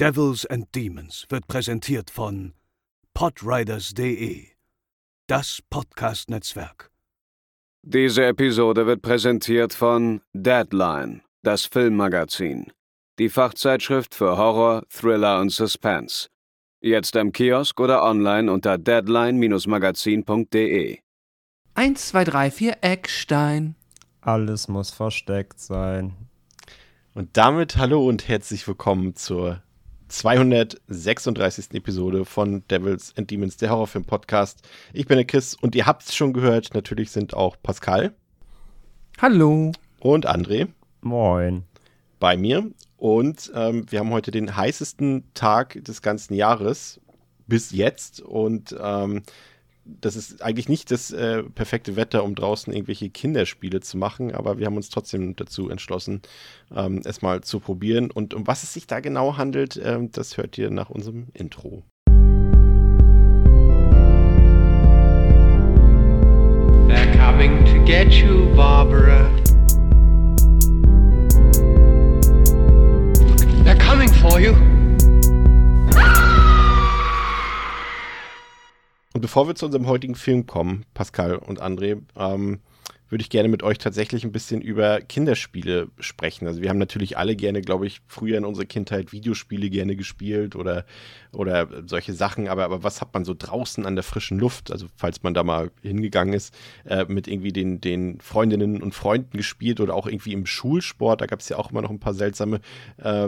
Devils and Demons wird präsentiert von podriders.de, das Podcast-Netzwerk. Diese Episode wird präsentiert von Deadline, das Filmmagazin, die Fachzeitschrift für Horror, Thriller und Suspense. Jetzt im Kiosk oder online unter deadline-magazin.de. 1, 2, 3, 4, Eckstein. Alles muss versteckt sein. Und damit hallo und herzlich willkommen zur 236. Episode von Devils and Demons, der Horrorfilm-Podcast. Ich bin der Chris und ihr habt es schon gehört, natürlich sind auch Pascal. Hallo. Und André. Moin. Bei mir. Und ähm, wir haben heute den heißesten Tag des ganzen Jahres bis jetzt. Und ähm, das ist eigentlich nicht das äh, perfekte Wetter, um draußen irgendwelche Kinderspiele zu machen, aber wir haben uns trotzdem dazu entschlossen, ähm, es mal zu probieren. Und um was es sich da genau handelt, ähm, das hört ihr nach unserem Intro. Und bevor wir zu unserem heutigen Film kommen, Pascal und André, ähm, würde ich gerne mit euch tatsächlich ein bisschen über Kinderspiele sprechen. Also wir haben natürlich alle gerne, glaube ich, früher in unserer Kindheit Videospiele gerne gespielt oder, oder solche Sachen. Aber, aber was hat man so draußen an der frischen Luft, also falls man da mal hingegangen ist, äh, mit irgendwie den, den Freundinnen und Freunden gespielt oder auch irgendwie im Schulsport, da gab es ja auch immer noch ein paar seltsame äh,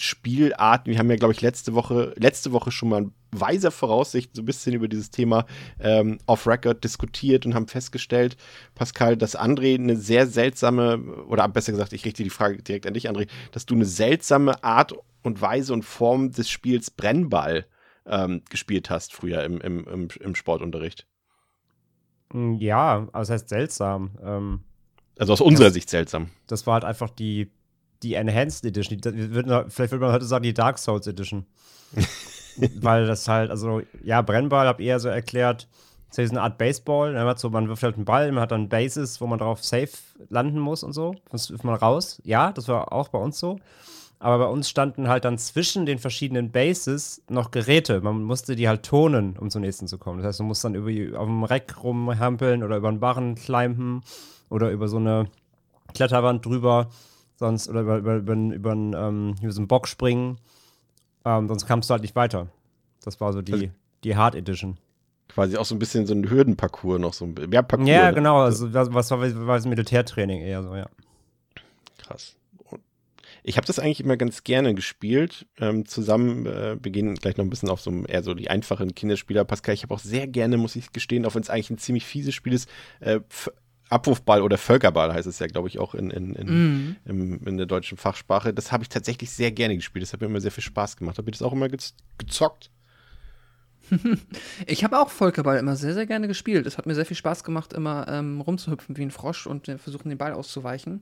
Spielarten. Wir haben ja, glaube ich, letzte Woche, letzte Woche schon mal weiser Voraussicht so ein bisschen über dieses Thema ähm, off-Record diskutiert und haben festgestellt, Pascal, dass André eine sehr seltsame, oder besser gesagt, ich richte die Frage direkt an dich, André, dass du eine seltsame Art und Weise und Form des Spiels Brennball ähm, gespielt hast früher im, im, im, im Sportunterricht. Ja, also das heißt seltsam. Ähm, also aus unserer das, Sicht seltsam. Das war halt einfach die die Enhanced Edition. Die, wird, vielleicht würde man heute sagen, die Dark Souls Edition. Weil das halt, also, ja, Brennball habe ich eher so erklärt, das ist eine Art Baseball. Man, so, man wirft halt einen Ball, man hat dann Bases, wo man drauf safe landen muss und so. Sonst wirft man raus. Ja, das war auch bei uns so. Aber bei uns standen halt dann zwischen den verschiedenen Bases noch Geräte. Man musste die halt tonen, um zum nächsten zu kommen. Das heißt, man muss dann über, auf dem Reck rumhampeln oder über einen Barren climben oder über so eine Kletterwand drüber sonst oder über, über, über, über, einen, ähm, über so einen Bock springen. Ähm, sonst kamst du halt nicht weiter. Das war so die, also, die Hard Edition. Quasi auch so ein bisschen so ein Hürdenparcours noch so ein ja, Parcours, Ja, ne? genau. Also, was, was war, war das Militärtraining eher so, ja. Krass. Ich habe das eigentlich immer ganz gerne gespielt. Ähm, zusammen, äh, wir gehen gleich noch ein bisschen auf so eher so die einfachen Kinderspieler. Pascal, ich habe auch sehr gerne, muss ich gestehen, auch wenn es eigentlich ein ziemlich fieses Spiel ist, äh, Abwurfball oder Völkerball heißt es ja, glaube ich, auch in, in, in, mm. in, in der deutschen Fachsprache. Das habe ich tatsächlich sehr gerne gespielt. Das hat mir immer sehr viel Spaß gemacht. Habe ich das auch immer gezockt? ich habe auch Völkerball immer sehr, sehr gerne gespielt. Es hat mir sehr viel Spaß gemacht, immer ähm, rumzuhüpfen wie ein Frosch und äh, versuchen, den Ball auszuweichen.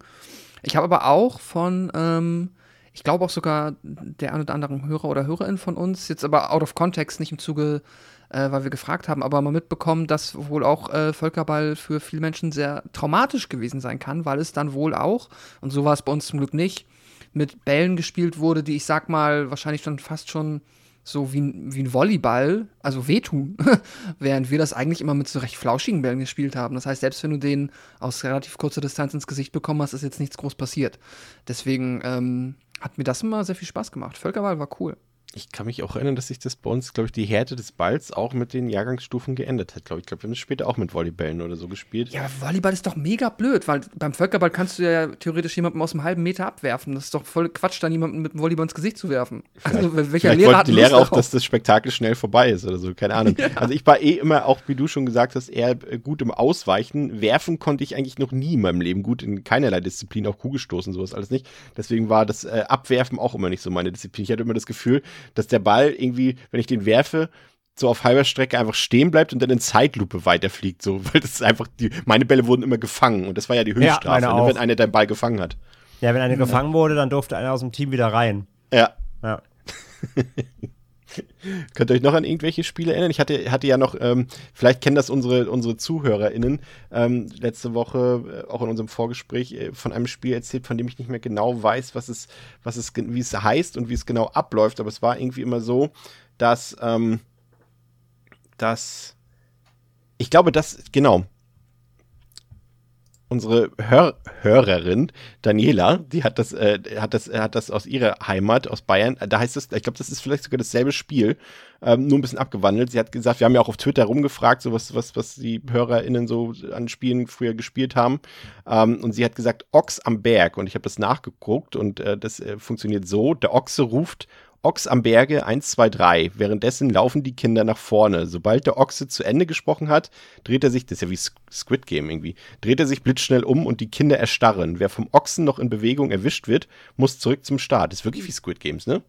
Ich habe aber auch von, ähm, ich glaube auch sogar der ein oder anderen Hörer oder Hörerin von uns, jetzt aber out of context, nicht im Zuge äh, weil wir gefragt haben, aber mal mitbekommen, dass wohl auch äh, Völkerball für viele Menschen sehr traumatisch gewesen sein kann, weil es dann wohl auch, und so war es bei uns zum Glück nicht, mit Bällen gespielt wurde, die ich sag mal wahrscheinlich schon fast schon so wie, wie ein Volleyball, also wehtun, während wir das eigentlich immer mit so recht flauschigen Bällen gespielt haben. Das heißt, selbst wenn du den aus relativ kurzer Distanz ins Gesicht bekommen hast, ist jetzt nichts groß passiert. Deswegen ähm, hat mir das immer sehr viel Spaß gemacht. Völkerball war cool ich kann mich auch erinnern, dass sich das bei uns, glaube ich, die Härte des Balls auch mit den Jahrgangsstufen geändert hat. Glaube ich, glaube, wir haben es später auch mit Volleybällen oder so gespielt. Ja, Volleyball ist doch mega blöd, weil beim Völkerball kannst du ja theoretisch jemanden aus einem halben Meter abwerfen. Das ist doch voll Quatsch, da jemanden mit dem Volleyball ins Gesicht zu werfen. Vielleicht, also, welcher vielleicht Lehrer hat die Lehrer auch, dass das Spektakel schnell vorbei ist oder so, keine Ahnung. Ja. Also ich war eh immer, auch wie du schon gesagt hast, eher gut im Ausweichen. Werfen konnte ich eigentlich noch nie in meinem Leben gut in keinerlei Disziplin, auch Kugelstoßen, sowas alles nicht. Deswegen war das äh, Abwerfen auch immer nicht so meine Disziplin. Ich hatte immer das Gefühl, dass der Ball irgendwie, wenn ich den werfe, so auf halber Strecke einfach stehen bleibt und dann in Zeitlupe weiterfliegt, so, weil das ist einfach die, meine Bälle wurden immer gefangen und das war ja die Höchststrafe, ja, ne, wenn einer deinen Ball gefangen hat. Ja, wenn einer ja. gefangen wurde, dann durfte einer aus dem Team wieder rein. Ja. Ja. Könnt ihr euch noch an irgendwelche Spiele erinnern? Ich hatte, hatte ja noch, ähm, vielleicht kennen das unsere, unsere ZuhörerInnen, ähm, letzte Woche äh, auch in unserem Vorgespräch äh, von einem Spiel erzählt, von dem ich nicht mehr genau weiß, was es, was es, wie es heißt und wie es genau abläuft. Aber es war irgendwie immer so, dass, ähm, dass, ich glaube, dass, genau, unsere Hör Hörerin Daniela, die hat das, äh, hat das, hat das aus ihrer Heimat, aus Bayern. Da heißt es, ich glaube, das ist vielleicht sogar dasselbe Spiel, ähm, nur ein bisschen abgewandelt. Sie hat gesagt, wir haben ja auch auf Twitter rumgefragt, so was, was, was die HörerInnen so an Spielen früher gespielt haben. Ähm, und sie hat gesagt, Ochs am Berg. Und ich habe das nachgeguckt und äh, das äh, funktioniert so: Der Ochse ruft Ochs am Berge 1, 2, 3. Währenddessen laufen die Kinder nach vorne. Sobald der Ochse zu Ende gesprochen hat, dreht er sich, das ist ja wie Squid Game irgendwie, dreht er sich blitzschnell um und die Kinder erstarren. Wer vom Ochsen noch in Bewegung erwischt wird, muss zurück zum Start. Das ist wirklich wie Squid Games, ne?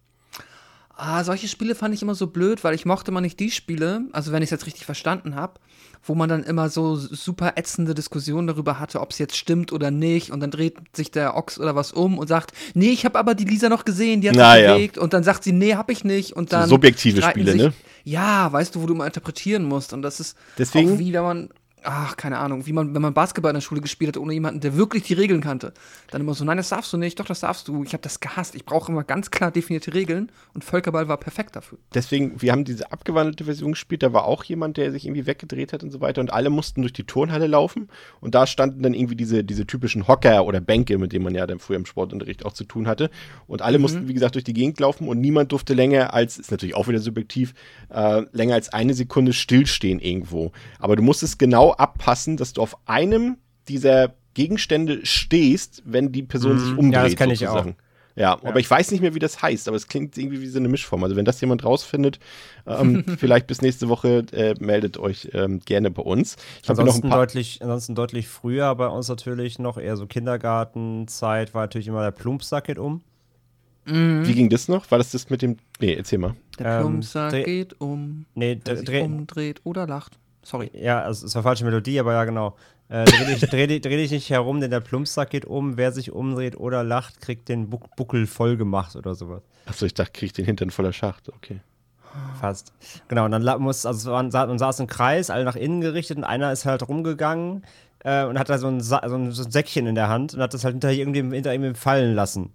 Ah, solche Spiele fand ich immer so blöd, weil ich mochte immer nicht die Spiele, also wenn ich es jetzt richtig verstanden habe, wo man dann immer so super ätzende Diskussionen darüber hatte, ob es jetzt stimmt oder nicht. Und dann dreht sich der Ochs oder was um und sagt, nee, ich habe aber die Lisa noch gesehen, die hat Na, sich ja. bewegt. Und dann sagt sie, nee, hab ich nicht. Und dann So subjektive Spiele, sich, ne? Ja, weißt du, wo du mal interpretieren musst. Und das ist Deswegen- auch wie wenn man ach, keine Ahnung, wie man, wenn man Basketball in der Schule gespielt hat ohne jemanden, der wirklich die Regeln kannte. Dann immer so, nein, das darfst du nicht, doch, das darfst du. Ich habe das gehasst. Ich brauche immer ganz klar definierte Regeln und Völkerball war perfekt dafür. Deswegen, wir haben diese abgewandelte Version gespielt, da war auch jemand, der sich irgendwie weggedreht hat und so weiter und alle mussten durch die Turnhalle laufen und da standen dann irgendwie diese, diese typischen Hocker oder Bänke, mit denen man ja dann früher im Sportunterricht auch zu tun hatte und alle mussten, wie gesagt, durch die Gegend laufen und niemand durfte länger als, ist natürlich auch wieder subjektiv, äh, länger als eine Sekunde stillstehen irgendwo. Aber du musstest genau abpassen, dass du auf einem dieser Gegenstände stehst, wenn die Person sich umdreht. ja, das kenn ich sozusagen. Ja, aber ich weiß nicht mehr, wie das heißt, aber es klingt irgendwie wie so eine Mischform. Also wenn das jemand rausfindet, ähm, vielleicht bis nächste Woche äh, meldet euch ähm, gerne bei uns. Ich habe noch ein Ansonsten paar. deutlich, ansonsten deutlich früher bei uns natürlich noch eher so Kindergartenzeit war natürlich immer der Plumpsack geht um. Wie ging das noch? War das das mit dem? Nee, erzähl mal. Der Ähm, Plumpsack dreh- geht um, Nee, der sich dreh, umdreht oder lacht. Sorry. ja, also, es war falsche Melodie, aber ja, genau. Äh, dreh, dich, dreh, dich- dreh dich nicht herum, denn der Plumpsack geht um. Wer sich umdreht oder lacht, kriegt den Buc Buckel voll gemacht oder sowas. Achso, ich dachte, krieg ich den Hintern voller Schacht. Okay. Fast. Genau, und dann muss, also man, man saß im Kreis, alle nach innen gerichtet und einer ist halt rumgegangen äh, und hat da so ein, Sa so, ein, Säckchen in der Hand und hat das halt hinter irgendjemandem hinter ihm fallen lassen.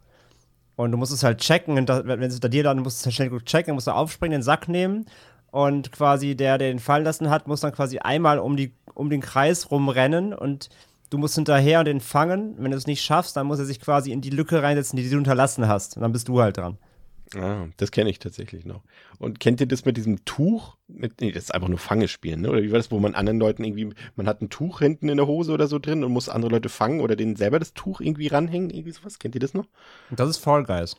Und du musst es halt checken, wenn es hinter dir dann, musst du es halt schnell gut checken, dann musst du aufspringen, den Sack nehmen und quasi der, der den fallen lassen hat, muss dann quasi einmal um, die, um den Kreis rumrennen und du musst hinterher und den fangen. Wenn du es nicht schaffst, dann muss er sich quasi in die Lücke reinsetzen, die du unterlassen hast. Und dann bist du halt dran. Ah, das kenne ich tatsächlich noch. Und kennt ihr das mit diesem Tuch? Mit, nee, das ist einfach nur Fange spielen, ne? Oder wie war das, wo man anderen Leuten irgendwie, man hat ein Tuch hinten in der Hose oder so drin und muss andere Leute fangen oder denen selber das Tuch irgendwie ranhängen, irgendwie sowas? Kennt ihr das noch? Das ist Fall Guys.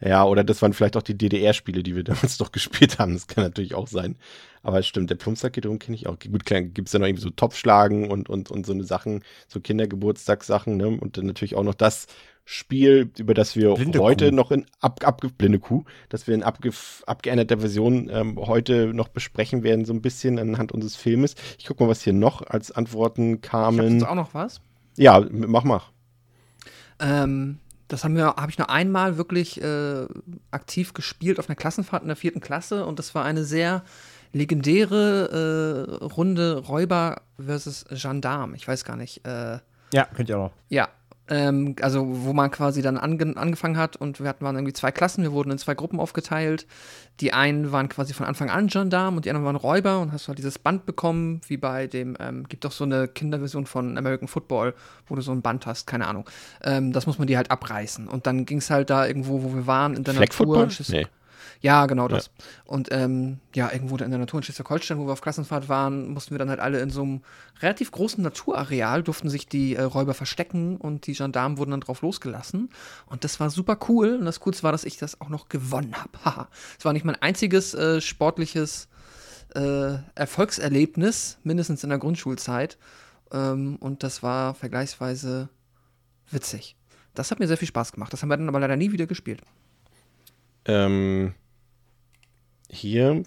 Ja, oder das waren vielleicht auch die DDR-Spiele, die wir damals doch gespielt haben. Das kann natürlich auch sein. Aber es stimmt, der Plumpsack geht um, kenne ich auch. Gut, klar, gibt es ja noch irgendwie so Topfschlagen und, und, und so eine Sachen, so Kindergeburtstagssachen, ne? Und dann natürlich auch noch das Spiel, über das wir Blinde heute Kuh. noch in ab, abge, blinde Kuh, dass wir in abge, abgeänderter Version ähm, heute noch besprechen werden, so ein bisschen anhand unseres Filmes. Ich guck mal, was hier noch als Antworten kamen. jetzt auch noch was. Ja, mach, mach. Ähm, das haben wir, habe ich nur einmal wirklich äh, aktiv gespielt auf einer Klassenfahrt in der vierten Klasse und das war eine sehr legendäre äh, Runde Räuber versus Gendarm. Ich weiß gar nicht. Äh, Ja, könnt ihr auch ja, ähm, also wo man quasi dann ange angefangen hat und wir hatten waren irgendwie zwei Klassen, wir wurden in zwei Gruppen aufgeteilt. Die einen waren quasi von Anfang an Gendarm und die anderen waren Räuber und hast halt dieses Band bekommen, wie bei dem, ähm, gibt doch so eine Kinderversion von American Football, wo du so ein Band hast, keine Ahnung. Ähm, das muss man dir halt abreißen. Und dann ging es halt da irgendwo, wo wir waren, in der Flag Natur. Football? Nee. Ja, genau das. Und ähm, ja, irgendwo in der Natur in Schleswig-Holstein, wo wir auf Klassenfahrt waren, mussten wir dann halt alle in so einem relativ großen Naturareal, durften sich die äh, Räuber verstecken und die Gendarmen wurden dann drauf losgelassen. Und das war super cool. Und das Coolste war, dass ich das auch noch gewonnen habe. Haha. Es war nicht mein einziges äh, sportliches äh, Erfolgserlebnis, mindestens in der Grundschulzeit. Ähm, und das war vergleichsweise witzig. Das hat mir sehr viel Spaß gemacht. Das haben wir dann aber leider nie wieder gespielt. Ähm, hier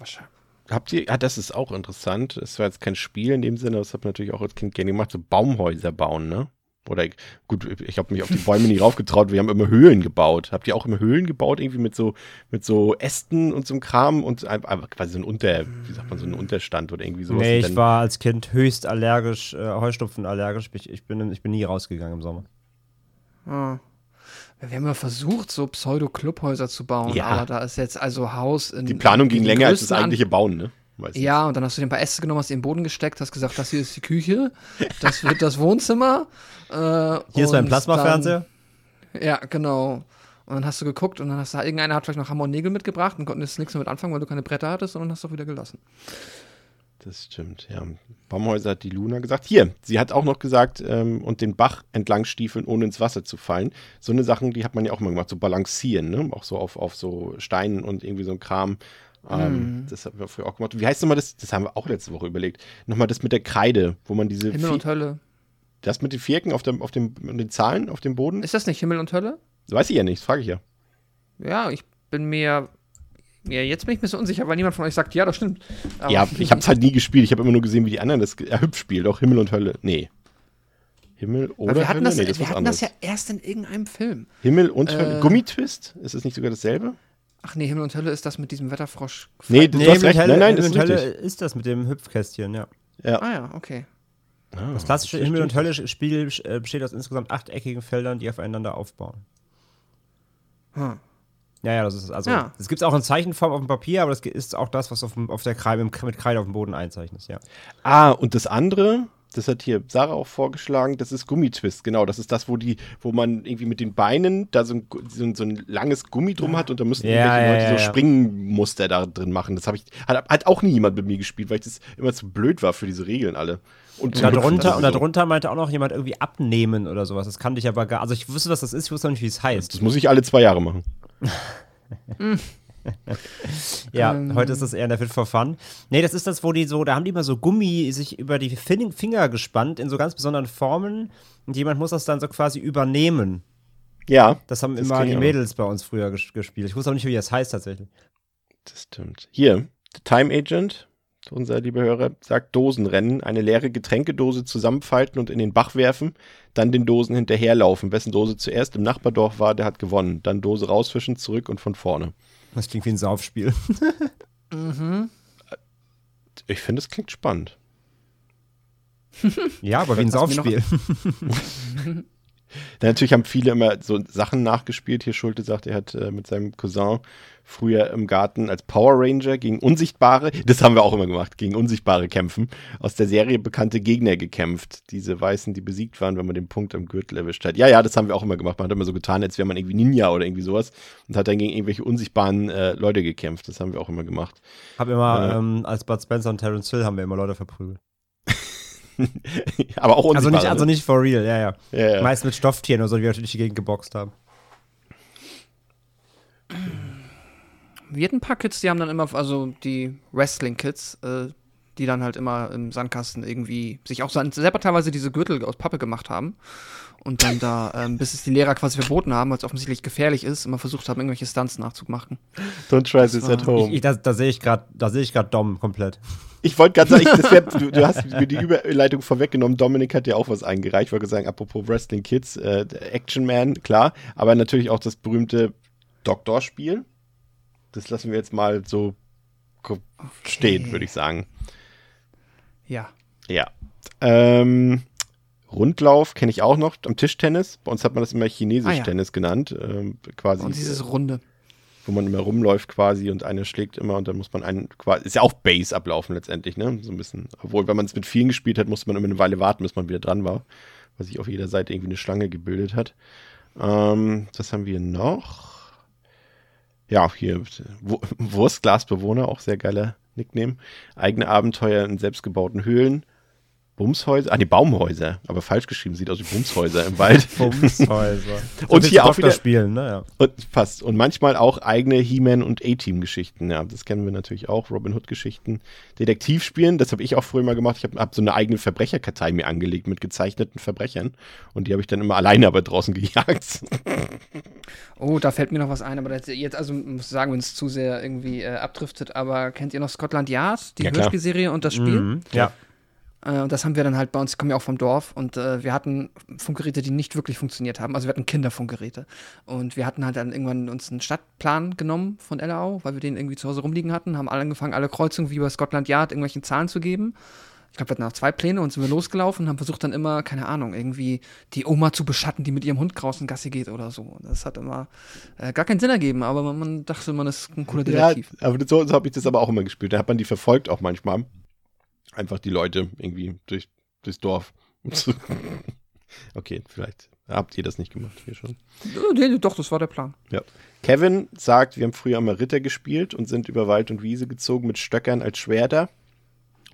habt ihr, ah, das ist auch interessant. Es war jetzt kein Spiel in dem Sinne, das habe ich natürlich auch als Kind gerne gemacht, so Baumhäuser bauen, ne? Oder gut, ich habe mich auf die Bäume nie raufgetraut. Wir haben immer Höhlen gebaut. Habt ihr auch immer Höhlen gebaut, irgendwie mit so, mit so Ästen und so einem Kram und einfach quasi so ein Unter, wie sagt man, so ein Unterstand oder irgendwie sowas? Nee, ich war als Kind höchst allergisch, äh, Heuschnupfen allergisch. Ich, ich, bin, ich bin nie rausgegangen im Sommer. Ah. Wir haben ja versucht, so Pseudo-Clubhäuser zu bauen, Ja. aber da ist jetzt also Haus in. Die Planung ging in länger als das eigentliche Bauen, ne? Meistens. Ja, und dann hast du dir ein paar Äste genommen, hast die in den Boden gesteckt, hast gesagt, das hier ist die Küche, das wird das Wohnzimmer. Äh, Hier ist mein Plasmafernseher. Ja, genau. Und dann hast du geguckt und dann hast du, irgendeiner hat vielleicht noch Hammer und Nägel mitgebracht und konnten jetzt nichts mehr mit anfangen, weil du keine Bretter hattest und dann hast du auch wieder gelassen. Das stimmt, ja. Baumhäuser hat die Luna gesagt. Hier, sie hat auch noch gesagt, ähm, und den Bach entlang stiefeln, ohne ins Wasser zu fallen. So eine Sachen, die hat man ja auch mal gemacht, so balancieren, ne? Auch so auf, auf so Steinen und irgendwie so ein Kram. Ähm, Das haben wir früher auch gemacht. Wie heißt nochmal das? Das haben wir auch letzte Woche überlegt. Nochmal das mit der Kreide, wo man diese. Himmel und Hölle. das mit den Vierecken auf, dem, auf dem, den Zahlen auf dem Boden? Ist das nicht Himmel und Hölle? Weiß ich ja nicht, das frage ich ja. Ja, ich bin mir. Ja, jetzt bin ich mir so unsicher, weil niemand von euch sagt, ja, das stimmt. Aber ja, ich habe es halt nie gespielt. Ich habe immer nur gesehen, wie die anderen das äh, hübsch spielen. Auch Himmel und Hölle. Nee. Himmel oder wir hatten, Hölle? das, nee, das wir hatten anderes. das ja erst in irgendeinem Film. Himmel und Hölle. Äh. Gummitwist? Ist das nicht sogar dasselbe? Ach nee, Himmel und Hölle ist das mit diesem Wetterfrosch. Nee, du Nee, hast recht. Hölle, nein, nein, das ist mit Hölle richtig. ist das mit dem Hüpfkästchen, ja. Ah ja, okay. Ah, Das klassische das Himmel- und. Hölle-Spiel äh, besteht aus insgesamt achteckigen Feldern, die aufeinander aufbauen. Hm. Ja, ja, das ist also. Ja. Das gibt es auch in Zeichenform auf dem Papier, aber das ist auch das, was auf, dem, auf der Kreide, mit Kreide auf dem Boden einzeichnet, ja. Ah, und das andere, das hat hier Sarah auch vorgeschlagen, das ist Gummitwist, genau. Das ist das, wo die, wo man irgendwie mit den Beinen da so ein, so ein, so ein langes Gummi drum hat und da müssen Ja, irgendwelche ja, Leute ja, so ja. Springmuster da drin machen. Das habe ich, hat, hat auch nie jemand mit mir gespielt, weil ich das immer zu blöd war für diese Regeln alle. Und Und darunter, und darunter meinte auch noch jemand irgendwie abnehmen oder sowas. Das kannte ich aber gar. Also ich wusste, was das ist, ich wusste noch nicht, wie es heißt. Das muss ich alle zwei Jahre machen. Ja, Ähm. heute ist das eher in der Fit for Fun. Nee, das ist das, wo die so, da haben die immer so Gummi sich über die Fin Finger gespannt in so ganz besonderen Formen und jemand muss das dann so quasi übernehmen. Ja, Das haben Das immer die. Mädels bei uns früher ges gespielt. Ich wusste auch nicht, wie das heißt tatsächlich. das stimmt. Hier, The Time Agent, unser lieber Hörer, sagt Dosenrennen, eine leere Getränkedose zusammenfalten und in den Bach werfen, dann den Dosen hinterherlaufen. Wessen Dose zuerst im Nachbardorf war, der hat gewonnen. Dann Dose rausfischen, zurück und von vorne. Das klingt wie ein Saufspiel. Ich finde, es klingt spannend. ja, aber wie ein Saufspiel. Natürlich haben viele immer so Sachen nachgespielt. Hier Schulte sagt, er hat äh, mit seinem Cousin früher im Garten als Power Ranger gegen Unsichtbare, das haben wir auch immer gemacht, gegen Unsichtbare kämpfen, aus der Serie bekannte Gegner gekämpft. Diese Weißen, die besiegt waren, wenn man den Punkt am Gürtel erwischt hat. Ja, ja, das haben wir auch immer gemacht. Man hat immer so getan, als wäre man irgendwie Ninja oder irgendwie sowas und hat dann gegen irgendwelche unsichtbaren äh, Leute gekämpft. Das haben wir auch immer gemacht. Hab immer, Ja. ähm, als Bud Spencer und Terence Hill haben wir immer Leute verprügelt. Aber auch Also unsichtbare. nicht, also nicht for real, ja, ja. ne? ja, ja. Meist mit Stofftieren oder so, die wir durch die Gegend geboxt haben. Wir hatten ein paar Kids, die haben dann immer, also die Wrestling-Kids, äh, die dann halt immer im Sandkasten irgendwie sich auch selber teilweise diese Gürtel aus Pappe gemacht haben. Und dann da, ähm, bis es die Lehrer quasi verboten haben, weil es offensichtlich gefährlich ist, immer versucht haben, irgendwelche Stunts nachzumachen. Don't try this at home. Ich, ich, da da sehe ich gerade, da sehe ich gerade Dom komplett. Ich wollte gerade sagen, ich, das wär, du, du hast mir die Überleitung vorweggenommen. Dominik hat ja auch was eingereicht. Ich wollte sagen, apropos Wrestling Kids, äh, Action Man, klar, aber natürlich auch das berühmte Doktorspiel. Das lassen wir jetzt mal so ko- stehen, würde ich sagen. Ja. Ja. Ähm, Rundlauf kenne ich auch noch am Tischtennis. Bei uns hat man das immer chinesisch Ah, ja. Tennis genannt. Ähm, quasi, Und dieses Runde. wo man immer rumläuft quasi und einer schlägt immer und dann muss man einen quasi, ist ja auch Base ablaufen letztendlich, ne? So ein bisschen. Obwohl, wenn man es mit vielen gespielt hat, musste man immer eine Weile warten, bis man wieder dran war, weil sich auf jeder Seite irgendwie eine Schlange gebildet hat. Ähm, was haben wir noch? Ja, hier Wu- Wurstglasbewohner, auch sehr geiler Nickname. Eigene Abenteuer in selbstgebauten Höhlen. Bumshäuser, ah, die Baumhäuser, aber falsch geschrieben, sieht aus wie Bumshäuser im Wald. Bumshäuser. Und hier auch wieder- spielen, ne? Ja. Und fast. Und manchmal auch eigene He-Man und A-Team-Geschichten. Ja, das kennen wir natürlich auch. Robin Hood-Geschichten. Detektivspielen, das habe ich auch früher mal gemacht. Ich habe hab so eine eigene Verbrecherkartei mir angelegt mit gezeichneten Verbrechern. Und die habe ich dann immer alleine aber draußen gejagt. Oh, da fällt mir noch was ein, aber das jetzt, also muss sagen, wenn es zu sehr irgendwie äh, abdriftet, aber kennt ihr noch Scotland Yard, die Ja. Hörspielserie und das Spiel? Mhm. Ja. Äh, und das haben wir dann halt bei uns, ich komme ja auch vom Dorf und äh, wir hatten Funkgeräte, die nicht wirklich funktioniert haben. Also wir hatten Kinderfunkgeräte. Und wir hatten halt dann irgendwann uns einen Stadtplan genommen von LAO, weil wir den irgendwie zu Hause rumliegen hatten, haben alle angefangen, alle Kreuzungen wie bei Scotland Yard irgendwelchen Zahlen zu geben. Ich glaube, wir hatten auch zwei Pläne und sind wir losgelaufen und haben versucht dann immer, keine Ahnung, irgendwie die Oma zu beschatten, die mit ihrem Hund draußen Gassi geht oder so. Das hat immer äh, gar keinen Sinn ergeben, aber man, man dachte, man ist ein cooler Ja, Detektiv. aber so, so habe ich das aber auch immer gespielt. Da hat man die verfolgt auch manchmal. Einfach die Leute irgendwie durch, durchs Dorf. okay, vielleicht habt ihr das nicht gemacht. Wir schon. Ja, nee, doch, das war der Plan. Kevin sagt, wir haben früher immer Ritter gespielt und sind über Wald und Wiese gezogen mit Stöckern als Schwerter.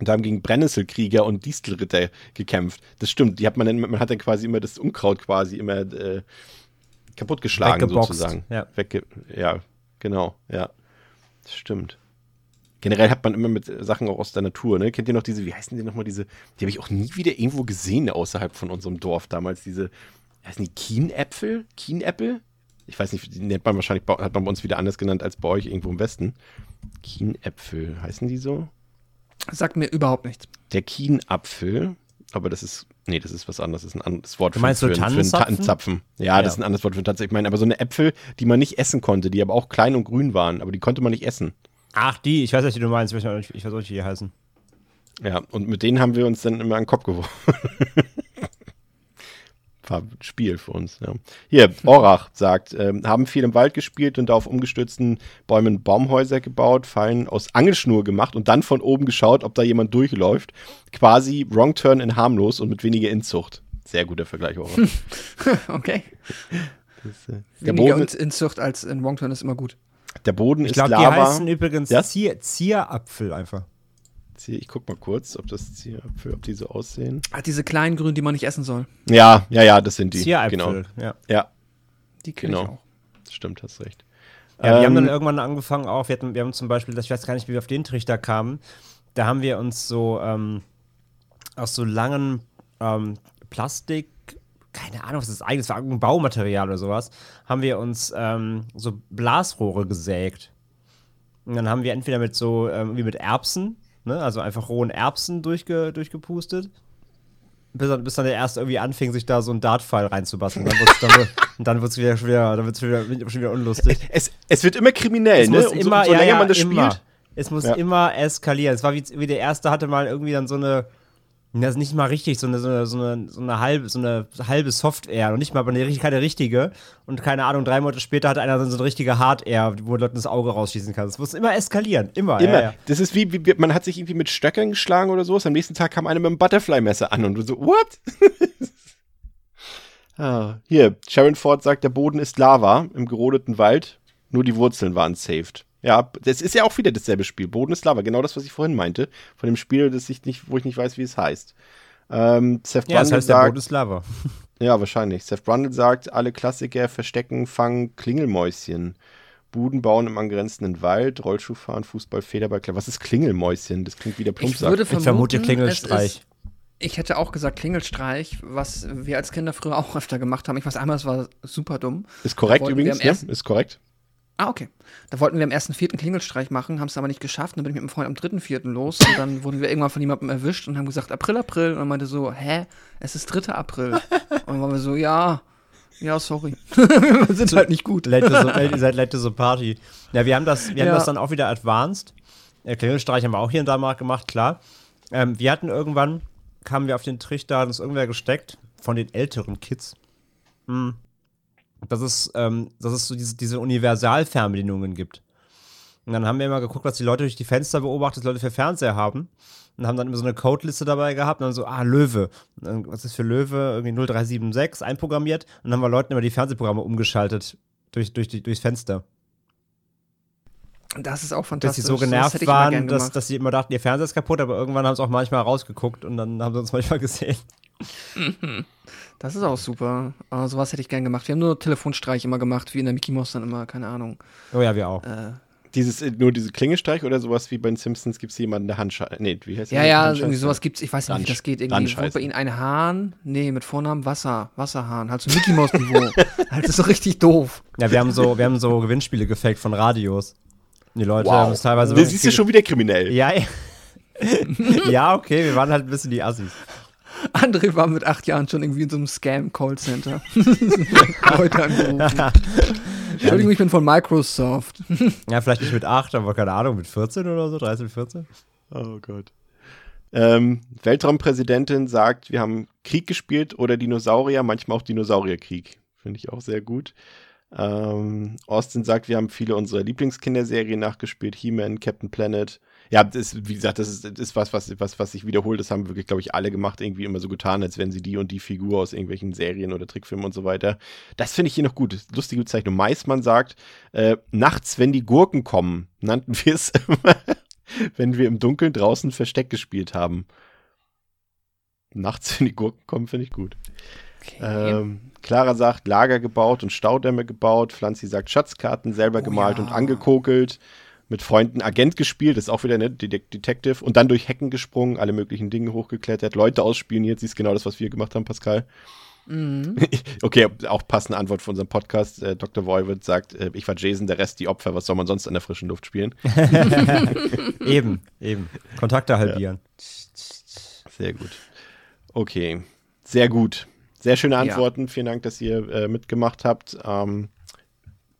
Und haben gegen Brennnesselkrieger und Distelritter gekämpft. Das stimmt, die hat man dann, man hat dann quasi immer das Unkraut quasi immer äh, kaputtgeschlagen Weggeboxt, sozusagen. ja. Wegge ja, genau, ja. Das stimmt. Generell hat man immer mit Sachen auch aus der Natur, ne? Kennt ihr noch diese, wie heißen die nochmal, diese, die habe ich auch nie wieder irgendwo gesehen außerhalb von unserem Dorf damals, diese, heißen die Kienäpfel? Kienäpfel? Ich weiß nicht, die nennt man wahrscheinlich, bei- hat man bei uns wieder anders genannt als bei euch irgendwo im Westen. Kienäpfel, heißen die so? Sagt mir überhaupt nichts. Der Kienapfel, aber das ist, nee, das ist was anderes, das ist ein anderes Wort Du meinst so für, für einen Tannenzapfen? Tannenzapfen. Ja, das Ja. ist ein anderes Wort für einen Tannenzapfen. Ich meine, aber so eine Äpfel, die man nicht essen konnte, die aber auch klein und grün waren, aber die konnte man nicht essen. Ach, die, ich weiß nicht, wie du meinst. Ich weiß nicht, ich weiß nicht, wie die heißen. Ja, und mit denen haben wir uns dann immer an den Kopf geworfen. War ein Spiel für uns, ja. Hier, Orach sagt, ähm, haben viel im Wald gespielt und auf umgestürzten Bäumen Baumhäuser gebaut, Fallen aus Angelschnur gemacht und dann von oben geschaut, ob da jemand durchläuft. Quasi Wrong Turn in harmlos und mit weniger Inzucht. Sehr guter Vergleich, Orach. Okay. Das, äh, der, Weniger Boden, in, in Zucht als in Wongturn ist immer gut. Der Boden Ich ist glaube, die Lava. heißen übrigens Ja? Zier, Zierapfel einfach. Ich guck mal kurz, ob das Zierapfel, ob die so aussehen. Ah, diese kleinen Grünen, die man nicht essen soll. Ja, ja, ja, das sind die. Zieräpfel, Genau. ja. Ja, Die kenne Genau. ich auch. das stimmt, hast recht. Ja, wir haben dann Ähm, irgendwann angefangen auch, wir, hatten, wir haben zum Beispiel, ich weiß gar nicht, wie wir auf den Trichter kamen, da haben wir uns so ähm, aus so langen ähm, Plastik, keine Ahnung, was das ist eigentlich, das war irgendein Baumaterial oder sowas, haben wir uns ähm, so Blasrohre gesägt. Und dann haben wir entweder mit so, ähm, wie mit Erbsen, ne, also einfach rohen Erbsen durchge, durchgepustet, bis dann, bis dann der erste irgendwie anfing, sich da so ein Dartpfeil reinzubasteln. Dann wird's, dann, wird- und dann wird es wieder, dann wird's wieder, schon wieder unlustig. Es, es wird immer kriminell, Es ne? muss immer, umso ja, länger ja, man das immer. spielt. Es muss Ja. immer eskalieren. Es war wie, wie der erste hatte mal irgendwie dann so eine, das ist nicht mal richtig, so eine, so eine, so eine, so eine halbe, so eine halbe Soft-Air und nicht mal eine, keine richtige. Und keine Ahnung, drei Monate später hatte einer so eine richtige Hard-Air, wo Leuten das Auge rausschießen kann. Es muss immer eskalieren. Immer. Immer. Ja, ja. Das ist wie, wie, man hat sich irgendwie mit Stöckern geschlagen oder sowas. Am nächsten Tag kam einer mit einem Butterfly-Messer an und du so, what? ah, hier, Sharon Ford sagt, der Boden ist Lava im gerodeten Wald. Nur die Wurzeln waren saved. Ja, das ist ja auch wieder dasselbe Spiel. Boden ist Lava. Genau das, was ich vorhin meinte. Von dem Spiel, das ich nicht, wo ich nicht weiß, wie es heißt. Ähm, Seth Ja, das Brundle heißt, der sagt, Boden ist Lava. Ja, wahrscheinlich. Seth Brundle sagt, alle Klassiker, Verstecken, Fangen, Klingelmäuschen. Buden bauen im angrenzenden Wald, Rollschuh fahren, Fußball, Federball. Was ist Klingelmäuschen? Das klingt wie der Ich Plumpsack. würde Ich vermuten, vermute es Klingelstreich. Ist, ich hätte auch gesagt Klingelstreich, was wir als Kinder früher auch öfter gemacht haben. Ich weiß einmal, es war super dumm. Ist korrekt übrigens, am ne? Ist korrekt. Ah, okay. Da wollten wir am ersten, vierten Klingelstreich machen, haben es aber nicht geschafft. Dann bin ich mit dem Freund am dritten, vierten los und dann wurden wir irgendwann von jemandem erwischt und haben gesagt, April, April. Und er meinte so, hä? Es ist 3. April. und dann waren wir so, ja, ja, sorry. wir sind halt nicht gut. Late the- ihr seid late to the party. Ja, wir haben das, wir haben Ja. das dann auch wieder advanced. Äh, Klingelstreich haben wir auch hier da mal gemacht, klar. Ähm, wir hatten irgendwann, kamen wir auf den Trichter, hat uns irgendwer gesteckt, von den älteren Kids. Hm. Dass es, ähm, dass es so diese, diese Universalfernbedienungen gibt. Und dann haben wir immer geguckt, was die Leute durch die Fenster beobachtet, was Leute für Fernseher haben. Und haben dann immer so eine Codeliste dabei gehabt und dann so, ah, Löwe. Dann, was ist für Löwe? Irgendwie 0376 einprogrammiert. Und dann haben wir Leuten immer die Fernsehprogramme umgeschaltet durch, durch die, durchs Fenster. Das ist auch fantastisch. sie so genervt immer waren, dass, dass sie immer dachten, ihr Fernseher ist kaputt, aber irgendwann haben sie auch manchmal rausgeguckt und dann haben sie uns manchmal gesehen. Das ist auch super. Aber sowas hätte ich gern gemacht. Wir haben nur Telefonstreich immer gemacht, wie in der Mickey Mouse dann immer, keine Ahnung. Oh ja, wir auch. Äh, Dieses, äh, nur diese Klingelstreich oder sowas wie bei den Simpsons gibt es jemanden, der Handschei... Nee, wie heißt ja, der? ja, Handscheiß? irgendwie sowas gibt's. Ich weiß nicht, wie Randsch- das geht. Irgendwie wohnt bei ihnen ein Hahn. Nee, mit Vornamen Wasser. Wasserhahn. Halt so Mickey Mouse Niveau. halt das ist so richtig doof. Ja, wir haben so, wir haben so Gewinnspiele gefaked von Radios. Die Leute haben Wow. es teilweise Das ist ja schon wieder kriminell. Ja, ja. ja, okay, wir waren halt ein bisschen die Assis. André war mit acht Jahren schon irgendwie in so einem Scam-Callcenter. Leute angerufen. Entschuldigung, ich bin von Microsoft. Ja, vielleicht nicht mit 8, aber keine Ahnung, mit 14 oder so, 13, 14. Oh Gott. Ähm, Weltraumpräsidentin sagt, wir haben Krieg gespielt oder Dinosaurier, manchmal auch Dinosaurierkrieg. Finde ich auch sehr gut. Ähm, Austin sagt, wir haben viele unserer Lieblingskinderserien nachgespielt. He-Man, Captain Planet. Ja, das, wie gesagt, das ist, das ist was, was, was, was sich wiederholt. Das haben wirklich, glaube ich, alle gemacht, irgendwie immer so getan, als wenn sie die und die Figur aus irgendwelchen Serien oder Trickfilmen und so weiter. Das finde ich hier noch gut. Lustige Bezeichnung. Meismann sagt, äh, nachts, wenn die Gurken kommen, nannten wir es immer, wenn wir im Dunkeln draußen Versteck gespielt haben. Nachts, wenn die Gurken kommen, finde ich gut. Okay. Ähm, Clara sagt, Lager gebaut und Staudämme gebaut. Pflanzi sagt, Schatzkarten selber Oh gemalt ja. und angekokelt. Mit Freunden Agent gespielt, ist auch wieder ne Det Detective. Und dann durch Hecken gesprungen, alle möglichen Dinge hochgeklettert, Leute ausspioniert. Siehst genau das, was wir gemacht haben, Pascal. Mhm. Okay, auch passende Antwort von unserem Podcast. Äh, Dr. Voivod sagt, äh, ich war Jason, der Rest die Opfer. Was soll man sonst in der frischen Luft spielen? Eben, eben. Kontakte halbieren. Sehr gut. Okay, sehr gut. Sehr schöne Ja. Antworten. Vielen Dank, dass ihr äh, mitgemacht habt. Ähm,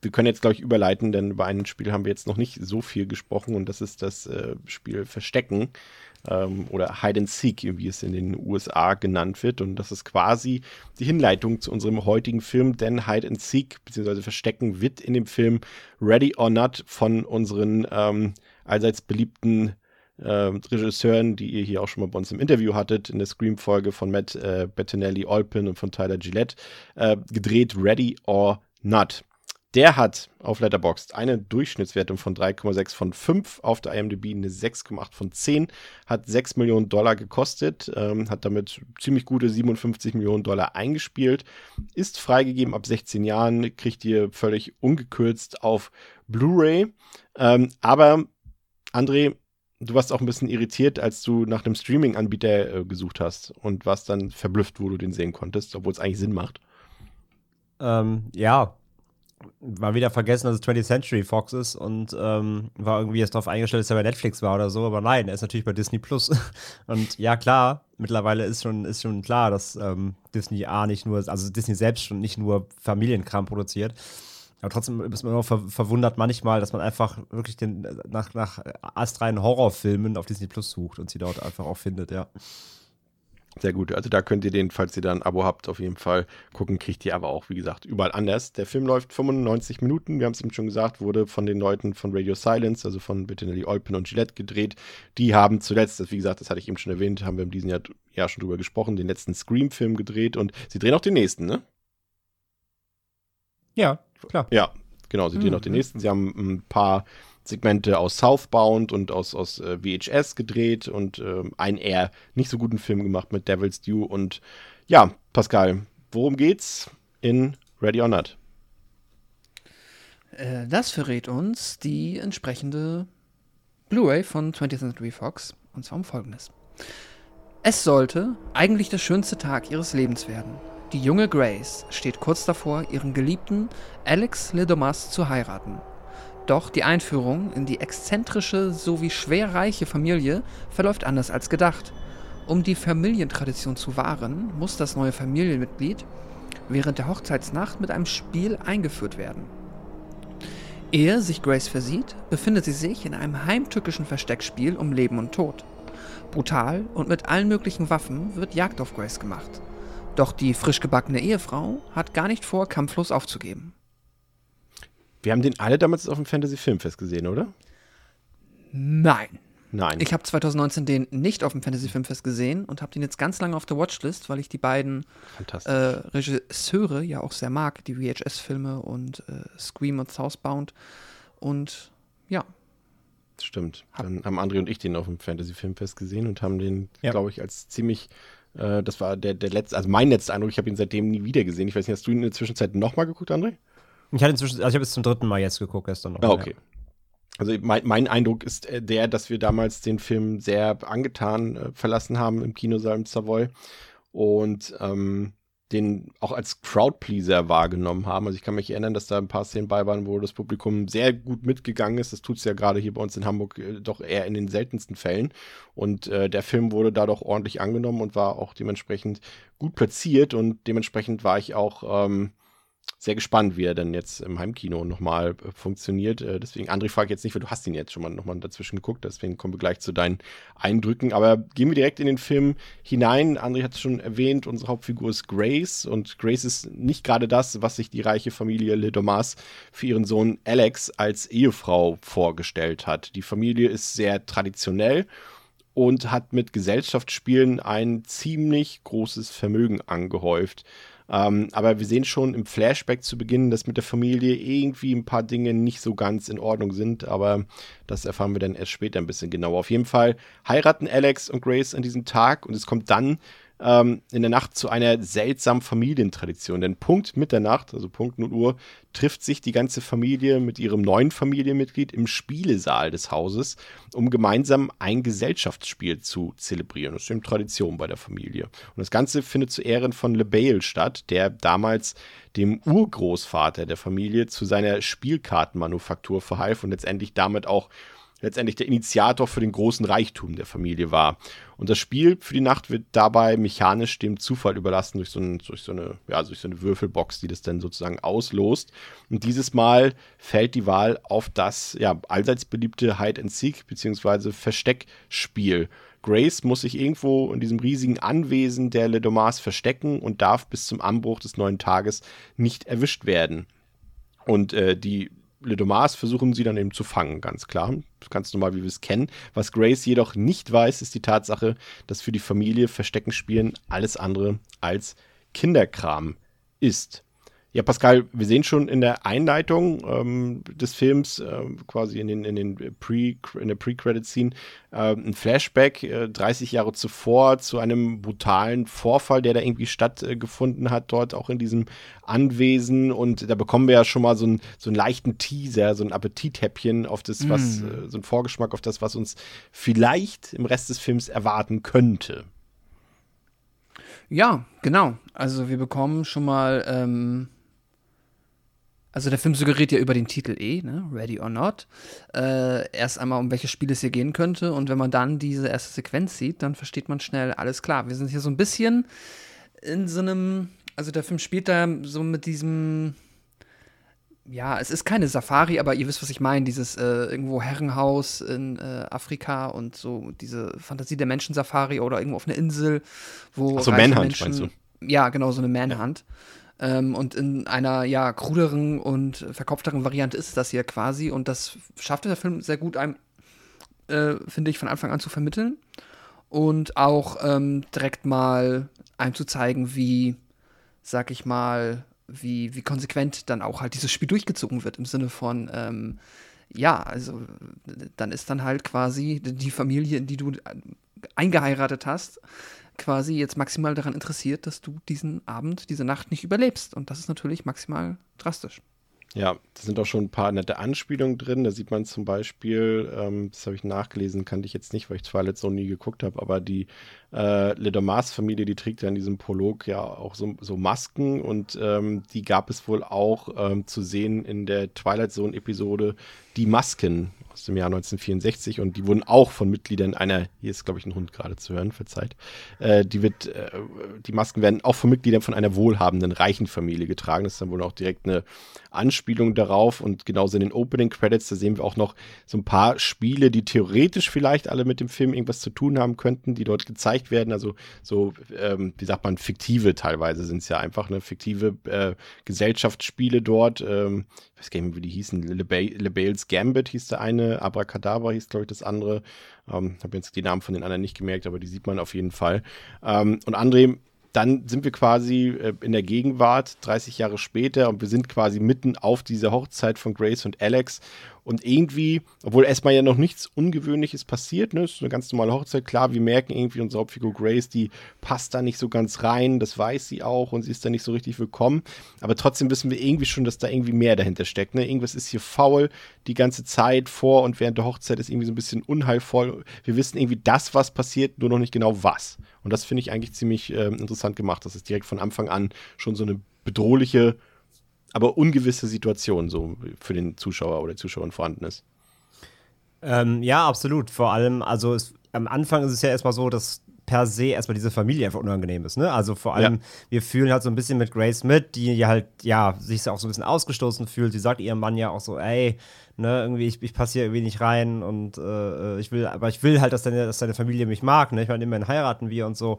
wir können jetzt, glaube ich, überleiten, denn über ein Spiel haben wir jetzt noch nicht so viel gesprochen und das ist das äh, Spiel Verstecken ähm, oder Hide and Seek, wie es in den USA genannt wird. Und das ist quasi die Hinleitung zu unserem heutigen Film, denn Hide and Seek bzw. Verstecken wird in dem Film Ready or Not von unseren ähm, allseits beliebten äh, Regisseuren, die ihr hier auch schon mal bei uns im Interview hattet, in der Scream-Folge von Matt äh, Bettinelli Olpin und von Tyler Gillette, äh, gedreht Ready or Not. Der hat auf Letterboxd eine Durchschnittswertung von 3,6 von 5, auf der IMDb eine 6,8 von 10, hat 6 Millionen Dollar gekostet, ähm, hat damit ziemlich gute 57 Millionen Dollar eingespielt, ist freigegeben ab 16 Jahren, kriegt ihr völlig ungekürzt auf Blu-ray, ähm, aber André, du warst auch ein bisschen irritiert, als du nach einem Streaming-Anbieter äh, gesucht hast und warst dann verblüfft, wo du den sehen konntest, obwohl es eigentlich Sinn macht. Ähm, ja. War wieder vergessen, dass es 20th Century Fox ist und ähm, war irgendwie jetzt darauf eingestellt, dass er bei Netflix war oder so, aber nein, er ist natürlich bei Disney Plus. Und ja, klar, mittlerweile ist schon, ist schon klar, dass ähm, Disney A nicht nur, also Disney selbst schon nicht nur Familienkram produziert. Aber trotzdem ist man immer ver verwundert manchmal, dass man einfach wirklich den, nach, nach astreinen Horrorfilmen auf Disney Plus sucht und sie dort einfach auch findet, ja. Sehr gut. Also da könnt ihr den, falls ihr da ein Abo habt, auf jeden Fall gucken. Kriegt ihr aber auch, wie gesagt, überall anders. Der Film läuft 95 Minuten. Wir haben es eben schon gesagt, wurde von den Leuten von Radio Silence, also von Bettinelli Olpin und Gillette gedreht. Die haben zuletzt, das, wie gesagt, das hatte ich eben schon erwähnt, haben wir in diesem Jahr, Jahr schon drüber gesprochen, den letzten Scream-Film gedreht und sie drehen auch den nächsten, ne? Ja, klar. Ja, genau, sie drehen auch den nächsten. Sie haben ein paar Segmente aus Southbound und aus, aus äh, VHS gedreht und ähm, einen eher nicht so guten Film gemacht mit Devil's Due. Und ja, Pascal, worum geht's in Ready or Not? Äh, das verrät uns die entsprechende Blu-ray von 20th Century Fox. Und zwar um folgendes. Es sollte eigentlich der schönste Tag ihres Lebens werden. Die junge Grace steht kurz davor, ihren Geliebten Alex Ledomas zu heiraten. Doch die Einführung in die exzentrische sowie schwer reiche Familie verläuft anders als gedacht. Um die Familientradition zu wahren, muss das neue Familienmitglied während der Hochzeitsnacht mit einem Spiel eingeführt werden. Ehe sich Grace versieht, befindet sie sich in einem heimtückischen Versteckspiel um Leben und Tod. Brutal und mit allen möglichen Waffen wird Jagd auf Grace gemacht. Doch die frisch gebackene Ehefrau hat gar nicht vor, kampflos aufzugeben. Wir haben den alle damals auf dem Fantasy Filmfest gesehen, oder? Nein. Nein. Ich habe 2019 den nicht auf dem Fantasy Filmfest gesehen und habe den jetzt ganz lange auf der Watchlist, weil ich die beiden äh, Regisseure ja auch sehr mag, die VHS-Filme und äh, Scream und Southbound. Und ja, Stimmt. Dann haben André und ich den auf dem Fantasy Filmfest gesehen und haben den, Ja. glaube ich, als ziemlich, äh, das war der, der letzte, also mein letzter Eindruck, ich habe ihn seitdem nie wieder gesehen. Ich weiß nicht, hast du ihn in der Zwischenzeit nochmal geguckt, André? Ich hatte inzwischen, also ich habe es zum dritten Mal jetzt geguckt, gestern noch. Ah, okay. Also mein, mein Eindruck ist äh, der, dass wir damals den Film sehr angetan äh, verlassen haben im Kinosaal im Savoy. Und ähm, den auch als Crowdpleaser wahrgenommen haben. Also ich kann mich erinnern, dass da ein paar Szenen bei waren, wo das Publikum sehr gut mitgegangen ist. Das tut es ja gerade hier bei uns in Hamburg äh, doch eher in den seltensten Fällen. Und äh, der Film wurde da doch ordentlich angenommen und war auch dementsprechend gut platziert. Und dementsprechend war ich auch ähm, sehr gespannt, wie er dann jetzt im Heimkino nochmal äh, funktioniert. Äh, deswegen, André, frage jetzt nicht, weil du hast ihn jetzt schon mal nochmal dazwischen geguckt, deswegen kommen wir gleich zu deinen Eindrücken. Aber gehen wir direkt in den Film hinein. André hat es schon erwähnt, unsere Hauptfigur ist Grace und Grace ist nicht gerade das, was sich die reiche Familie Le Domas für ihren Sohn Alex als Ehefrau vorgestellt hat. Die Familie ist sehr traditionell und hat mit Gesellschaftsspielen ein ziemlich großes Vermögen angehäuft. Ähm, aber wir sehen schon im Flashback zu Beginn, dass mit der Familie irgendwie ein paar Dinge nicht so ganz in Ordnung sind, aber das erfahren wir dann erst später ein bisschen genauer. Auf jeden Fall heiraten Alex und Grace an diesem Tag und es kommt dann ähm, in der Nacht zu einer seltsamen Familientradition. Denn Punkt Mitternacht, also Punkt 0 Uhr, trifft sich die ganze Familie mit ihrem neuen Familienmitglied im Spielesaal des Hauses, um gemeinsam ein Gesellschaftsspiel zu zelebrieren. Das ist eben Tradition bei der Familie. Und das Ganze findet zu Ehren von LeBale statt, der damals dem Urgroßvater der Familie zu seiner Spielkartenmanufaktur verhalf und letztendlich damit auch letztendlich der Initiator für den großen Reichtum der Familie war. Und das Spiel für die Nacht wird dabei mechanisch dem Zufall überlassen durch so, ein, durch so, eine, ja, durch so eine Würfelbox, die das dann sozusagen auslost. Und dieses Mal fällt die Wahl auf das ja, allseits beliebte Hide and Seek bzw. Versteckspiel. Grace muss sich irgendwo in diesem riesigen Anwesen der Le Domas verstecken und darf bis zum Anbruch des neuen Tages nicht erwischt werden. Und äh, die Le Domas versuchen sie dann eben zu fangen, ganz klar. Ganz normal, wie wir es kennen. Was Grace jedoch nicht weiß, ist die Tatsache, dass für die Familie Verstecken spielen alles andere als Kinderkram ist. Ja, Pascal, wir sehen schon in der Einleitung ähm, des Films, äh, quasi in, den, in, den Pre, in der Pre-Credit-Scene, äh, ein Flashback äh, 30 Jahre zuvor zu einem brutalen Vorfall, der da irgendwie stattgefunden hat, dort auch in diesem Anwesen. Und da bekommen wir ja schon mal so, ein, so einen leichten Teaser, so ein Appetithäppchen auf das, was, mm. so ein Vorgeschmack auf das, was uns vielleicht im Rest des Films erwarten könnte. Ja, genau. Also wir bekommen schon mal ähm, also der Film suggeriert ja über den Titel eh, ne? Ready or Not, äh, erst einmal, um welches Spiel es hier gehen könnte. Und wenn man dann diese erste Sequenz sieht, dann versteht man schnell, alles klar. Wir sind hier so ein bisschen in so einem, also der Film spielt da so mit diesem, ja, es ist keine Safari, aber ihr wisst, was ich meine, dieses äh, irgendwo Herrenhaus in äh, Afrika und so diese Fantasie der Menschen-Safari oder irgendwo auf einer Insel, wo Ach so Manhunt, Menschen, meinst du? Ja, genau, so eine Manhunt. Ja. Ähm, und in einer ja kruderen und verkopfteren Variante ist das hier quasi. Und das schafft der Film sehr gut, einem, äh, finde ich, von Anfang an zu vermitteln. Und auch ähm, direkt mal einem zu zeigen, wie, sag ich mal, wie, wie konsequent dann auch halt dieses Spiel durchgezogen wird. Im Sinne von, ähm, ja, also dann ist dann halt quasi die Familie, in die du eingeheiratet hast, quasi jetzt maximal daran interessiert, dass du diesen Abend, diese Nacht nicht überlebst. Und das ist natürlich maximal drastisch. Ja, da sind auch schon ein paar nette Anspielungen drin. Da sieht man zum Beispiel, ähm, das habe ich nachgelesen, kannte ich jetzt nicht, weil ich Twilight so nie geguckt habe, aber die äh, Le Domas-Familie, die trägt ja in diesem Prolog ja auch so, so Masken und ähm, die gab es wohl auch ähm, zu sehen in der Twilight Zone-Episode Die Masken aus dem Jahr 1964 und die wurden auch von Mitgliedern einer, hier ist glaube ich ein Hund gerade zu hören, verzeiht, äh, die wird, äh, die Masken werden auch von Mitgliedern von einer wohlhabenden, reichen Familie getragen. Das ist dann wohl auch direkt eine Anspielung darauf und genauso in den Opening Credits, da sehen wir auch noch so ein paar Spiele, die theoretisch vielleicht alle mit dem Film irgendwas zu tun haben könnten, die dort gezeigt werden. Also so, ähm, wie sagt man, fiktive teilweise sind es ja einfach, ne, fiktive äh, Gesellschaftsspiele dort. Ähm, ich weiß gar nicht mehr, wie die hießen. LeBales Gambit hieß der eine, Abracadabra hieß, glaube ich, das andere. Ähm, Habe jetzt die Namen von den anderen nicht gemerkt, aber die sieht man auf jeden Fall. Ähm, und André, dann sind wir quasi äh, in der Gegenwart, 30 Jahre später, und wir sind quasi mitten auf dieser Hochzeit von Grace und Alex. Und irgendwie, obwohl erstmal ja noch nichts Ungewöhnliches passiert, ne, ist eine ganz normale Hochzeit, klar, wir merken irgendwie, unsere Hauptfigur Grace, die passt da nicht so ganz rein, das weiß sie auch und sie ist da nicht so richtig willkommen. Aber trotzdem wissen wir irgendwie schon, dass da irgendwie mehr dahinter steckt. Ne? Irgendwas ist hier faul die ganze Zeit vor und während der Hochzeit ist irgendwie so ein bisschen unheilvoll. Wir wissen irgendwie das, was passiert, nur noch nicht genau was. Und das finde ich eigentlich ziemlich äh, interessant gemacht, dass es direkt von Anfang an schon so eine bedrohliche aber ungewisse Situation so für den Zuschauer oder Zuschauerin vorhanden ist. Ähm, ja, absolut. Vor allem, also es, am Anfang ist es ja erstmal so, dass per se erstmal diese Familie einfach unangenehm ist. Ne? Also vor allem, ja. wir fühlen halt so ein bisschen mit Grace mit, die halt, ja, sich auch so ein bisschen ausgestoßen fühlt. Sie sagt ihrem Mann ja auch so, ey, ne, irgendwie, ich, ich passe hier irgendwie nicht rein und äh, ich will, aber ich will halt, dass deine, dass deine Familie mich mag, ne? Ich meine, immerhin heiraten wir und so.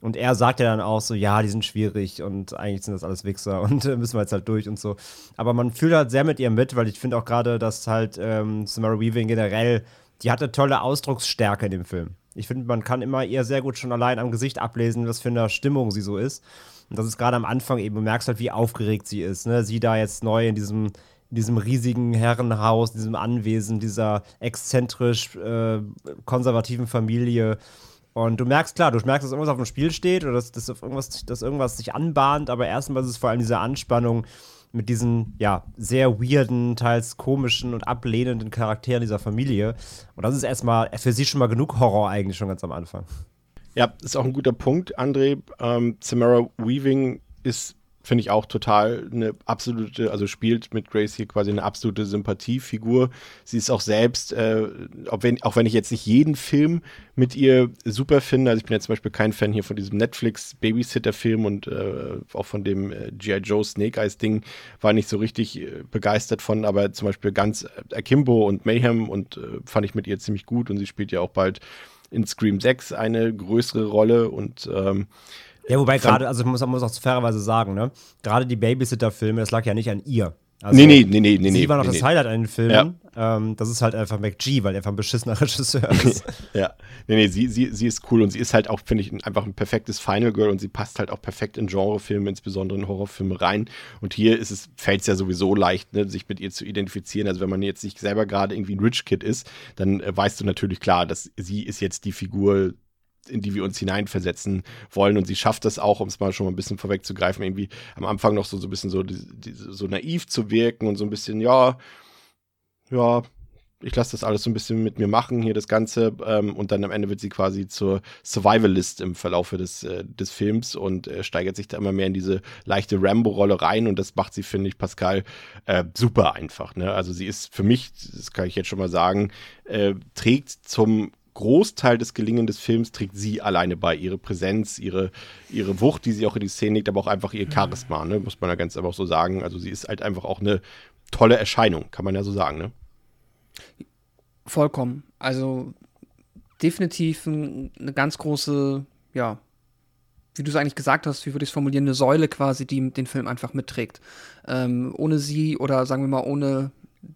Und er sagt ja dann auch so, ja, die sind schwierig und eigentlich sind das alles Wichser und äh, müssen wir jetzt halt durch und so. Aber man fühlt halt sehr mit ihr mit, weil ich finde auch gerade, dass halt ähm, Samara Weaving generell, die hatte tolle Ausdrucksstärke in dem Film. Ich finde, man kann immer ihr sehr gut schon allein am Gesicht ablesen, was für eine Stimmung sie so ist. Und das ist gerade am Anfang eben, du merkst halt, wie aufgeregt sie ist. Ne? Sie da jetzt neu in diesem, in diesem riesigen Herrenhaus, diesem Anwesen, dieser exzentrisch äh, konservativen Familie und du merkst, klar, du merkst, dass irgendwas auf dem Spiel steht oder dass, dass, irgendwas, dass irgendwas sich anbahnt, aber erstmal ist es vor allem diese Anspannung mit diesen, ja, sehr weirden, teils komischen und ablehnenden Charakteren dieser Familie. Und das ist erstmal für sie schon mal genug Horror eigentlich schon ganz am Anfang. Ja, ist auch ein guter Punkt, André. Ähm, Samara Weaving ist finde ich auch total eine absolute, also spielt mit Grace hier quasi eine absolute Sympathiefigur. Sie ist auch selbst, äh, auch, wenn, auch wenn ich jetzt nicht jeden Film mit ihr super finde, also ich bin jetzt zum Beispiel kein Fan hier von diesem Netflix-Babysitter-Film und äh, auch von dem äh, G.I. Joe Snake Eyes-Ding war nicht so richtig äh, begeistert von, aber zum Beispiel ganz äh, Akimbo und Mayhem und äh, fand ich mit ihr ziemlich gut und sie spielt ja auch bald in Scream 6 eine größere Rolle und ähm, ja, wobei gerade, also man muss, muss auch fairerweise sagen, ne? Gerade die Babysitter-Filme, das lag ja nicht an ihr. Also, nee, nee, nee, nee, nee. Sie war noch nee, das Highlight an den Filmen. Ja. Ähm, das ist halt einfach McG, weil er einfach ein beschissener Regisseur ist. ja, nee, nee, sie, sie, sie ist cool und sie ist halt auch, finde ich, einfach ein perfektes Final Girl und sie passt halt auch perfekt in Genrefilme, insbesondere in Horrorfilme rein. Und hier ist es, fällt es ja sowieso leicht, ne, sich mit ihr zu identifizieren. Also wenn man jetzt nicht selber gerade irgendwie ein Rich Kid ist, dann äh, weißt du natürlich klar, dass sie ist jetzt die Figur in die wir uns hineinversetzen wollen. Und sie schafft das auch, um es mal schon mal ein bisschen vorwegzugreifen, irgendwie am Anfang noch so, so ein bisschen so, so naiv zu wirken und so ein bisschen, ja, ja, ich lasse das alles so ein bisschen mit mir machen, hier das Ganze. Ähm, und dann am Ende wird sie quasi zur Survivalist im Verlaufe des, äh, des Films und äh, steigert sich da immer mehr in diese leichte Rambo-Rolle rein. Und das macht sie, finde ich, Pascal, äh, super einfach. Ne? Also sie ist für mich, das kann ich jetzt schon mal sagen, äh, trägt zum Großteil des Gelingen des Films trägt sie alleine bei. Ihre Präsenz, ihre, ihre Wucht, die sie auch in die Szene legt, aber auch einfach ihr Charisma, ne? muss man ja ganz einfach so sagen. Also sie ist halt einfach auch eine tolle Erscheinung, kann man ja so sagen. Ne? Vollkommen. Also definitiv eine ganz große, ja, wie du es eigentlich gesagt hast, wie würde ich es formulieren, eine Säule quasi, die den Film einfach mitträgt. Ähm, ohne sie oder sagen wir mal ohne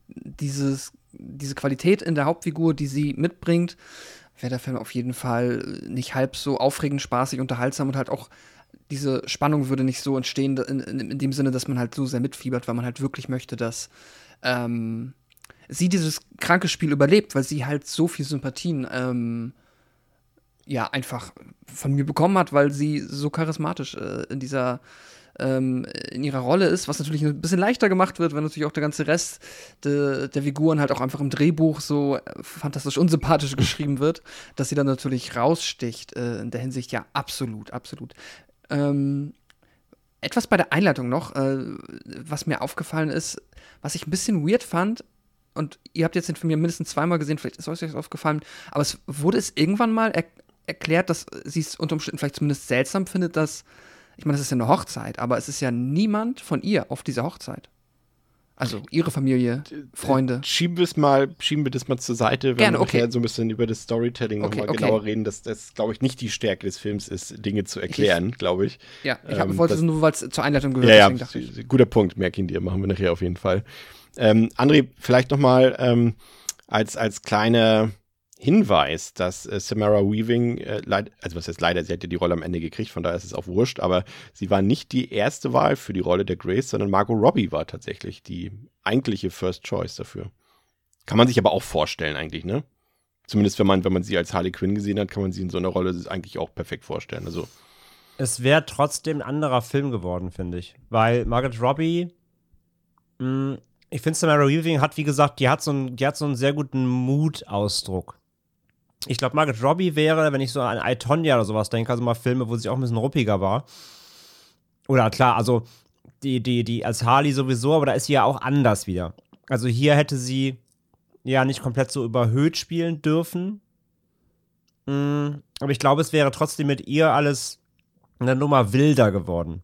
dieses diese Qualität in der Hauptfigur, die sie mitbringt, wäre der Film auf jeden Fall nicht halb so aufregend, spaßig, unterhaltsam und halt auch diese Spannung würde nicht so entstehen, in, in, in dem Sinne, dass man halt so sehr mitfiebert, weil man halt wirklich möchte, dass ähm, sie dieses kranke Spiel überlebt, weil sie halt so viel Sympathien ähm, ja einfach von mir bekommen hat, weil sie so charismatisch äh, in dieser ähm, in ihrer Rolle ist, was natürlich ein bisschen leichter gemacht wird, wenn natürlich auch der ganze Rest de, der Figuren halt auch einfach im Drehbuch so äh, fantastisch unsympathisch geschrieben wird, dass sie dann natürlich raussticht. Äh, in der Hinsicht ja absolut, absolut. Ähm, etwas bei der Einleitung noch, äh, was mir aufgefallen ist, was ich ein bisschen weird fand, und ihr habt jetzt den Film ja mindestens zweimal gesehen, vielleicht ist euch das aufgefallen, aber es wurde es irgendwann mal er erklärt, dass sie es unter Umständen vielleicht zumindest seltsam findet, dass ich meine, es ist ja eine Hochzeit, aber es ist ja niemand von ihr auf dieser Hochzeit. Also ihre Familie, Freunde. Schieben wir es mal, schieben wir das mal zur Seite, wenn Gerne, wir okay. so ein bisschen über das Storytelling okay, nochmal okay. genauer reden, dass das, glaube ich, nicht die Stärke des Films ist, Dinge zu erklären, glaube ich. Ja, ich Ähm, wollte es das- nur, weil es zur Einleitung gehört, Ja, ja, guter Punkt, merk ihn dir, machen wir nachher auf jeden Fall. Ähm, André, vielleicht nochmal ähm, als, als kleiner Hinweis, dass äh, Samara Weaving, äh, leid, also was heißt leider, sie hat ja die Rolle am Ende gekriegt, von daher ist es auch wurscht, aber sie war nicht die erste Wahl für die Rolle der Grace, sondern Margot Robbie war tatsächlich die eigentliche First Choice dafür. Kann man sich aber auch vorstellen eigentlich, ne? Zumindest wenn man, wenn man sie als Harley Quinn gesehen hat, kann man sie in so einer Rolle eigentlich auch perfekt vorstellen. Also es wäre trotzdem ein anderer Film geworden, finde ich. Weil Margaret Robbie, mh, hm, ich finde, Samara Weaving hat, wie gesagt, die hat so einen, die hat so einen sehr guten Mutausdruck. Ich glaube, Margaret Robbie wäre, wenn ich so an I, Tonya oder sowas denke, also mal Filme, wo sie auch ein bisschen ruppiger war. Oder klar, also die, die, die als Harley sowieso, aber da ist sie ja auch anders wieder. Also hier hätte sie ja nicht komplett so überhöht spielen dürfen. Mhm, aber ich glaube, es wäre trotzdem mit ihr alles eine Nummer wilder geworden.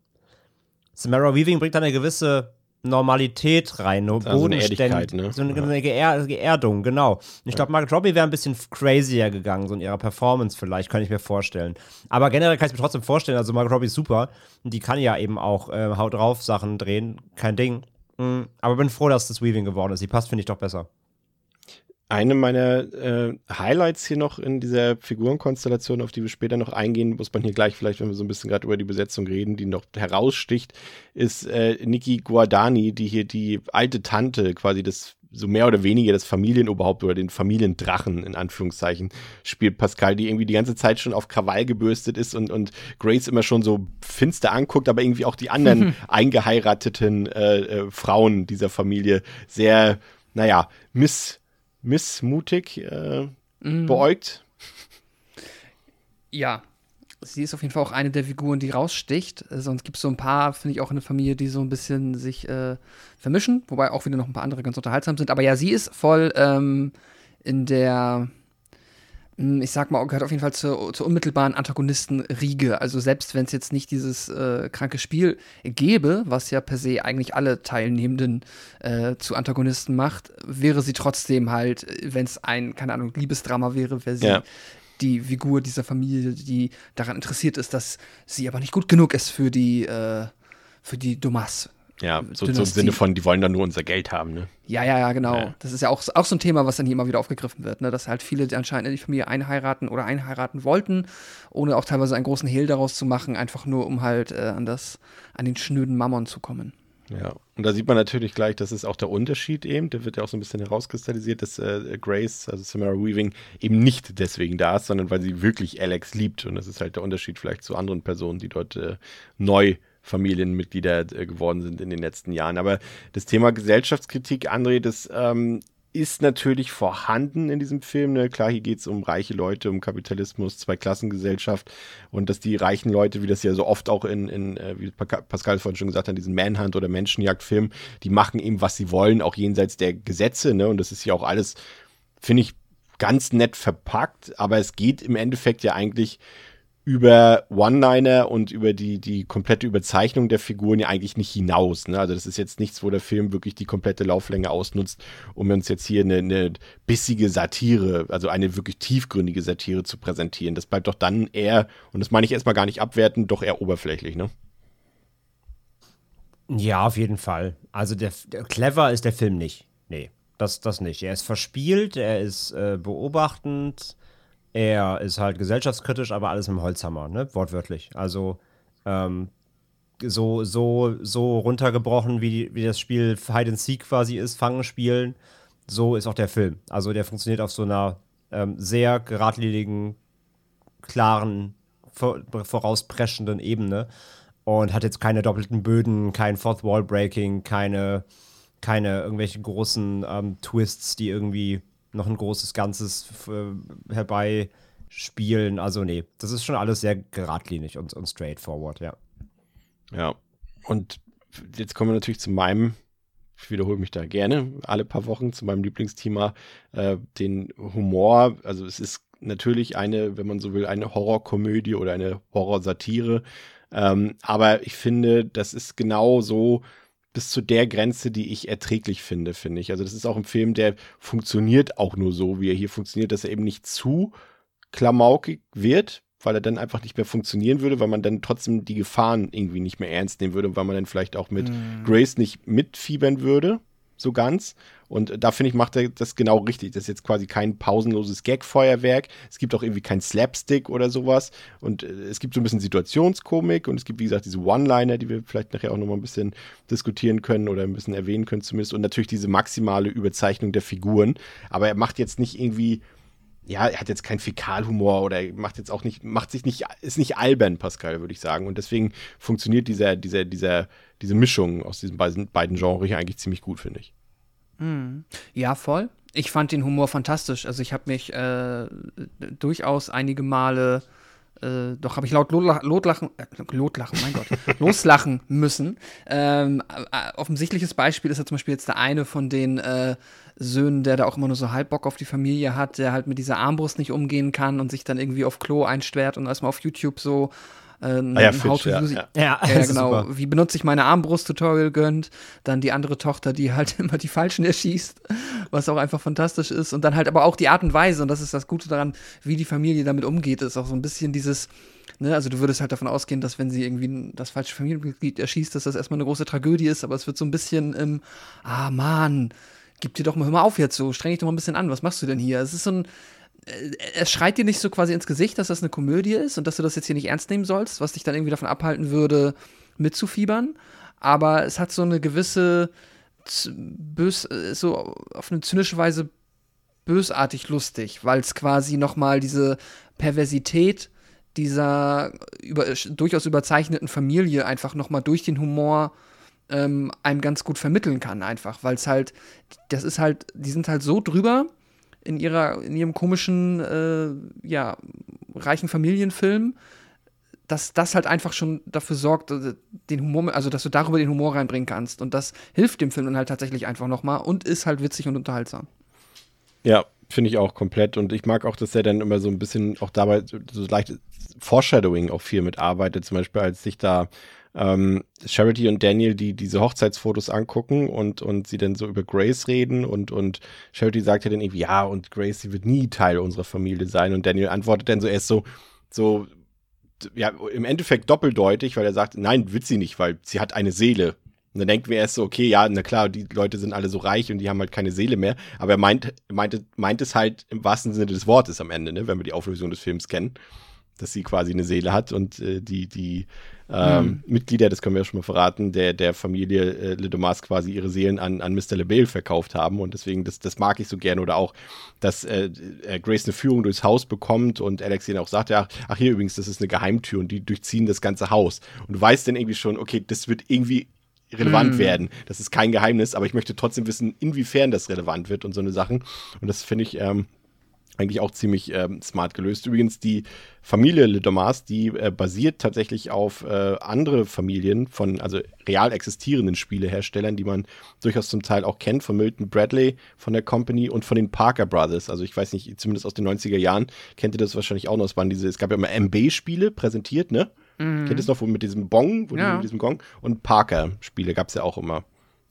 Samara Weaving bringt da eine gewisse Normalität rein, ne? Bodenständigkeit, ne? so eine, eine Geer Geerdung, genau. ich glaube, Margaret Robbie wäre ein bisschen crazier gegangen, so in ihrer Performance vielleicht, kann ich mir vorstellen. Aber generell kann ich mir trotzdem vorstellen, also Margaret Robbie ist super und die kann ja eben auch äh, Haut drauf Sachen drehen, kein Ding. Mhm. Aber bin froh, dass das Weaving geworden ist. Die passt, finde ich, doch besser. Eine meiner äh, Highlights hier noch in dieser Figurenkonstellation, auf die wir später noch eingehen, muss man hier gleich vielleicht, wenn wir so ein bisschen gerade über die Besetzung reden, die noch heraussticht, ist äh, Niki Guardani, die hier die alte Tante quasi des so mehr oder weniger das Familienoberhaupt oder den Familiendrachen in Anführungszeichen spielt Pascal, die irgendwie die ganze Zeit schon auf Krawall gebürstet ist und, und Grace immer schon so finster anguckt, aber irgendwie auch die anderen eingeheirateten äh, äh, Frauen dieser Familie sehr, naja, miss missmutig äh, mhm. beäugt. Ja, sie ist auf jeden Fall auch eine der Figuren, die raussticht. Sonst gibt es so ein paar, finde ich, auch in der Familie, die so ein bisschen sich äh, vermischen, wobei auch wieder noch ein paar andere ganz unterhaltsam sind. Aber ja, sie ist voll ähm, in der ich sag mal, gehört auf jeden Fall zur, zur unmittelbaren Antagonisten-Riege. Also selbst wenn es jetzt nicht dieses äh, kranke Spiel gäbe, was ja per se eigentlich alle Teilnehmenden äh, zu Antagonisten macht, wäre sie trotzdem halt, wenn es ein, keine Ahnung, Liebesdrama wäre, wäre sie ja. die Figur dieser Familie, die daran interessiert ist, dass sie aber nicht gut genug ist für die, äh, für die Dumas, ja, so, so, im Sinne von, die wollen dann nur unser Geld haben, ne? Ja, ja, ja, genau. Ja. Das ist ja auch, auch so ein Thema, was dann hier immer wieder aufgegriffen wird, ne? Dass halt viele anscheinend in die Familie einheiraten oder einheiraten wollten, ohne auch teilweise einen großen Hehl daraus zu machen, einfach nur um halt äh, an das, an den schnöden Mammon zu kommen. Ja, und da sieht man natürlich gleich, das ist auch der Unterschied eben, der wird ja auch so ein bisschen herauskristallisiert, dass äh, Grace, also Samara Weaving, eben nicht deswegen da ist, sondern weil sie wirklich Alex liebt. Und das ist halt der Unterschied vielleicht zu anderen Personen, die dort äh, neu Familienmitglieder äh, geworden sind in den letzten Jahren. Aber das Thema Gesellschaftskritik, André, das ähm, ist natürlich vorhanden in diesem Film. Ne? Klar, hier geht es um reiche Leute, um Kapitalismus, Zweiklassengesellschaft und dass die reichen Leute, wie das ja so oft auch in, in äh, wie Pascal vorhin schon gesagt hat, diesen Manhunt- oder Menschenjagdfilm, die machen eben, was sie wollen, auch jenseits der Gesetze. Ne? Und das ist ja auch alles, finde ich, ganz nett verpackt, aber es geht im Endeffekt ja eigentlich über One-Liner und über die, die komplette Überzeichnung der Figuren ja eigentlich nicht hinaus. Ne? Also das ist jetzt nichts, wo der Film wirklich die komplette Lauflänge ausnutzt, um uns jetzt hier eine, eine bissige Satire, also eine wirklich tiefgründige Satire zu präsentieren. Das bleibt doch dann eher, und das meine ich erstmal gar nicht abwertend, doch eher oberflächlich, ne? Ja, auf jeden Fall. Also der, der clever ist der Film nicht. Nee, das, das nicht. Er ist verspielt, er ist äh, beobachtend, er ist halt gesellschaftskritisch, aber alles im Holzhammer, ne? Wortwörtlich. Also ähm, so, so, so runtergebrochen, wie, wie das Spiel Hide and Seek quasi ist, Fangen spielen, so ist auch der Film. Also der funktioniert auf so einer ähm, sehr geradlinigen, klaren, vorauspreschenden Ebene und hat jetzt keine doppelten Böden, kein Fourth Wall Breaking, keine, keine irgendwelche großen ähm, Twists, die irgendwie noch ein großes Ganzes äh, herbeispielen. Also nee, das ist schon alles sehr geradlinig und, und straightforward, ja. Ja, und jetzt kommen wir natürlich zu meinem, ich wiederhole mich da gerne, alle paar Wochen zu meinem Lieblingsthema, äh, den Humor. Also es ist natürlich eine, wenn man so will, eine Horrorkomödie oder eine Horrorsatire. Ähm, aber ich finde, das ist genau so bis zu der Grenze, die ich erträglich finde, finde ich. Also das ist auch ein Film, der funktioniert auch nur so, wie er hier funktioniert, dass er eben nicht zu klamaukig wird, weil er dann einfach nicht mehr funktionieren würde, weil man dann trotzdem die Gefahren irgendwie nicht mehr ernst nehmen würde, weil man dann vielleicht auch mit mm. Grace nicht mitfiebern würde. So ganz. Und da finde ich, macht er das genau richtig. Das ist jetzt quasi kein pausenloses Gag-Feuerwerk. Es gibt auch irgendwie kein Slapstick oder sowas. Und äh, es gibt so ein bisschen Situationskomik und es gibt, wie gesagt, diese One-Liner, die wir vielleicht nachher auch nochmal ein bisschen diskutieren können oder ein bisschen erwähnen können zumindest. Und natürlich diese maximale Überzeichnung der Figuren. Aber er macht jetzt nicht irgendwie ja, er hat jetzt keinen Fäkalhumor oder macht jetzt auch nicht, macht sich nicht, ist nicht albern, Pascal, würde ich sagen. Und deswegen funktioniert dieser, dieser, dieser, diese Mischung aus diesen beiden, beiden Genres eigentlich ziemlich gut, finde ich. Mhm. Ja, voll. Ich fand den Humor fantastisch. Also ich habe mich äh, durchaus einige Male äh, doch habe ich laut Lotlachen, äh, Lotlachen, mein Gott, loslachen müssen. Ähm, äh, offensichtliches Beispiel ist ja zum Beispiel jetzt der eine von den äh, Söhnen, der da auch immer nur so halb Bock auf die Familie hat, der halt mit dieser Armbrust nicht umgehen kann und sich dann irgendwie auf Klo einsperrt und erstmal auf YouTube so äh, ah ja, How to use ja, ja. ja genau. Wie benutze ich meine Armbrust-Tutorial gönnt. Dann die andere Tochter, die halt immer die Falschen erschießt, was auch einfach fantastisch ist. Und dann halt aber auch die Art und Weise, und das ist das Gute daran, wie die Familie damit umgeht, ist auch so ein bisschen dieses, ne, also du würdest halt davon ausgehen, dass wenn sie irgendwie das falsche Familienmitglied erschießt, dass das erstmal eine große Tragödie ist, aber es wird so ein bisschen im, ah Mann, gib dir doch mal, hör mal auf jetzt so, streng dich doch mal ein bisschen an, was machst du denn hier? Es ist so ein, es schreit dir nicht so quasi ins Gesicht, dass das eine Komödie ist und dass du das jetzt hier nicht ernst nehmen sollst, was dich dann irgendwie davon abhalten würde, mitzufiebern. Aber es hat so eine gewisse, bös, äh, so auf eine zynische Weise bösartig lustig, weil es quasi nochmal diese Perversität dieser über, durchaus überzeichneten Familie einfach nochmal durch den Humor ähm, einem ganz gut vermitteln kann, einfach, weil es halt, das ist halt, die sind halt so drüber, in, ihrer, in ihrem komischen, äh, ja, reichen Familienfilm, dass das halt einfach schon dafür sorgt, äh, den Humor, also dass du darüber den Humor reinbringen kannst. Und das hilft dem Film dann halt tatsächlich einfach nochmal und ist halt witzig und unterhaltsam. Ja, finde ich auch komplett. Und ich mag auch, dass er dann immer so ein bisschen auch dabei so leicht Foreshadowing auch viel mitarbeitet. Zum Beispiel, als sich da ähm, Charity und Daniel, die diese Hochzeitsfotos angucken und, und sie dann so über Grace reden und, und Charity sagt ja dann irgendwie, ja, und Grace, sie wird nie Teil unserer Familie sein und Daniel antwortet dann so erst so, so, ja, im Endeffekt doppeldeutig, weil er sagt, nein, wird sie nicht, weil sie hat eine Seele. Und dann denken wir erst so, okay, ja, na klar, die Leute sind alle so reich und die haben halt keine Seele mehr. Aber er meint, meint, meint es halt im wahrsten Sinne des Wortes am Ende, ne, wenn wir die Auflösung des Films kennen, dass sie quasi eine Seele hat und äh, die, die ähm, mhm. Mitglieder, das können wir ja schon mal verraten, der, der Familie äh, Le Domas quasi ihre Seelen an, an Mr. LeBale verkauft haben. Und deswegen, das, das mag ich so gerne. Oder auch, dass äh, äh, Grace eine Führung durchs Haus bekommt und Alex ihnen auch sagt, ja, ach hier übrigens, das ist eine Geheimtür und die durchziehen das ganze Haus. Und du weißt dann irgendwie schon, okay, das wird irgendwie relevant mm. werden. Das ist kein Geheimnis, aber ich möchte trotzdem wissen, inwiefern das relevant wird und so eine Sachen. Und das finde ich ähm, eigentlich auch ziemlich ähm, smart gelöst. Übrigens, die Familie Le Domas, die äh, basiert tatsächlich auf äh, andere Familien von, also real existierenden Spieleherstellern, die man durchaus zum Teil auch kennt, von Milton Bradley von der Company und von den Parker Brothers. Also ich weiß nicht, zumindest aus den 90er Jahren kennt ihr das wahrscheinlich auch noch. Es waren diese, es gab ja immer MB-Spiele präsentiert, ne? Mhm. Kennt ihr es noch, wo mit diesem Bong, ja. mit diesem Gong? Und Parker-Spiele gab es ja auch immer.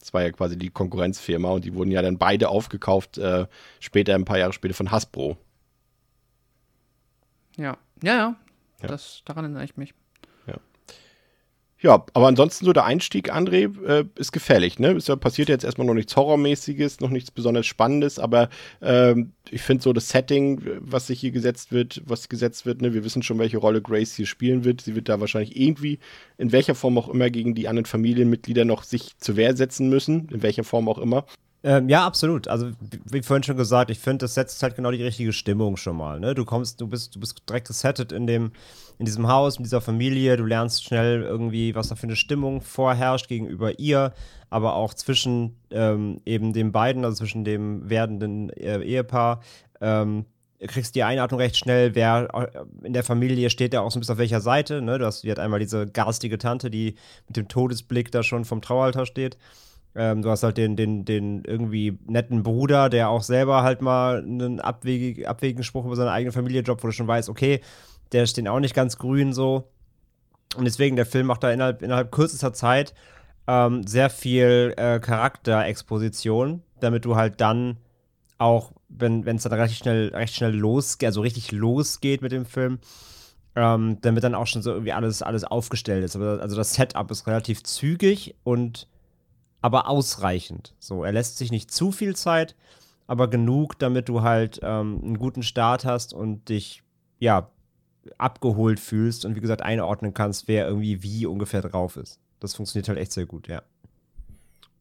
Das war ja quasi die Konkurrenzfirma und die wurden ja dann beide aufgekauft, äh, später, ein paar Jahre später von Hasbro. Ja, ja, ja. ja. Das, daran erinnere ich mich. Ja, aber ansonsten so der Einstieg, André, äh, ist gefährlich, ne? Es passiert jetzt erstmal noch nichts Horrormäßiges, noch nichts besonders Spannendes, aber ähm, ich finde so das Setting, was sich hier gesetzt wird, was gesetzt wird, ne? Wir wissen schon, welche Rolle Grace hier spielen wird. Sie wird da wahrscheinlich irgendwie, in welcher Form auch immer, gegen die anderen Familienmitglieder noch sich zur Wehr setzen müssen, in welcher Form auch immer. Ähm, ja, absolut. Also, wie vorhin schon gesagt, ich finde, das setzt halt genau die richtige Stimmung schon mal. Ne? Du kommst, du bist, du bist direkt gesettet in dem, in diesem Haus, in dieser Familie, du lernst schnell irgendwie, was da für eine Stimmung vorherrscht gegenüber ihr, aber auch zwischen ähm, eben den beiden, also zwischen dem werdenden äh, Ehepaar. Ähm, kriegst die Einordnung recht schnell, wer äh, in der Familie steht, der auch so ein bisschen auf welcher Seite. Ne? Du hast die einmal diese garstige Tante, die mit dem Todesblick da schon vom Traualtar steht. Ähm, du hast halt den, den, den irgendwie netten Bruder, der auch selber halt mal einen abwegig, abwegigen Spruch über seine eigene Familie droppt, wo du schon weißt, okay, der steht auch nicht ganz grün so. Und deswegen, der Film macht da innerhalb, innerhalb kürzester Zeit ähm, sehr viel äh, Charakterexposition, damit du halt dann auch, wenn es dann recht schnell, recht schnell losgeht, also richtig losgeht mit dem Film, ähm, damit dann auch schon so irgendwie alles, alles aufgestellt ist. Aber, also das Setup ist relativ zügig und aber ausreichend. So, er lässt sich nicht zu viel Zeit, aber genug, damit du halt ähm, einen guten Start hast und dich, ja, abgeholt fühlst und wie gesagt einordnen kannst, wer irgendwie wie ungefähr drauf ist. Das funktioniert halt echt sehr gut, ja.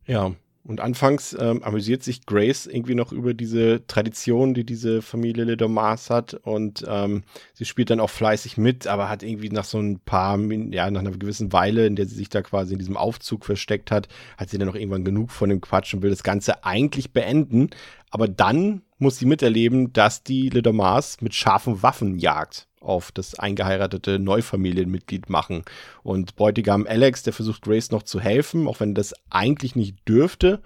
Ja, und anfangs ähm, amüsiert sich Grace irgendwie noch über diese Tradition, die diese Familie Le Domas hat. Und ähm, sie spielt dann auch fleißig mit, aber hat irgendwie nach so ein paar, ja, nach einer gewissen Weile, in der sie sich da quasi in diesem Aufzug versteckt hat, hat sie dann auch irgendwann genug von dem Quatsch und will das Ganze eigentlich beenden. Aber dann muss sie miterleben, dass die Le Domas mit scharfen Waffen jagt auf das eingeheiratete Neufamilienmitglied machen. Und Bräutigam Alex, der versucht Grace noch zu helfen, auch wenn das eigentlich nicht dürfte.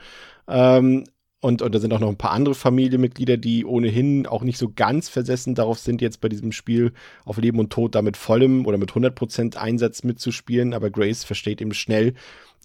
Ähm, und, und da sind auch noch ein paar andere Familienmitglieder, die ohnehin auch nicht so ganz versessen darauf sind, jetzt bei diesem Spiel auf Leben und Tod da mit vollem oder mit 100% Einsatz mitzuspielen. Aber Grace versteht eben schnell,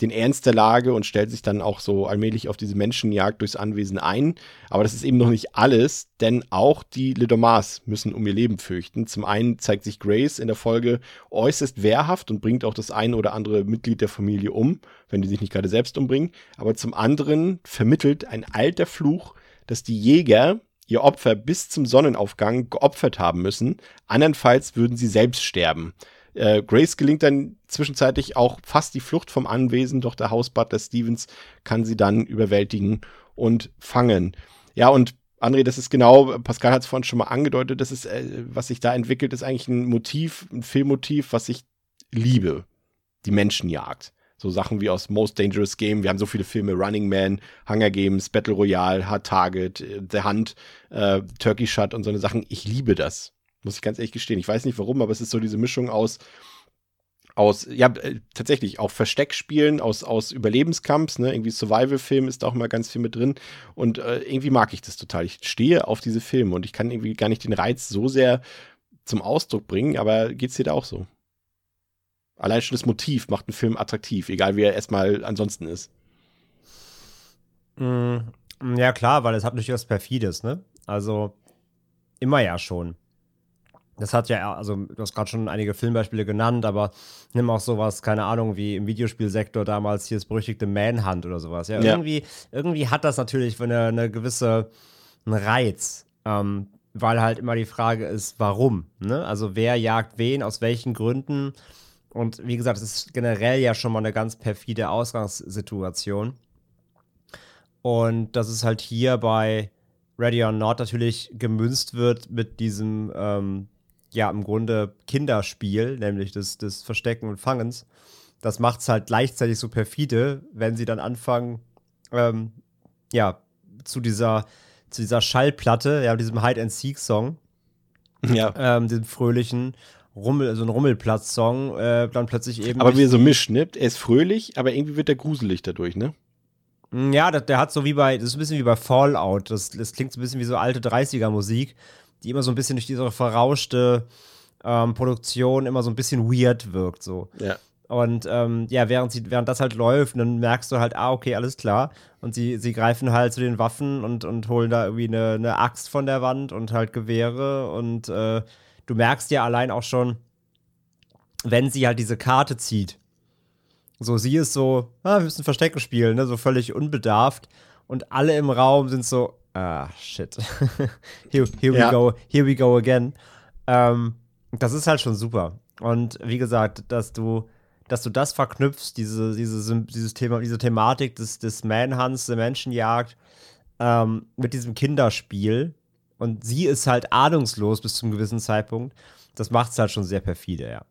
den Ernst der Lage und stellt sich dann auch so allmählich auf diese Menschenjagd durchs Anwesen ein. Aber das ist eben noch nicht alles, denn auch die Lidomas müssen um ihr Leben fürchten. Zum einen zeigt sich Grace in der Folge äußerst wehrhaft und bringt auch das eine oder andere Mitglied der Familie um, wenn die sich nicht gerade selbst umbringen. Aber zum anderen vermittelt ein alter Fluch, dass die Jäger ihr Opfer bis zum Sonnenaufgang geopfert haben müssen. Andernfalls würden sie selbst sterben. Äh, Grace gelingt dann zwischenzeitlich auch fast die Flucht vom Anwesen, doch der Hausbutler Stevens kann sie dann überwältigen und fangen. Ja, und André, das ist genau, Pascal hat es vorhin schon mal angedeutet, das ist, äh, was sich da entwickelt, ist eigentlich ein Motiv, ein Filmmotiv, was ich liebe. Die Menschenjagd. So Sachen wie aus Most Dangerous Game. Wir haben so viele Filme, Running Man, Hunger Games, Battle Royale, Hard Target, äh, The Hunt, äh, Turkey Shot und so eine Sachen. Ich liebe das. Muss ich ganz ehrlich gestehen. Ich weiß nicht warum, aber es ist so diese Mischung aus, aus, ja, äh, tatsächlich auch Versteckspielen, aus, aus Überlebenskampfs, ne, irgendwie Survival-Film ist da auch mal ganz viel mit drin. Und äh, irgendwie mag ich das total. Ich stehe auf diese Filme und ich kann irgendwie gar nicht den Reiz so sehr zum Ausdruck bringen, aber geht es dir da auch so? Allein schon das Motiv macht einen Film attraktiv, egal wie er erstmal ansonsten ist. Mm, ja, klar, weil es hat natürlich was Perfides, ne? Also, immer ja schon. Das hat ja, also du hast gerade schon einige Filmbeispiele genannt, aber nimm auch sowas, keine Ahnung, wie im Videospielsektor damals hier das berüchtigte Manhunt oder sowas. Ja, ja. Irgendwie, irgendwie hat das natürlich eine, eine gewisse einen Reiz, ähm, weil halt immer die Frage ist, warum. Ne? Also wer jagt wen, aus welchen Gründen. Und wie gesagt, es ist generell ja schon mal eine ganz perfide Ausgangssituation. Und das ist halt hier bei Ready or Not natürlich gemünzt wird mit diesem ähm, ja im Grunde Kinderspiel, nämlich des, des Verstecken und Fangens. Das macht es halt gleichzeitig so perfide, wenn sie dann anfangen, ähm, ja, zu dieser, zu dieser Schallplatte, ja, diesem Hide-and-Seek-Song, ja. ähm, den fröhlichen, Rummel, so ein Rummelplatz-Song, äh, dann plötzlich eben. Aber wie er so mischt, ne? Er ist fröhlich, aber irgendwie wird er gruselig dadurch, ne? Mm, ja, der, der hat so wie bei, das ist ein bisschen wie bei Fallout. Das, das klingt so ein bisschen wie so alte 30er-Musik die immer so ein bisschen durch diese verrauschte ähm, Produktion immer so ein bisschen weird wirkt. So. Ja. Und ähm, ja, während, sie, während das halt läuft, dann merkst du halt, ah, okay, alles klar. Und sie, sie greifen halt zu den Waffen und, und holen da irgendwie eine, eine Axt von der Wand und halt Gewehre. Und äh, du merkst ja allein auch schon, wenn sie halt diese Karte zieht. So, sie ist so, ah, wir müssen Verstecken spielen, ne? so völlig unbedarft. Und alle im Raum sind so, ah, shit. here, here we go, here we go again. Ähm, das ist halt schon super. Und wie gesagt, dass du, dass du das verknüpfst, diese, diese, dieses Thema, diese Thematik des, des Manhunts, der Menschenjagd, ähm, mit diesem Kinderspiel. Und sie ist halt ahnungslos bis zum gewissen Zeitpunkt. Das macht es halt schon sehr perfide, ja.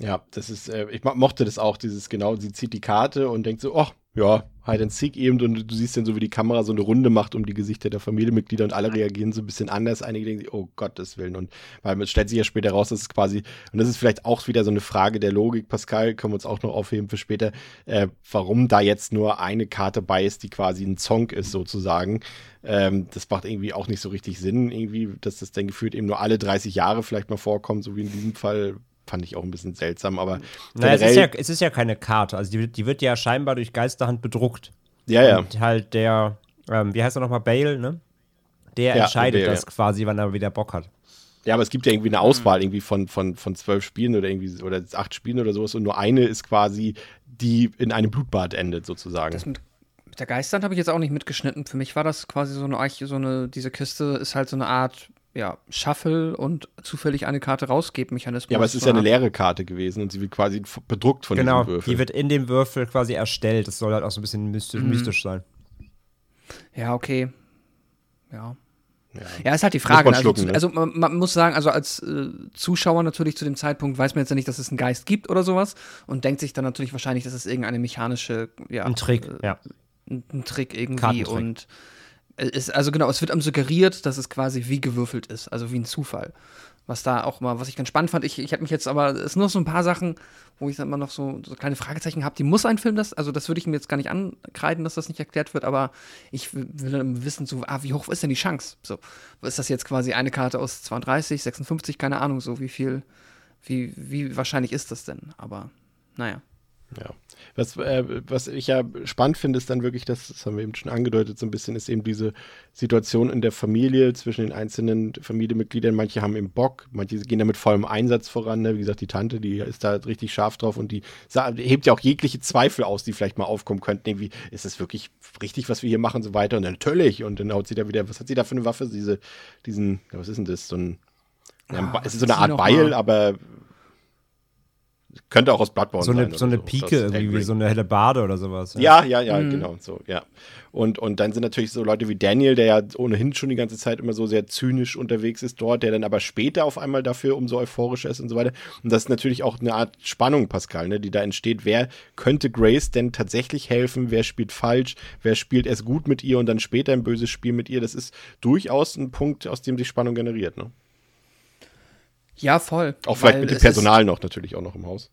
Ja, das ist, äh, ich mochte das auch, dieses genau, sie zieht die Karte und denkt so, oh, ja, Hide and Seek eben und du siehst dann so, wie die Kamera so eine Runde macht um die Gesichter der Familienmitglieder und alle reagieren so ein bisschen anders. Einige denken sich, oh Gottes Willen. Und weil es stellt sich ja später raus, dass es quasi, und das ist vielleicht auch wieder so eine Frage der Logik, Pascal, können wir uns auch noch aufheben für später, äh, warum da jetzt nur eine Karte bei ist, die quasi ein Song ist sozusagen. Ähm, das macht irgendwie auch nicht so richtig Sinn, irgendwie, dass das dann gefühlt eben nur alle 30 Jahre vielleicht mal vorkommt, so wie in diesem Fall fand ich auch ein bisschen seltsam, aber. Naja, es ist, ja, es ist ja keine Karte. Also die, die wird ja scheinbar durch Geisterhand bedruckt. Ja, ja. Und halt der, ähm, wie heißt er nochmal, Bale, ne? Der ja, entscheidet Bale, das ja. quasi, wann er wieder Bock hat. Ja, aber es gibt ja irgendwie eine Auswahl irgendwie von, von, von zwölf Spielen oder irgendwie oder acht Spielen oder sowas und nur eine ist quasi, die in einem Blutbad endet, sozusagen. Das mit, mit der Geistern habe ich jetzt auch nicht mitgeschnitten. Für mich war das quasi so eine so eine, diese Kiste ist halt so eine Art, ja, Shuffle und zufällig eine Karte rausgeben-Mechanismus. Ja, aber es ist ja eine leere Karte gewesen und sie wird quasi bedruckt von Genau, diesem Würfel. die wird in dem Würfel quasi erstellt. Das soll halt auch so ein bisschen mystisch, Mhm. mystisch sein. Ja, okay. Ja. ja. Ja, ist halt die Frage. man also, schlucken, zu, ne? also man, man muss sagen, also als äh, Zuschauer natürlich zu dem Zeitpunkt weiß man jetzt ja nicht, dass es einen Geist gibt oder sowas und denkt sich dann natürlich wahrscheinlich, dass es irgendeine mechanische, ja, Ein Trick, äh, ja. ein, Trick irgendwie und es also genau, es wird einem suggeriert, dass es quasi wie gewürfelt ist, also wie ein Zufall. Was da auch mal, was ich ganz spannend fand, ich, ich habe mich jetzt aber, es sind noch so ein paar Sachen, wo ich immer noch so, so kleine Fragezeichen habe, die muss ein Film das, also das würde ich mir jetzt gar nicht ankreiden, dass das nicht erklärt wird, aber ich will dann wissen, so, ah, wie hoch ist denn die Chance? So, ist das jetzt quasi eine Karte aus 32, 56, keine Ahnung, so wie viel, wie, wie wahrscheinlich ist das denn? Aber, naja. Ja. Was, äh, was ich ja spannend finde, ist dann wirklich, das, das haben wir eben schon angedeutet, so ein bisschen, ist eben diese Situation in der Familie zwischen den einzelnen Familienmitgliedern. Manche haben eben Bock, manche gehen da mit vollem Einsatz voran. Ne? Wie gesagt, die Tante, die ist da richtig scharf drauf und die hebt ja auch jegliche Zweifel aus, die vielleicht mal aufkommen könnten. Irgendwie, ist das wirklich richtig, was wir hier machen und so weiter? Und dann natürlich. Und dann haut sie da wieder, was hat sie da für eine Waffe? Diese, diesen, ja, was ist denn das? So ein, ja, ein Ah, es ist so eine Art Beil, aber könnte auch aus Bloodborne So sein. eine, oder so eine Pike Aus irgendwie, wie Elden so eine helle Bade oder sowas. ja, ja, ja, Mhm. genau, so, ja. Und, und dann sind natürlich so Leute wie Daniel, der ja ohnehin schon die ganze Zeit immer so sehr zynisch unterwegs ist dort, der dann aber später auf einmal dafür umso euphorischer ist und so weiter. Und das ist natürlich auch eine Art Spannung, Pascal, ne, die da entsteht. Wer könnte Grace denn tatsächlich helfen? Wer spielt falsch? Wer spielt erst gut mit ihr und dann später ein böses Spiel mit ihr? Das ist durchaus ein Punkt, aus dem sich Spannung generiert, ne? Ja, voll. Auch vielleicht mit dem Personal noch natürlich auch noch im Haus.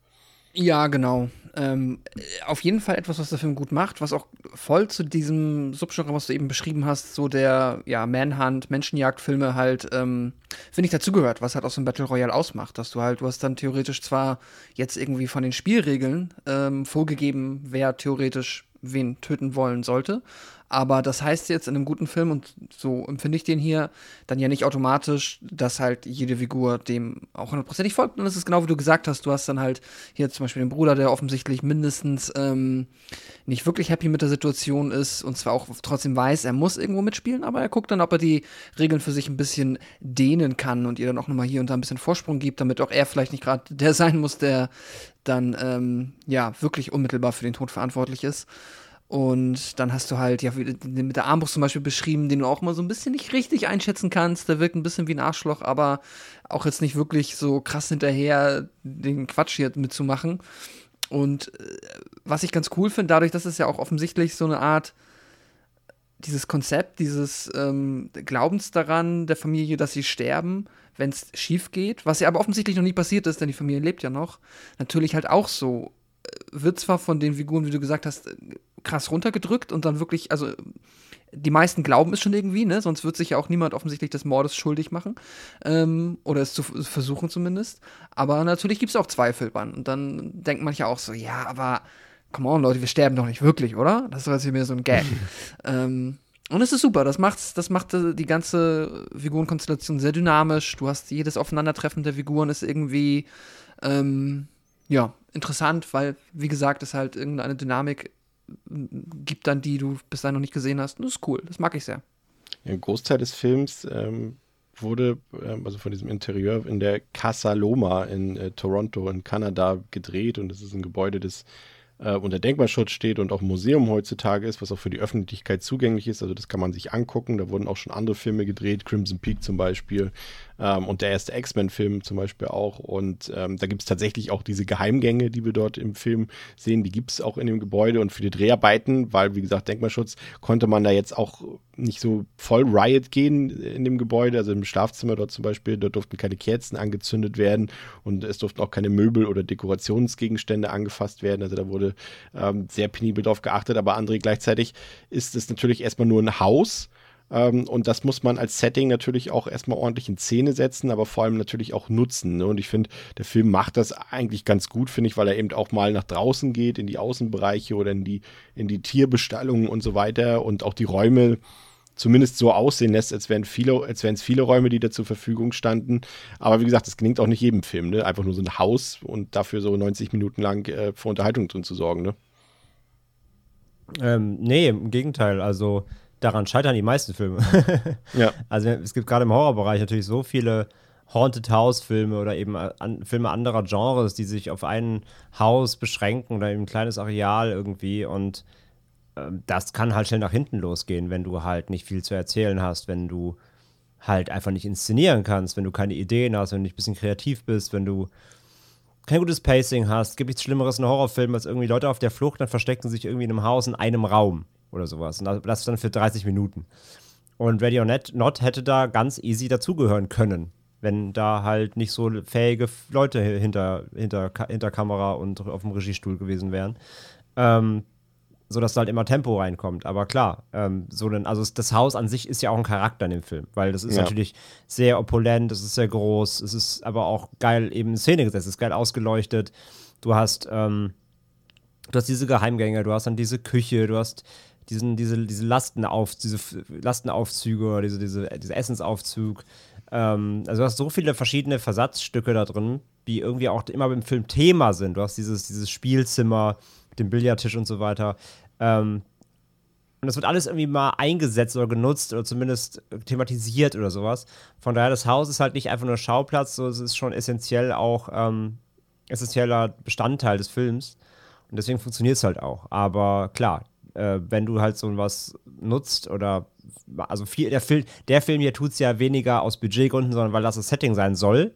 Ja, genau. Ähm, äh, auf jeden Fall etwas, was der Film gut macht, was auch voll zu diesem Subgenre, was du eben beschrieben hast, so der ja, Manhunt, Menschenjagdfilme halt, ähm, finde ich, dazugehört, was halt auch so ein Battle Royale ausmacht, dass du halt, du hast dann theoretisch zwar jetzt irgendwie von den Spielregeln ähm, vorgegeben, wer theoretisch wen töten wollen sollte, aber das heißt jetzt in einem guten Film, und so empfinde ich den hier, dann ja nicht automatisch, dass halt jede Figur dem auch hundertprozentig folgt. Und das ist genau wie du gesagt hast. Du hast dann halt hier zum Beispiel den Bruder, der offensichtlich mindestens ähm, nicht wirklich happy mit der Situation ist und zwar auch trotzdem weiß, er muss irgendwo mitspielen, aber er guckt dann, ob er die Regeln für sich ein bisschen dehnen kann und ihr dann auch nochmal hier und da ein bisschen Vorsprung gibt, damit auch er vielleicht nicht gerade der sein muss, der dann ähm, ja wirklich unmittelbar für den Tod verantwortlich ist. Und dann hast du halt, ja, mit der Armbrust zum Beispiel beschrieben, den du auch mal so ein bisschen nicht richtig einschätzen kannst. Der wirkt ein bisschen wie ein Arschloch, aber auch jetzt nicht wirklich so krass hinterher, den Quatsch hier mitzumachen. Und äh, was ich ganz cool finde, dadurch, dass es ja auch offensichtlich so eine Art, dieses Konzept, dieses ähm, Glaubens daran der Familie, dass sie sterben, wenn es schief geht, was ja aber offensichtlich noch nie passiert ist, denn die Familie lebt ja noch, natürlich halt auch so wird zwar von den Figuren, wie du gesagt hast, krass runtergedrückt und dann wirklich, also die meisten glauben es schon irgendwie, ne? Sonst wird sich ja auch niemand offensichtlich des Mordes schuldig machen. Ähm, oder es zu versuchen zumindest. Aber natürlich gibt es auch Zweifel dran. Und dann denkt manche auch so, ja, aber come on, Leute, wir sterben doch nicht wirklich, oder? Das ist jetzt hier mehr so ein Gag. ähm, und es ist super, das macht, das macht äh, die ganze Figurenkonstellation sehr dynamisch. Du hast jedes Aufeinandertreffen der Figuren ist irgendwie ähm, ja, interessant, weil, wie gesagt, es halt irgendeine Dynamik gibt dann, die du bis dahin noch nicht gesehen hast. Und das ist cool, das mag ich sehr. Ja, Ein Großteil des Films ähm, wurde, ähm, also von diesem Interieur, in der Casa Loma in äh, Toronto in Kanada gedreht und das ist ein Gebäude, das äh, unter Denkmalschutz steht und auch ein Museum heutzutage ist, was auch für die Öffentlichkeit zugänglich ist. Also das kann man sich angucken. Da wurden auch schon andere Filme gedreht, Crimson Peak zum Beispiel ähm, und der erste X-Men-Film zum Beispiel auch. Und ähm, da gibt es tatsächlich auch diese Geheimgänge, die wir dort im Film sehen, die gibt es auch in dem Gebäude und für die Dreharbeiten, weil wie gesagt Denkmalschutz, konnte man da jetzt auch nicht so voll Riot gehen in dem Gebäude, also im Schlafzimmer dort zum Beispiel, dort durften keine Kerzen angezündet werden und es durften auch keine Möbel oder Dekorationsgegenstände angefasst werden. Also da wurde ähm, sehr penibel drauf geachtet, aber André, gleichzeitig ist es natürlich erstmal nur ein Haus. Ähm, und das muss man als Setting natürlich auch erstmal ordentlich in Szene setzen, aber vor allem natürlich auch nutzen. Ne? Und ich finde, der Film macht das eigentlich ganz gut, finde ich, weil er eben auch mal nach draußen geht, in die Außenbereiche oder in die, in die Tierbestallungen und so weiter und auch die Räume zumindest so aussehen lässt, als wären viele, als wären es viele Räume, die da zur Verfügung standen. Aber wie gesagt, das gelingt auch nicht jedem Film, ne? Einfach nur so ein Haus und dafür so 90 Minuten lang äh, für Unterhaltung drin zu sorgen, ne? Ähm, nee, im Gegenteil. Also daran scheitern die meisten Filme. ja. Also es gibt gerade im Horrorbereich natürlich so viele Haunted House Filme oder eben an, Filme anderer Genres, die sich auf ein Haus beschränken oder eben ein kleines Areal irgendwie und äh, das kann halt schnell nach hinten losgehen, wenn du halt nicht viel zu erzählen hast, wenn du halt einfach nicht inszenieren kannst, wenn du keine Ideen hast, wenn du nicht ein bisschen kreativ bist, wenn du kein gutes Pacing hast, gibt nichts Schlimmeres in Horrorfilmen als irgendwie Leute auf der Flucht, dann verstecken sich irgendwie in einem Haus in einem Raum oder sowas. Und das dann für 30 Minuten. Und Ready or Not, Not hätte da ganz easy dazugehören können, wenn da halt nicht so fähige Leute hinter, hinter, hinter Kamera und auf dem Regiestuhl gewesen wären. Ähm, so dass da halt immer Tempo reinkommt. Aber klar, ähm, so denn, also das Haus an sich ist ja auch ein Charakter in dem Film, weil das ist ja. natürlich sehr opulent, es ist sehr groß, es ist aber auch geil eben in Szene gesetzt, es ist geil ausgeleuchtet. Du hast, ähm, du hast diese Geheimgänge, du hast dann diese Küche, du hast diesen, diese, diese Lastenauf, diese Lastenaufzüge, diese, diese, dieser Essensaufzug. Ähm, also du hast so viele verschiedene Versatzstücke da drin, die irgendwie auch immer im Film Thema sind. Du hast dieses, dieses Spielzimmer, dem Billardtisch und so weiter. Ähm, und das wird alles irgendwie mal eingesetzt oder genutzt oder zumindest thematisiert oder sowas. Von daher, das Haus ist halt nicht einfach nur Schauplatz, so es ist schon essentiell auch ähm, essentieller Bestandteil des Films. Und deswegen funktioniert es halt auch. Aber klar, äh, wenn du halt so was nutzt oder also viel, der, Film, der Film hier tut es ja weniger aus Budgetgründen, sondern weil das das Setting sein soll.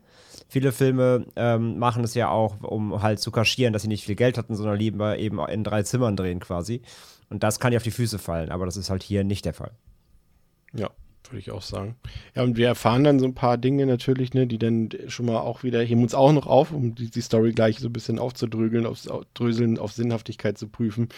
Viele Filme ähm, machen es ja auch, um halt zu kaschieren, dass sie nicht viel Geld hatten, sondern lieber eben in drei Zimmern drehen quasi. Und das kann ja auf die Füße fallen, aber das ist halt hier nicht der Fall. Ja, würde ich auch sagen. Ja, und wir erfahren dann so ein paar Dinge natürlich, ne, die dann schon mal auch wieder, heben uns auch noch auf, um die, die Story gleich so ein bisschen aufzudröseln, dröseln, auf Sinnhaftigkeit zu prüfen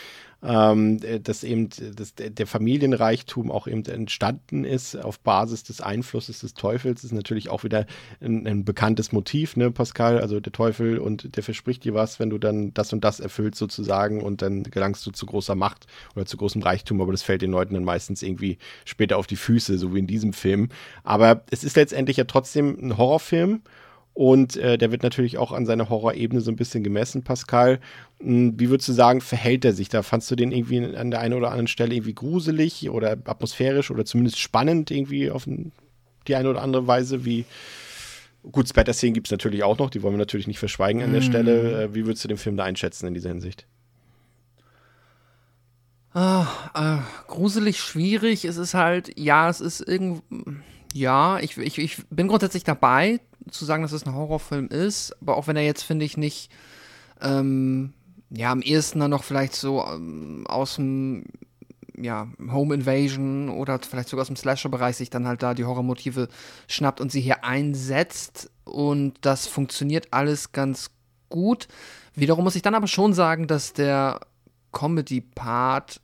ähm, dass eben dass der Familienreichtum auch eben entstanden ist auf Basis des Einflusses des Teufels, ist natürlich auch wieder ein, ein, bekanntes Motiv, ne, Pascal? Also der Teufel und der verspricht dir was, wenn du dann das und das erfüllst sozusagen und dann gelangst du zu großer Macht oder zu großem Reichtum, aber das fällt den Leuten dann meistens irgendwie später auf die Füße, so wie in diesem Film. Aber es ist letztendlich ja trotzdem ein Horrorfilm und äh, der wird natürlich auch an seiner Horrorebene so ein bisschen gemessen, Pascal. Hm, wie würdest du sagen, verhält er sich da? Fandst du den irgendwie an der einen oder anderen Stelle irgendwie gruselig oder atmosphärisch oder zumindest spannend irgendwie auf die eine oder andere Weise? Wie gut, Splatter-Szenen gibt es natürlich auch noch, die wollen wir natürlich nicht verschweigen an der mm. Stelle. Äh, wie würdest du den Film da einschätzen in dieser Hinsicht? Ah, äh, gruselig, schwierig. Es ist halt, ja, es ist irgendwie, ja, ich, ich, ich bin grundsätzlich dabei, zu sagen, dass es ein Horrorfilm ist, aber auch wenn er jetzt, finde ich, nicht, ähm, ja, am ehesten dann noch vielleicht so ähm, aus dem, ja, Home Invasion oder vielleicht sogar aus dem Slasher-Bereich sich dann halt da die Horrormotive schnappt und sie hier einsetzt und das funktioniert alles ganz gut. Wiederum muss ich dann aber schon sagen, dass der Comedy-Part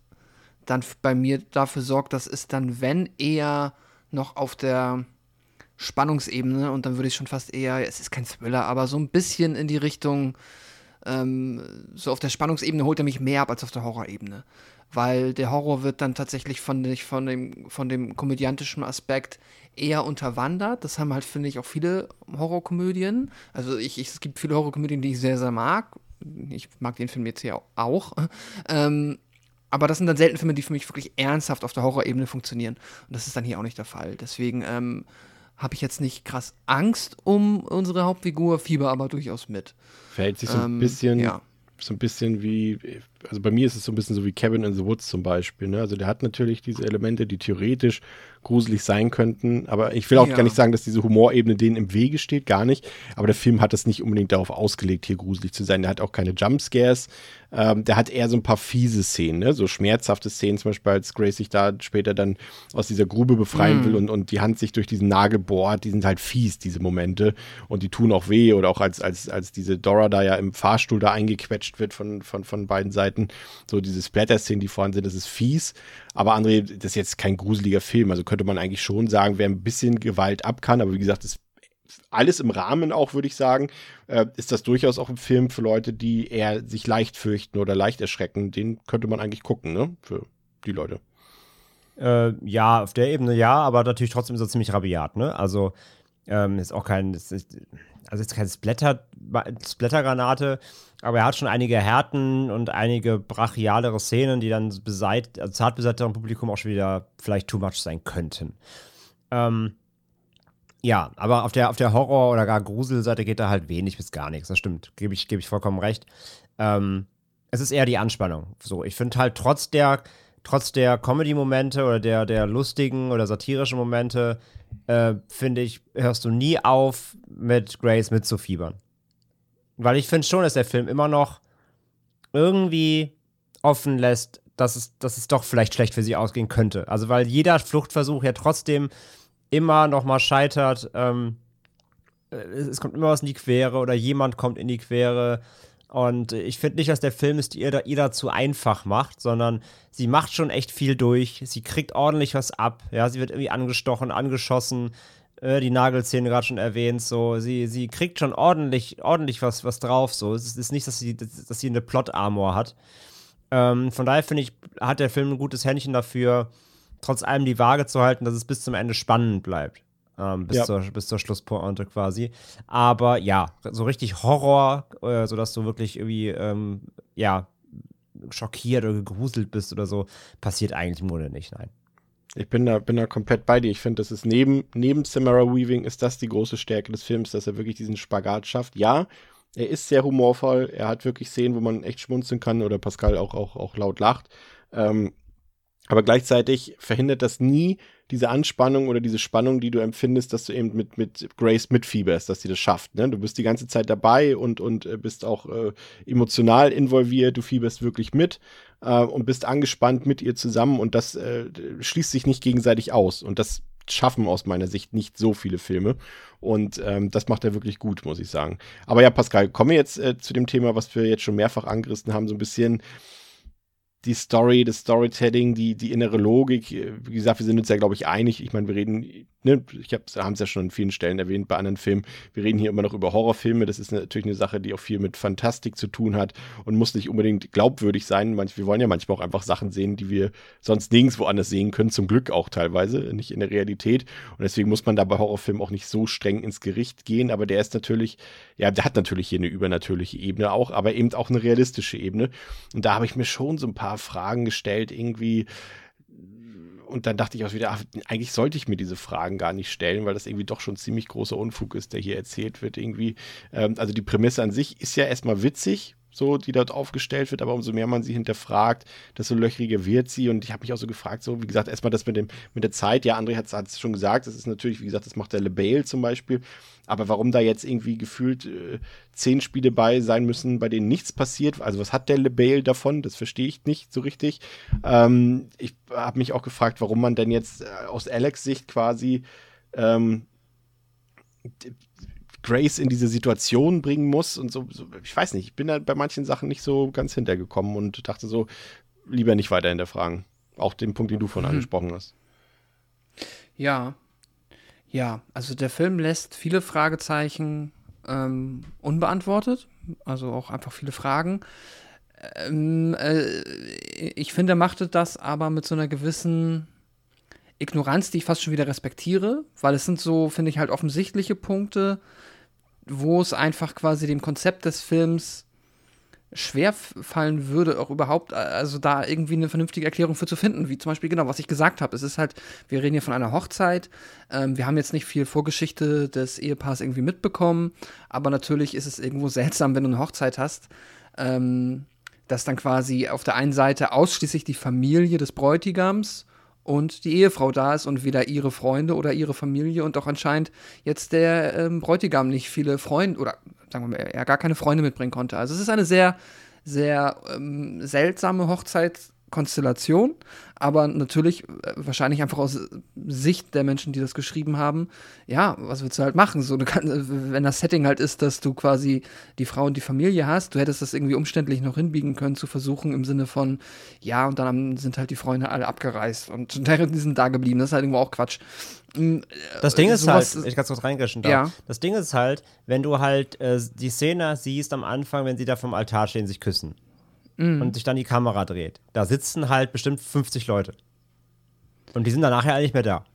dann bei mir dafür sorgt, dass es dann, wenn eher noch auf der Spannungsebene und dann würde ich schon fast eher, es ist kein Thriller, aber so ein bisschen in die Richtung, ähm, so auf der Spannungsebene holt er mich mehr ab als auf der Horrorebene. Weil der Horror wird dann tatsächlich von, von, dem, von dem komödiantischen Aspekt eher unterwandert. Das haben halt, finde ich, auch viele Horrorkomödien. Also ich, ich, es gibt viele Horrorkomödien, die ich sehr, sehr mag. Ich mag den Film jetzt hier auch. Ähm, aber das sind dann selten Filme, die für mich wirklich ernsthaft auf der Horrorebene funktionieren. Und das ist dann hier auch nicht der Fall. Deswegen ähm, habe ich jetzt nicht krass Angst um unsere Hauptfigur, Fieber aber durchaus mit. Verhält sich so ein ähm, bisschen, ja. so ein bisschen wie, also bei mir ist es so ein bisschen so wie Kevin in the Woods zum Beispiel. Ne? Also der hat natürlich diese Elemente, die theoretisch gruselig sein könnten. Aber ich will auch ja. gar nicht sagen, dass diese Humorebene denen im Wege steht, gar nicht. Aber der Film hat es nicht unbedingt darauf ausgelegt, hier gruselig zu sein. Der hat auch keine Jumpscares. Ähm, der hat eher so ein paar fiese Szenen, ne? so schmerzhafte Szenen, zum Beispiel, als Grace sich da später dann aus dieser Grube befreien mm. will und, und die Hand sich durch diesen Nagel bohrt. Die sind halt fies, diese Momente. Und die tun auch weh. Oder auch als, als, als diese Dora da ja im Fahrstuhl da eingequetscht wird von, von, von beiden Seiten. So diese Splatter-Szenen, die vorhanden sind, das ist fies. Aber André, das ist jetzt kein gruseliger Film. Also könnte man eigentlich schon sagen, wer ein bisschen Gewalt ab kann. Aber wie gesagt, das alles im Rahmen auch, würde ich sagen, äh, ist das durchaus auch ein Film für Leute, die eher sich leicht fürchten oder leicht erschrecken. Den könnte man eigentlich gucken, ne? Für die Leute. Äh, ja, auf der Ebene ja, aber natürlich trotzdem so ziemlich rabiat, ne? Also, ähm, ist auch kein, ist, also jetzt keine Splatter, Splattergranate, aber er hat schon einige Härten und einige brachialere Szenen, die dann beseit, also zart beseitterem Publikum auch schon wieder vielleicht too much sein könnten. Ähm, ja, aber auf der, auf der Horror- oder gar Gruselseite geht da halt wenig bis gar nichts. Das stimmt, gebe ich, geb ich vollkommen recht. Ähm, es ist eher die Anspannung. So, ich finde halt trotz der, trotz der Comedy-Momente oder der, der lustigen oder satirischen Momente, äh, finde ich, hörst du nie auf, mit Grace mitzufiebern. Weil ich finde schon, dass der Film immer noch irgendwie offen lässt, dass es, dass es doch vielleicht schlecht für sie ausgehen könnte. Also, weil jeder Fluchtversuch ja trotzdem immer noch mal scheitert. Ähm, es kommt immer was in die Quere oder jemand kommt in die Quere. Und ich finde nicht, dass der Film es ihr, ihr dazu einfach macht, sondern sie macht schon echt viel durch. Sie kriegt ordentlich was ab. Ja, sie wird irgendwie angestochen, angeschossen. Äh, die Nagelzähne gerade schon erwähnt. So, sie, sie kriegt schon ordentlich, ordentlich was, was drauf. So, es ist nicht, dass sie, dass sie eine Plot-Armor hat. Ähm, von daher finde ich, hat der Film ein gutes Händchen dafür, trotz allem die Waage zu halten, dass es bis zum Ende spannend bleibt. Ähm, bis, ja. zur, bis zur Schlusspointe quasi. Aber ja, so richtig Horror, äh, sodass du wirklich irgendwie, ähm, ja, schockiert oder gegruselt bist oder so, passiert eigentlich im Grunde nicht, nein. Ich bin da, bin da komplett bei dir. Ich finde, das ist neben, neben Samara Weaving ist das die große Stärke des Films, dass er wirklich diesen Spagat schafft. Ja, er ist sehr humorvoll. Er hat wirklich Szenen, wo man echt schmunzeln kann oder Pascal auch, auch, auch laut lacht. Ähm, aber gleichzeitig verhindert das nie diese Anspannung oder diese Spannung, die du empfindest, dass du eben mit, mit Grace mitfieberst, dass sie das schafft. Ne? Du bist die ganze Zeit dabei und, und äh, bist auch äh, emotional involviert, du fieberst wirklich mit äh, und bist angespannt mit ihr zusammen und das äh, schließt sich nicht gegenseitig aus. Und das schaffen aus meiner Sicht nicht so viele Filme. Und ähm, das macht er wirklich gut, muss ich sagen. Aber ja, Pascal, kommen wir jetzt äh, zu dem Thema, was wir jetzt schon mehrfach angerissen haben, so ein bisschen die Story, das Storytelling, die, die innere Logik. Wie gesagt, wir sind uns ja, glaube ich, einig. Ich meine, wir reden, ne, ich habe es ja schon an vielen Stellen erwähnt bei anderen Filmen. Wir reden hier immer noch über Horrorfilme. Das ist natürlich eine Sache, die auch viel mit Fantastik zu tun hat und muss nicht unbedingt glaubwürdig sein. Manch, wir wollen ja manchmal auch einfach Sachen sehen, die wir sonst nirgendwo anders sehen können. Zum Glück auch teilweise, nicht in der Realität. Und deswegen muss man da bei Horrorfilmen auch nicht so streng ins Gericht gehen. Aber der ist natürlich, ja, der hat natürlich hier eine übernatürliche Ebene auch, aber eben auch eine realistische Ebene. Und da habe ich mir schon so ein paar Fragen gestellt, irgendwie. Und dann dachte ich auch wieder, ach, eigentlich sollte ich mir diese Fragen gar nicht stellen, weil das irgendwie doch schon ziemlich großer Unfug ist, der hier erzählt wird. Irgendwie. Ähm, also die Prämisse an sich ist ja erstmal witzig, so, die dort aufgestellt wird, aber umso mehr man sie hinterfragt, desto löchriger wird sie. Und ich habe mich auch so gefragt, so, wie gesagt, erstmal das mit dem, mit der Zeit, ja, André hat es schon gesagt, das ist natürlich, wie gesagt, das macht der LeBale zum Beispiel. Aber warum da jetzt irgendwie gefühlt äh, zehn Spiele bei sein müssen, bei denen nichts passiert, also was hat der LeBale davon? Das verstehe ich nicht so richtig. Ähm, ich habe mich auch gefragt, warum man denn jetzt äh, aus Alex Sicht quasi ähm, Grace in diese Situation bringen muss und so, so, ich weiß nicht, ich bin da bei manchen Sachen nicht so ganz hintergekommen und dachte so, lieber nicht weiter hinterfragen. Auch den Punkt, den du vorhin mhm. angesprochen hast. Ja. Ja, also der Film lässt viele Fragezeichen ähm, unbeantwortet, also auch einfach viele Fragen. Ähm, äh, ich finde, er machte das aber mit so einer gewissen Ignoranz, die ich fast schon wieder respektiere, weil es sind so, finde ich, halt offensichtliche Punkte, wo es einfach quasi dem Konzept des Films schwer fallen würde, auch überhaupt, also da irgendwie eine vernünftige Erklärung für zu finden, wie zum Beispiel genau, was ich gesagt habe. Es ist halt, wir reden hier von einer Hochzeit, ähm, wir haben jetzt nicht viel Vorgeschichte des Ehepaars irgendwie mitbekommen, aber natürlich ist es irgendwo seltsam, wenn du eine Hochzeit hast, ähm, dass dann quasi auf der einen Seite ausschließlich die Familie des Bräutigams und die Ehefrau da ist und weder ihre Freunde oder ihre Familie und auch anscheinend jetzt der ähm, Bräutigam nicht viele Freunde oder sagen wir mal, er gar keine Freunde mitbringen konnte. Also es ist eine sehr, sehr ähm, seltsame Hochzeit, Konstellation, aber natürlich äh, wahrscheinlich einfach aus Sicht der Menschen, die das geschrieben haben, ja, was willst du halt machen? So, du kann, wenn das Setting halt ist, dass du quasi die Frau und die Familie hast, du hättest das irgendwie umständlich noch hinbiegen können, zu versuchen im Sinne von, ja, und dann sind halt die Freunde alle abgereist und die sind da geblieben. Das ist halt irgendwo auch Quatsch. Hm, das Ding ist halt, ich kann es kurz reingreschen da. Ja. Das Ding ist halt, wenn du halt äh, die Szene siehst am Anfang, wenn sie da vom Altar stehen, sich küssen mhm. und sich dann die Kamera dreht. Da sitzen halt bestimmt 50 Leute. Und die sind dann nachher nicht mehr da.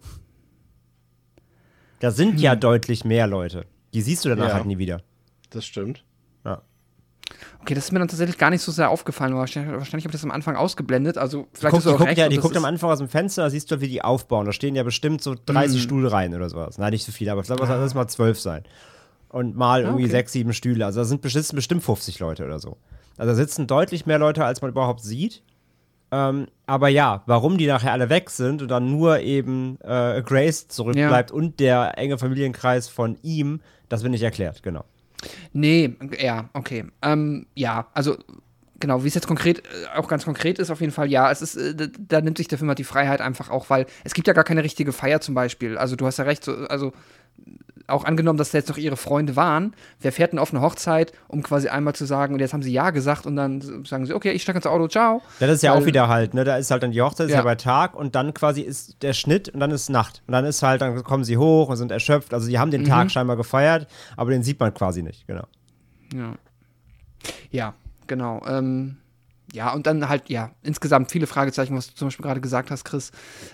Da sind ja deutlich mehr Leute. Die siehst du danach Ja. halt nie wieder. Das stimmt. Okay, das ist mir dann tatsächlich gar nicht so sehr aufgefallen. Wahrscheinlich, wahrscheinlich habe ich das am Anfang ausgeblendet. Also vielleicht Guck, die auch guckt, recht. ja, die guckt am ist- Anfang aus dem Fenster, da siehst du, wie die aufbauen. Da stehen ja bestimmt so 30 Stühle rein oder sowas. Nein, nicht so viele, aber ich glaube, das lass mal 12 sein. Und mal irgendwie okay. sechs, sieben Stühle. Also da sind bestimmt, bestimmt 50 Leute oder so. Also da sitzen deutlich mehr Leute, als man überhaupt sieht. Ähm, aber ja, warum die nachher alle weg sind und dann nur eben äh, Grace zurückbleibt und der enge Familienkreis von ihm, das wird nicht erklärt, genau. Nee, ja, okay. Ähm, ja, also genau, wie es jetzt konkret, äh, auch ganz konkret ist, auf jeden Fall, ja, es ist, äh, da nimmt sich der Film halt die Freiheit einfach auch, weil es gibt ja gar keine richtige Feier zum Beispiel. Also du hast ja recht, so, also auch angenommen, dass da jetzt noch ihre Freunde waren, wer fährt denn auf eine Hochzeit, um quasi einmal zu sagen, und jetzt haben sie Ja gesagt und dann sagen sie, okay, ich steige ins Auto, ciao. Ja, das ist ja auch Weil- wieder halt, ne? Da ist halt dann die Hochzeit, ist ja. Bei Tag und dann quasi ist der Schnitt und dann ist Nacht. Und dann ist halt, dann kommen sie hoch und sind erschöpft. Also die haben den Tag scheinbar gefeiert, aber den sieht man quasi nicht, genau. Ja. Ja, genau. Ähm, ja, und dann halt, ja, insgesamt viele Fragezeichen, was du zum Beispiel gerade gesagt hast, Chris,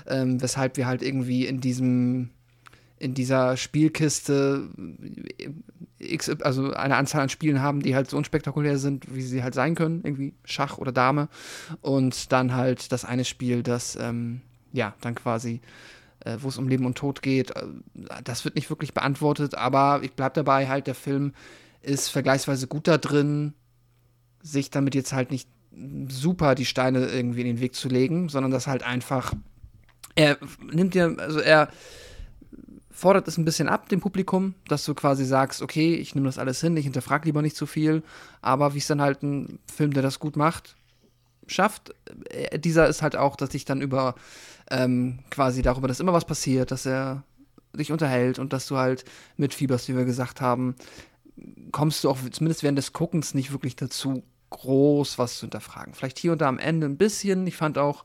ähm, weshalb wir halt irgendwie in diesem, in dieser Spielkiste äh, X, also eine Anzahl an Spielen haben, die halt so unspektakulär sind, wie sie halt sein können, irgendwie Schach oder Dame. Und dann halt das eine Spiel, das, ähm, ja, dann quasi äh, wo es um Leben und Tod geht. Äh, Das wird nicht wirklich beantwortet, aber ich bleib dabei, halt, der Film ist vergleichsweise gut da drin, sich damit jetzt halt nicht super die Steine irgendwie in den Weg zu legen, sondern das halt einfach, er nimmt dir, also er fordert es ein bisschen ab, dem Publikum, dass du quasi sagst, okay, ich nehme das alles hin, ich hinterfrage lieber nicht zu viel, aber wie es dann halt ein Film, der das gut macht, schafft, äh, dieser ist halt auch, dass ich dann über ähm, quasi darüber, dass immer was passiert, dass er dich unterhält und dass du halt mitfieberst, wie wir gesagt haben, kommst du auch zumindest während des Guckens nicht wirklich dazu, groß was zu hinterfragen. Vielleicht hier und da am Ende ein bisschen. Ich fand auch,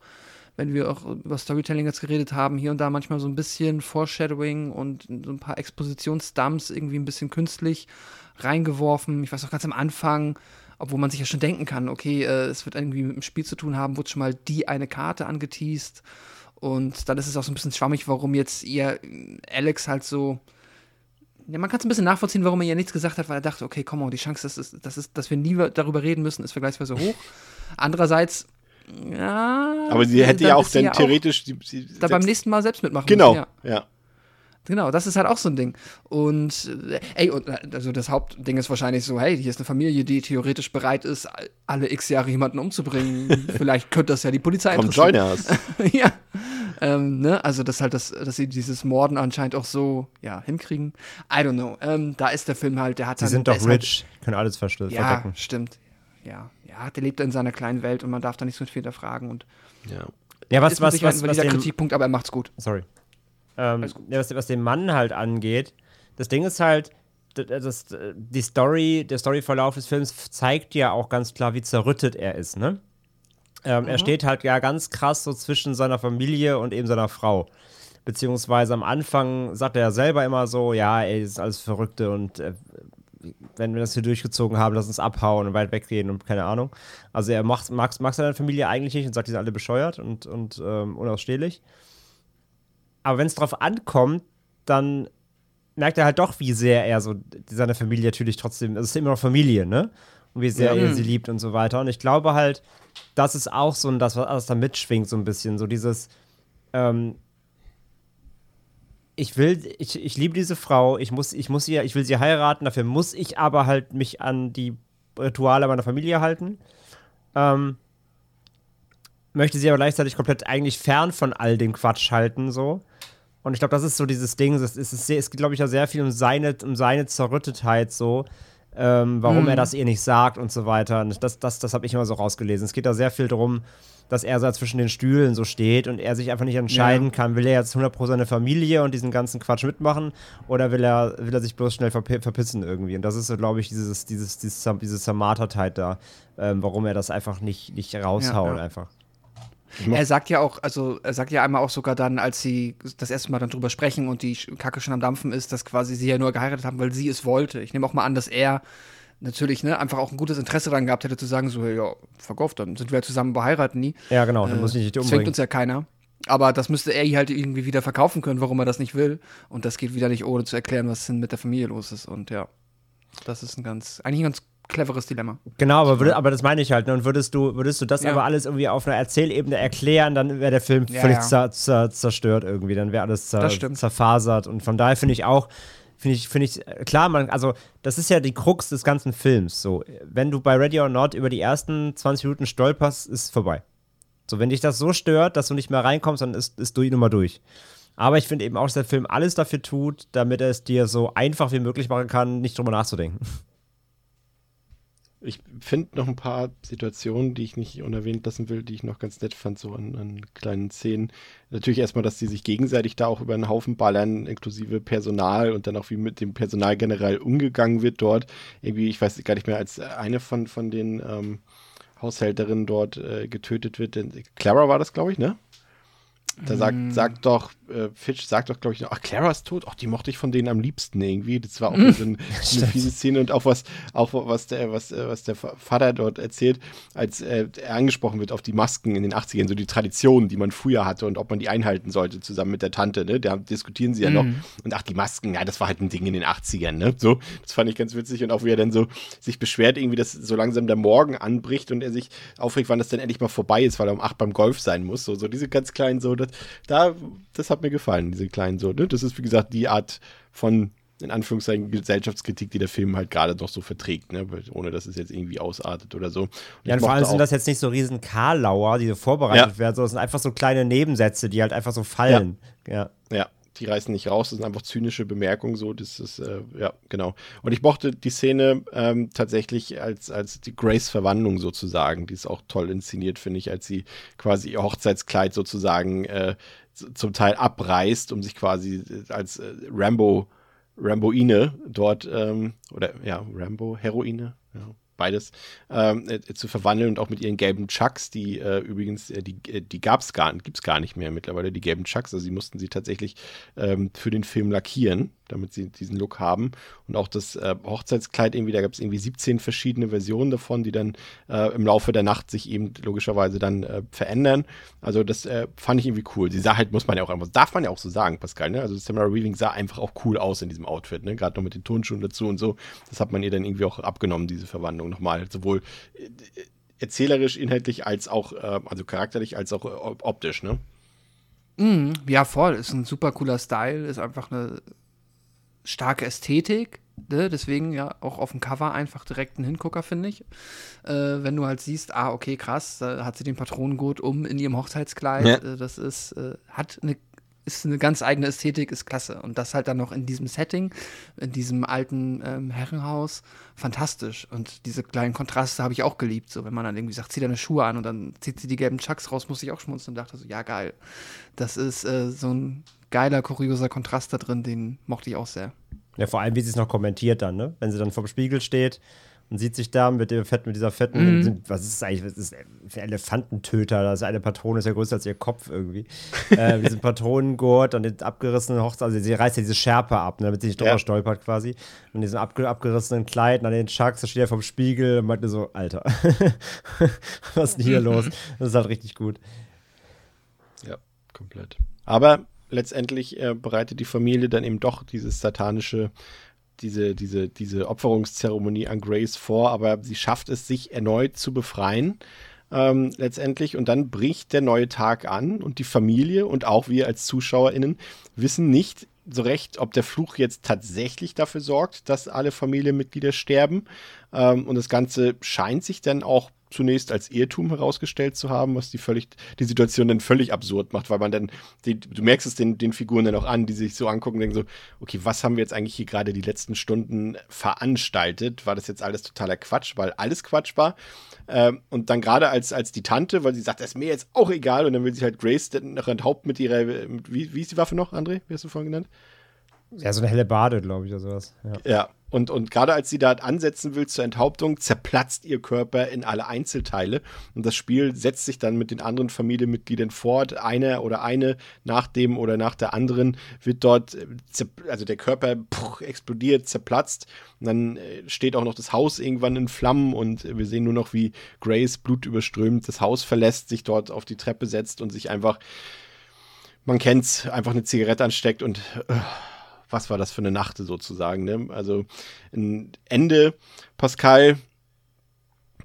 wenn wir auch über Storytelling jetzt geredet haben, hier und da manchmal so ein bisschen Foreshadowing und so ein paar Expositionsdumps irgendwie ein bisschen künstlich reingeworfen. Ich weiß auch ganz am Anfang, obwohl man sich ja schon denken kann, okay, äh, es wird irgendwie mit dem Spiel zu tun haben, wurde schon mal die eine Karte angeteased. Und dann ist es auch so ein bisschen schwammig, warum jetzt ihr Alex halt so. Ja, man kann es ein bisschen nachvollziehen, warum er ja nichts gesagt hat, weil er dachte, okay, komm on, die Chance, dass, dass, dass wir nie darüber reden müssen, ist vergleichsweise hoch. Andererseits, ja. Aber sie hätte ja auch dann theoretisch. die, sie, da beim nächsten Mal selbst mitmachen Genau, müssen. Ja. ja. Genau, das ist halt auch so ein Ding. Und äh, ey, und, äh, also das Hauptding ist wahrscheinlich so, hey, hier ist eine Familie, die theoretisch bereit ist, all- alle x Jahre jemanden umzubringen. Vielleicht könnte das ja die Polizei Komm, interessieren. join us. ja. Ähm, ne? Also das halt, das, dass sie dieses Morden anscheinend auch so, ja, hinkriegen. I don't know. Ähm, da ist der Film halt, der hat Sie dann, sind doch halt- rich, können alles verste- ja, verdecken. stimmt. Ja, ja, der lebt in seiner kleinen Welt und man darf da nicht so viel hinterfragen und Ja. Ja, was, ist mit was, was, was, valider den, Kritikpunkt, aber er macht's gut. sorry. Ähm, gut. ja, was, was den Mann halt angeht, das Ding ist halt, das, die Story, der Storyverlauf des Films zeigt ja auch ganz klar, wie zerrüttet er ist, ne? Ähm, Er steht halt ja ganz krass so zwischen seiner Familie und eben seiner Frau. Beziehungsweise am Anfang sagt er ja selber immer so, ja, ey, das ist alles Verrückte und äh, wenn wir das hier durchgezogen haben, lass uns abhauen und weit weggehen und keine Ahnung. Also er macht, mag, mag seine Familie eigentlich nicht und sagt, die sind alle bescheuert und, und ähm, unausstehlich. Aber wenn es drauf ankommt, dann merkt er halt doch, wie sehr er so seine Familie natürlich trotzdem, es ist immer noch Familie, ne? Und wie sehr Ja. er Mhm. sie liebt und so weiter. Und ich glaube halt, das ist auch so ein, das, was alles da mitschwingt, so ein bisschen. So dieses, ähm, ich will, ich, ich liebe diese Frau, ich muss, ich muss sie, ich will sie heiraten, dafür muss ich aber halt mich an die Rituale meiner Familie halten. Ähm, möchte sie aber gleichzeitig komplett eigentlich fern von all dem Quatsch halten, so. Und ich glaube, das ist so dieses Ding, es, ist, es, es geht, glaube ich, ja sehr viel um seine, um seine Zerrüttetheit, so, ähm, warum er das ihr nicht sagt und so weiter. Und das, das, das habe ich immer so rausgelesen. Es geht da sehr viel darum, dass er so zwischen den Stühlen so steht und er sich einfach nicht entscheiden Ja. kann, will er jetzt 100% seine Familie und diesen ganzen Quatsch mitmachen oder will er, will er sich bloß schnell verpi verpissen irgendwie. Und das ist so, glaube ich, dieses, dieses, dieses, diese Zermartertheit da, ähm, warum er das einfach nicht, nicht raushaut Ja, ja. einfach. Er sagt ja auch, also er sagt ja einmal auch sogar dann, als sie das erste Mal dann drüber sprechen und die Kacke schon am Dampfen ist, dass quasi sie ja nur geheiratet haben, weil sie es wollte. Ich nehme auch mal an, dass er natürlich ne, einfach auch ein gutes Interesse daran gehabt hätte zu sagen, so, ja, verkauft, dann sind wir ja zusammen, beheiraten nie. Ja, genau, dann Äh, muss ich nicht zwingt umbringen. uns ja keiner. Aber das müsste er halt irgendwie wieder verkaufen können, warum er das nicht will. Und das geht wieder nicht, ohne zu erklären, was denn mit der Familie los ist. Und ja, das ist ein ganz, eigentlich ein ganz cleveres Dilemma. Genau, aber, würde, aber das meine ich halt. Ne? Und würdest du, würdest du das Ja. aber alles irgendwie auf einer Erzählebene erklären, dann wäre der Film Ja, völlig ja. zer, zer, zerstört irgendwie. Dann wäre alles zer, zerfasert. Und von daher finde ich auch, finde ich, finde ich, äh, klar, man, also das ist ja die Krux des ganzen Films. So, wenn du bei Ready or Not über die ersten 20 Minuten stolperst, ist vorbei. So, wenn dich das so stört, dass du nicht mehr reinkommst, dann ist, ist die Nummer durch. Aber ich finde eben auch, dass der Film alles dafür tut, damit er es dir so einfach wie möglich machen kann, nicht drüber nachzudenken. Ich finde noch ein paar Situationen, die ich nicht unerwähnt lassen will, die ich noch ganz nett fand, so an, an kleinen Szenen. Natürlich erstmal, dass die sich gegenseitig da auch über einen Haufen ballern, inklusive Personal und dann auch wie mit dem Personal generell umgegangen wird dort. Irgendwie, ich weiß gar nicht mehr, als eine von, von den ähm, Haushälterinnen dort äh, getötet wird. Denn Clara war das, glaube ich, ne? Da sagt, sagt doch, äh, Fitch sagt doch, glaube ich, noch, ach, Clara ist tot. Ach, die mochte ich von denen am liebsten irgendwie. Das war auch so ein, eine fiese Szene und auch was, auch was der, was, äh, was der Vater dort erzählt, als äh, er angesprochen wird auf die Masken in den 80ern, so die Traditionen, die man früher hatte und ob man die einhalten sollte, zusammen mit der Tante, ne? Da diskutieren sie ja noch. Und ach, die Masken, ja, das war halt ein Ding in den 80ern, ne? So, das fand ich ganz witzig und auch wie er dann so sich beschwert, irgendwie, dass so langsam der Morgen anbricht und er sich aufregt, wann das dann endlich mal vorbei ist, weil er um 8 beim Golf sein muss. So, so diese ganz kleinen, so, das, da, das hat mir gefallen, diese kleinen, so, ne? Das ist, wie gesagt, die Art von, in Anführungszeichen, Gesellschaftskritik, die der Film halt gerade noch so verträgt, ne? Ohne dass es jetzt irgendwie ausartet oder so. Und Ja, und vor allem sind das jetzt nicht so riesen Karlauer, die so vorbereitet Ja. werden, sondern es sind einfach so kleine Nebensätze, die halt einfach so fallen. Ja. Ja, die reißen nicht raus, das sind einfach zynische Bemerkungen so, das ist, äh, ja, genau. Und ich mochte die Szene ähm, tatsächlich als, als die Grace-Verwandlung sozusagen, die ist auch toll inszeniert, finde ich, als sie quasi ihr Hochzeitskleid sozusagen äh, zum Teil abreißt, um sich quasi äh, als äh, Rambo, Ramboine dort, ähm, oder ja, Rambo, Heroine, ja, beides, ähm, äh, zu verwandeln und auch mit ihren gelben Chucks, die äh, übrigens, äh, die, äh, die gab's gar, gibt's gar nicht mehr mittlerweile, die gelben Chucks, also sie mussten sie tatsächlich ähm, für den Film lackieren, damit sie diesen Look haben. Und auch das äh, Hochzeitskleid irgendwie, da gab es irgendwie 17 verschiedene Versionen davon, die dann äh, im Laufe der Nacht sich eben logischerweise dann äh, verändern. Also das äh, fand ich irgendwie cool. Sie sah halt, muss man ja auch einfach, darf man ja auch so sagen, Pascal, ne? Also Samara Weaving sah einfach auch cool aus in diesem Outfit, ne? Gerade noch mit den Turnschuhen dazu und so. Das hat man ihr dann irgendwie auch abgenommen, diese Verwandlung nochmal. Sowohl äh, erzählerisch, inhaltlich als auch, äh, also charakterlich als auch optisch, ne? Mhm, ja, voll. Ist ein super cooler Style, ist einfach eine starke Ästhetik. Ne? Deswegen ja auch auf dem Cover einfach direkt ein Hingucker, finde ich. Äh, wenn du halt siehst, ah, okay, krass, da hat sie den Patronengurt um in ihrem Hochzeitskleid. Ja. Äh, das ist, äh, hat eine ist eine ganz eigene Ästhetik, ist klasse. Und das halt dann noch in diesem Setting, in diesem alten ähm, Herrenhaus, fantastisch. Und diese kleinen Kontraste habe ich auch geliebt. So, wenn man dann irgendwie sagt, zieh deine Schuhe an und dann zieht sie die gelben Chucks raus, muss ich auch schmunzeln und dachte so, ja, geil. Das ist äh, so ein geiler, kurioser Kontrast da drin, den mochte ich auch sehr. ja, vor allem, wie sie es noch kommentiert dann, ne? Wenn sie dann vorm Spiegel steht und sieht sich da mit dem Fett, mit dieser fetten, Mhm. was ist das eigentlich, was ist ein Elefantentöter? Das ist eine Patrone, ist ja größer als ihr Kopf irgendwie. äh, diesen Patronengurt und den abgerissenen Hochzeit, also sie reißt ja diese Schärpe ab, ne, damit sie nicht drüber Ja. stolpert quasi. Und diesen abge abgerissenen Kleid und an den Chucks, da steht er vom Spiegel und meinte so, Alter, was ist denn hier los? Das ist halt richtig gut. Ja, komplett. Aber letztendlich äh, bereitet die Familie dann eben doch dieses satanische, diese, diese, diese Opferungszeremonie an Grace vor, aber sie schafft es, sich erneut zu befreien. Ähm, letztendlich und dann bricht der neue Tag an und die Familie und auch wir als ZuschauerInnen wissen nicht so recht, ob der Fluch jetzt tatsächlich dafür sorgt, dass alle Familienmitglieder sterben. Ähm, und das Ganze scheint sich dann auch zunächst als Irrtum herausgestellt zu haben, was die völlig, die Situation dann völlig absurd macht, weil man dann, die, du merkst es den, den Figuren dann auch an, die sich so angucken und denken so, okay, was haben wir jetzt eigentlich hier gerade die letzten Stunden veranstaltet? War das jetzt alles totaler Quatsch, weil alles Quatsch war? Ähm, und dann gerade als, als die Tante, weil sie sagt, das ist mir jetzt auch egal, und dann will sie halt Grace dann noch enthaupten mit ihrer, mit, wie, wie ist die Waffe noch, André? Wie hast du vorhin genannt? Ja, so eine helle Bade, glaube ich, oder sowas. Ja. Ja, und, und gerade als sie da ansetzen will zur Enthauptung, zerplatzt ihr Körper in alle Einzelteile. Und das Spiel setzt sich dann mit den anderen Familienmitgliedern fort. Einer oder eine nach dem oder nach der anderen wird dort, äh, also der Körper puh, explodiert, zerplatzt. Und dann äh, steht auch noch das Haus irgendwann in Flammen und wir sehen nur noch, wie Grace blutüberströmt das Haus verlässt, sich dort auf die Treppe setzt und sich einfach man kennt's, einfach eine Zigarette ansteckt und äh, was war das für eine Nacht sozusagen. Ne? Also ein Ende, Pascal,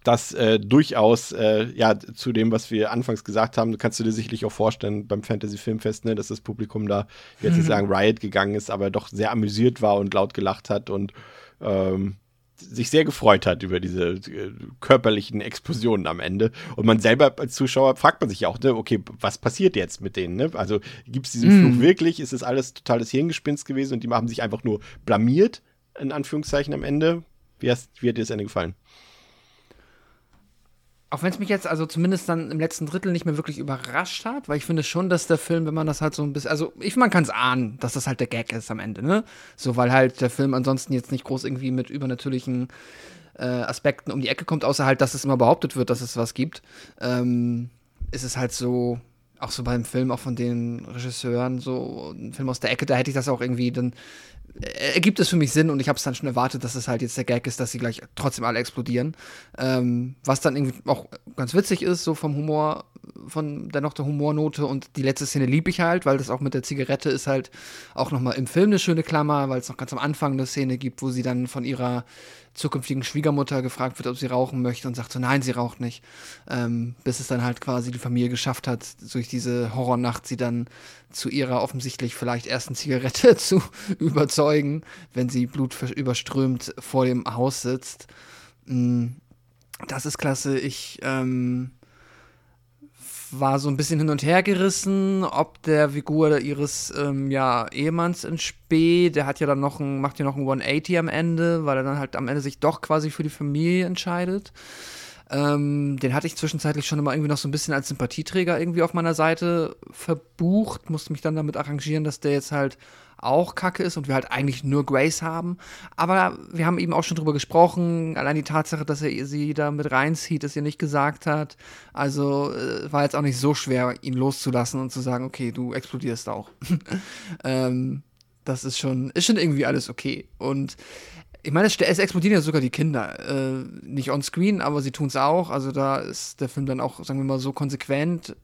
das äh, durchaus äh, ja zu dem, was wir anfangs gesagt haben, kannst du dir sicherlich auch vorstellen beim Fantasy Filmfest, ne, dass das Publikum da jetzt nicht sagen Riot gegangen ist, aber doch sehr amüsiert war und laut gelacht hat und ähm, sich sehr gefreut hat über diese äh, körperlichen Explosionen am Ende. Und man selber als Zuschauer fragt man sich ja auch, ne, okay, was passiert jetzt mit denen? Ne? Also gibt es diesen Mm. Fluch wirklich? Ist das alles totales Hirngespinst gewesen und die haben sich einfach nur blamiert, in Anführungszeichen am Ende? Wie, hast, wie hat dir das Ende gefallen? Auch wenn es mich jetzt also zumindest dann im letzten Drittel nicht mehr wirklich überrascht hat, weil ich finde schon, dass der Film, wenn man das halt so ein bisschen, also ich, man kann es ahnen, dass das halt der Gag ist am Ende, ne? So, weil halt der Film ansonsten jetzt nicht groß irgendwie mit übernatürlichen äh, Aspekten um die Ecke kommt, außer halt, dass es immer behauptet wird, dass es was gibt. Ähm, ist es halt so, auch so beim Film, auch von den Regisseuren, so ein Film aus der Ecke, da hätte ich das auch irgendwie dann ergibt es für mich Sinn und ich habe es dann schon erwartet, dass es halt jetzt der Gag ist, dass sie gleich trotzdem alle explodieren. Ähm, was dann irgendwie auch ganz witzig ist, so vom Humor, von dennoch der Humornote und die letzte Szene lieb ich halt, weil das auch mit der Zigarette ist halt auch nochmal im Film eine schöne Klammer, weil es noch ganz am Anfang eine Szene gibt, wo sie dann von ihrer zukünftigen Schwiegermutter gefragt wird, ob sie rauchen möchte und sagt so, nein, sie raucht nicht. Ähm, bis es dann halt quasi die Familie geschafft hat, durch diese Horrornacht sie dann zu ihrer offensichtlich vielleicht ersten Zigarette zu überzeugen, wenn sie blutüberströmt vor dem Haus sitzt. Mm, Das ist klasse. Ich ähm, war so ein bisschen hin und her gerissen, ob der Figur ihres ähm, ja, Ehemanns in Spee, der hat ja dann noch ein, macht ja noch ein 180 am Ende, weil er dann halt am Ende sich doch quasi für die Familie entscheidet. Ähm, den hatte ich zwischenzeitlich schon immer irgendwie noch so ein bisschen als Sympathieträger irgendwie auf meiner Seite verbucht, musste mich dann damit arrangieren, dass der jetzt halt auch kacke ist und wir halt eigentlich nur Grace haben. Aber wir haben eben auch schon drüber gesprochen. Allein die Tatsache, dass er sie da mit reinzieht, dass er nicht gesagt hat. Also äh, war jetzt auch nicht so schwer, ihn loszulassen und zu sagen, okay, du explodierst auch. ähm, das ist schon, ist schon irgendwie alles okay. Und ich meine, es, es explodieren ja sogar die Kinder. Äh, nicht on screen, aber sie tun es auch. Also da ist der Film dann auch, sagen wir mal, so konsequent.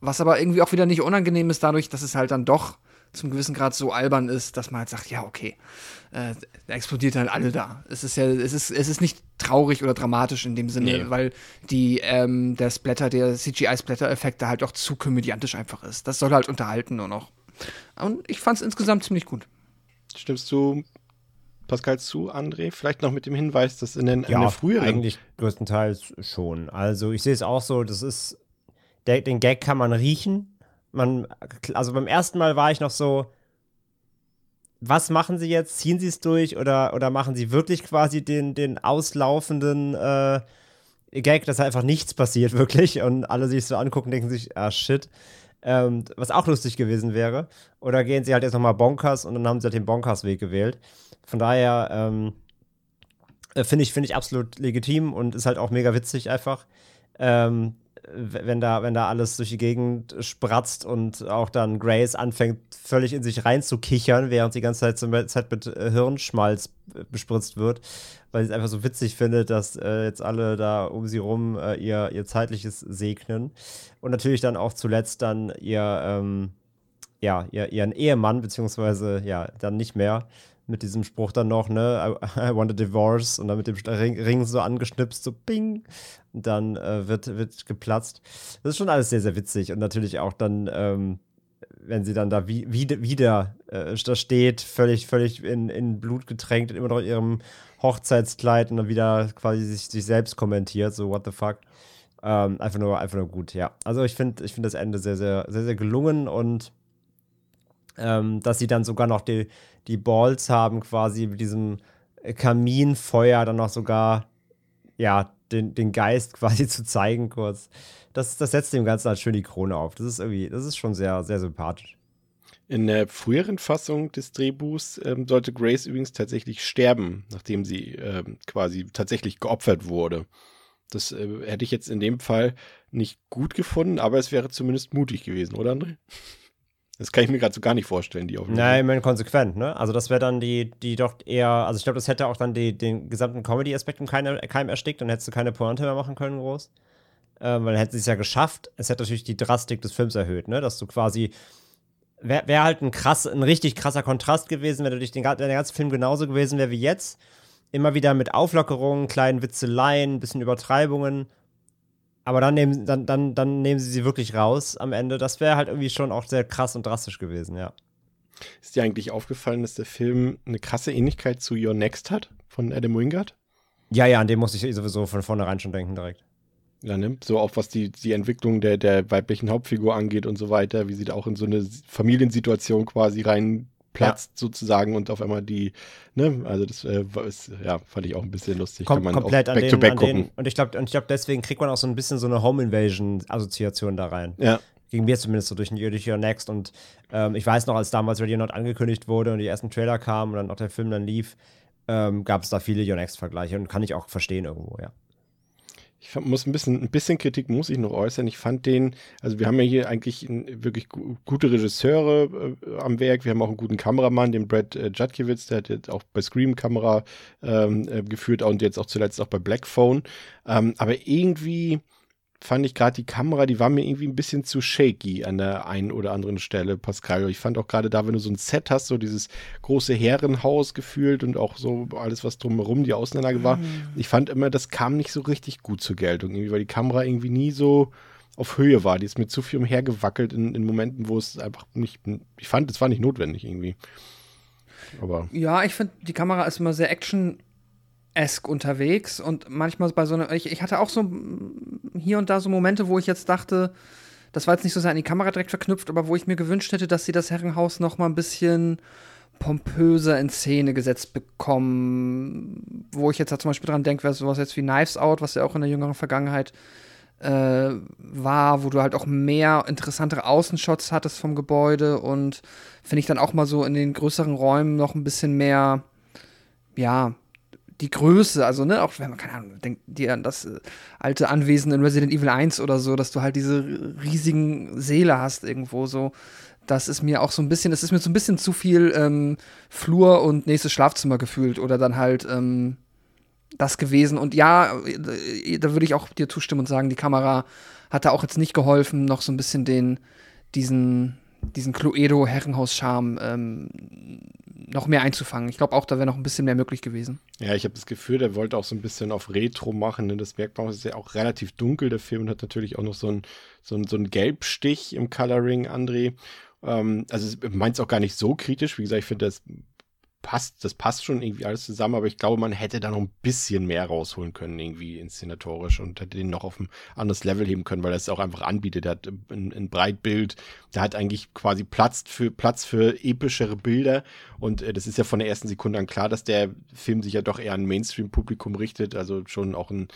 Was aber irgendwie auch wieder nicht unangenehm ist, dadurch, dass es halt dann doch zum gewissen Grad so albern ist, dass man halt sagt, ja, okay, äh, da explodiert halt alle da. Es ist ja, es ist, es ist nicht traurig oder dramatisch in dem Sinne, Nee. weil die, ähm, der Splatter, der CGI-Splatter-Effekt da halt doch zu komödiantisch einfach ist. Das soll halt unterhalten nur noch. Und ich fand es insgesamt ziemlich gut. Stimmst du Pascal zu, André? Vielleicht noch mit dem Hinweis, dass in den, in der früheren eigentlich größtenteils schon. Also ich sehe es auch so, das ist, der, den Gag kann man riechen. Man, also beim ersten Mal war ich noch so, was machen sie jetzt? Ziehen sie es durch oder, oder machen sie wirklich quasi den, den auslaufenden äh, Gag, dass einfach nichts passiert wirklich und alle sich so angucken, denken sich, ah shit. Ähm, was auch lustig gewesen wäre. Oder gehen sie halt jetzt nochmal Bonkers und dann haben sie halt den Bonkers-Weg gewählt. Von daher, ähm, äh, finde ich, finde ich absolut legitim und ist halt auch mega witzig einfach. Ähm, wenn da, wenn da alles durch die Gegend spratzt und auch dann Grace anfängt, völlig in sich reinzukichern, während die ganze Zeit, so, Zeit mit äh, Hirnschmalz äh, bespritzt wird, weil sie es einfach so witzig findet, dass äh, jetzt alle da um sie rum äh, ihr, ihr zeitliches segnen. Und natürlich dann auch zuletzt dann ihr, ähm, ja, ihr, ihren Ehemann, beziehungsweise ja, dann nicht mehr, mit diesem Spruch dann noch, ne, I, I want a divorce und dann mit dem Ring, Ring so angeschnipst, so bing, und dann äh, wird, wird geplatzt. Das ist schon alles sehr, sehr witzig und natürlich auch dann, ähm, wenn sie dann da wie, wieder, wieder äh, da steht, völlig, völlig in, in Blut getränkt, immer noch in ihrem Hochzeitskleid und dann wieder quasi sich, sich selbst kommentiert, so what the fuck. Ähm, einfach nur, einfach nur gut, ja. Also ich finde, ich finde das Ende sehr, sehr, sehr, sehr gelungen und ähm, dass sie dann sogar noch die, die Balls haben, quasi mit diesem Kaminfeuer dann noch sogar, ja, den, den Geist quasi zu zeigen, kurz. Das, das setzt dem Ganzen halt schön die Krone auf. Das ist irgendwie, das ist schon sehr, sehr sympathisch. In der früheren Fassung des Drehbuchs ähm, sollte Grace übrigens tatsächlich sterben, nachdem sie ähm, quasi tatsächlich geopfert wurde. Das äh, hätte ich jetzt in dem Fall nicht gut gefunden, aber es wäre zumindest mutig gewesen, oder André? Das kann ich mir gerade so gar nicht vorstellen, die Auflösung. Nein, ich meine konsequent, ne? Also das wäre dann die, die doch eher, also ich glaube, das hätte auch dann die, den gesamten Comedy-Aspekt im Keim, erstickt, dann hättest du keine Pointe mehr machen können, groß. Ähm, weil dann hätten sie es ja geschafft. Es hätte natürlich die Drastik des Films erhöht, ne? Dass du quasi wäre wär halt ein krass, ein richtig krasser Kontrast gewesen, wenn durch den, wenn der ganze Film genauso gewesen wäre wie jetzt. Immer wieder mit Auflockerungen, kleinen Witzeleien, bisschen Übertreibungen. Aber dann nehmen, dann, dann, dann nehmen sie sie wirklich raus am Ende. Das wäre halt irgendwie schon auch sehr krass und drastisch gewesen, ja. Ist dir eigentlich aufgefallen, dass der Film eine krasse Ähnlichkeit zu Your Next hat von Adam Wingard? Ja, ja, an dem muss ich sowieso von vornherein schon denken direkt. Ja, ne? So auch was die, die Entwicklung der, der weiblichen Hauptfigur angeht und so weiter, wie sie da auch in so eine Familiensituation quasi reinplatzt ja. sozusagen und auf einmal die, ne, also das äh, ist, ja, fand ich auch ein bisschen lustig. Kom Kann man komplett auch back den, to back gucken. Den, und ich glaube, und ich glaube, deswegen kriegt man auch so ein bisschen so eine Home Invasion Assoziation da rein. Ja. Gegen mir zumindest so durch, durch Your Next. Und ähm, ich weiß noch, als damals Ready or Not angekündigt wurde und die ersten Trailer kamen und dann auch der Film dann lief, ähm, gab es da viele Your Next-Vergleiche und kann ich auch verstehen irgendwo, ja. Ich muss ein bisschen, ein bisschen Kritik muss ich noch äußern. Ich fand den, also wir haben ja hier eigentlich wirklich gute Regisseure äh, am Werk. Wir haben auch einen guten Kameramann, den Brad äh, Judkiewicz, der hat jetzt auch bei Scream Kamera ähm, äh, geführt und jetzt auch zuletzt auch bei Black Phone. Ähm, aber irgendwie, fand ich gerade die Kamera, die war mir irgendwie ein bisschen zu shaky an der einen oder anderen Stelle, Pascal. Ich fand auch gerade da, wenn du so ein Set hast, so dieses große Herrenhaus gefühlt und auch so alles, was drumherum die Außenanlage war, mhm. ich fand immer, das kam nicht so richtig gut zur Geltung, irgendwie, weil die Kamera irgendwie nie so auf Höhe war. Die ist mit zu viel umhergewackelt in, in Momenten, wo es einfach nicht, ich fand, es war nicht notwendig irgendwie. Aber. Ja, ich finde, die Kamera ist immer sehr action esk unterwegs und manchmal bei so einer, ich, ich hatte auch so hier und da so Momente, wo ich jetzt dachte, das war jetzt nicht so sehr an die Kamera direkt verknüpft, aber wo ich mir gewünscht hätte, dass sie das Herrenhaus noch mal ein bisschen pompöser in Szene gesetzt bekommen. Wo ich jetzt halt zum Beispiel dran denke, wäre sowas jetzt wie Knives Out, was ja auch in der jüngeren Vergangenheit äh, war, wo du halt auch mehr interessantere Außenshots hattest vom Gebäude und finde ich dann auch mal so in den größeren Räumen noch ein bisschen mehr, ja, die Größe, also ne, auch wenn man, keine Ahnung, denkt dir an das äh, alte Anwesen in Resident Evil 1 oder so, dass du halt diese riesigen Seele hast irgendwo so. Das ist mir auch so ein bisschen, das ist mir so ein bisschen zu viel ähm, Flur und nächstes Schlafzimmer gefühlt oder dann halt ähm, das gewesen. Und ja, äh, da würde ich auch dir zustimmen und sagen, die Kamera hat da auch jetzt nicht geholfen, noch so ein bisschen den, diesen, diesen Cluedo-Herrenhaus-Charme ähm, noch mehr einzufangen. Ich glaube auch, da wäre noch ein bisschen mehr möglich gewesen. Ja, ich habe das Gefühl, der wollte auch so ein bisschen auf Retro machen. Ne? Das es ist ja auch relativ dunkel, der Film, und hat natürlich auch noch so einen so so ein Gelbstich im Coloring, André. Ähm, also meint es auch gar nicht so kritisch. Wie gesagt, ich finde, das passt, das passt schon irgendwie alles zusammen, aber ich glaube, man hätte da noch ein bisschen mehr rausholen können, irgendwie inszenatorisch und hätte den noch auf ein anderes Level heben können, weil er es auch einfach anbietet. Der hat ein, ein Breitbild, der hat eigentlich quasi Platz für, Platz für epischere Bilder und äh, das ist ja von der ersten Sekunde an klar, dass der Film sich ja doch eher an Mainstream-Publikum richtet, also schon auch ein,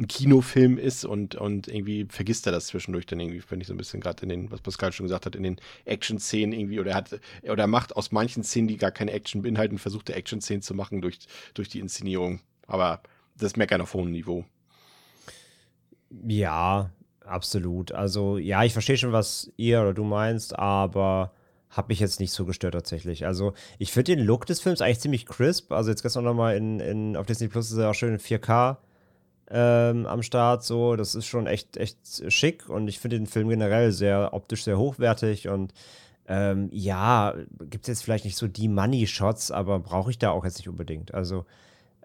ein Kinofilm ist und, und irgendwie vergisst er das zwischendurch dann irgendwie, finde ich so ein bisschen gerade in den, was Pascal schon gesagt hat, in den Action-Szenen irgendwie, oder er hat, oder er macht aus manchen Szenen, die gar keine Action beinhalten, versucht er Action-Szenen zu machen durch, durch die Inszenierung. Aber das merkt er auf hohem Niveau. Ja, absolut. Also, ja, ich verstehe schon, was ihr oder du meinst, aber hat mich jetzt nicht so gestört tatsächlich. Also, ich finde den Look des Films eigentlich ziemlich crisp. Also, jetzt gestern nochmal in, in, auf Disney Plus ist er auch schön in 4K ähm, am Start. So, das ist schon echt, echt schick und ich finde den Film generell sehr optisch sehr hochwertig und ähm, ja, gibt es jetzt vielleicht nicht so die Money-Shots, aber brauche ich da auch jetzt nicht unbedingt. Also,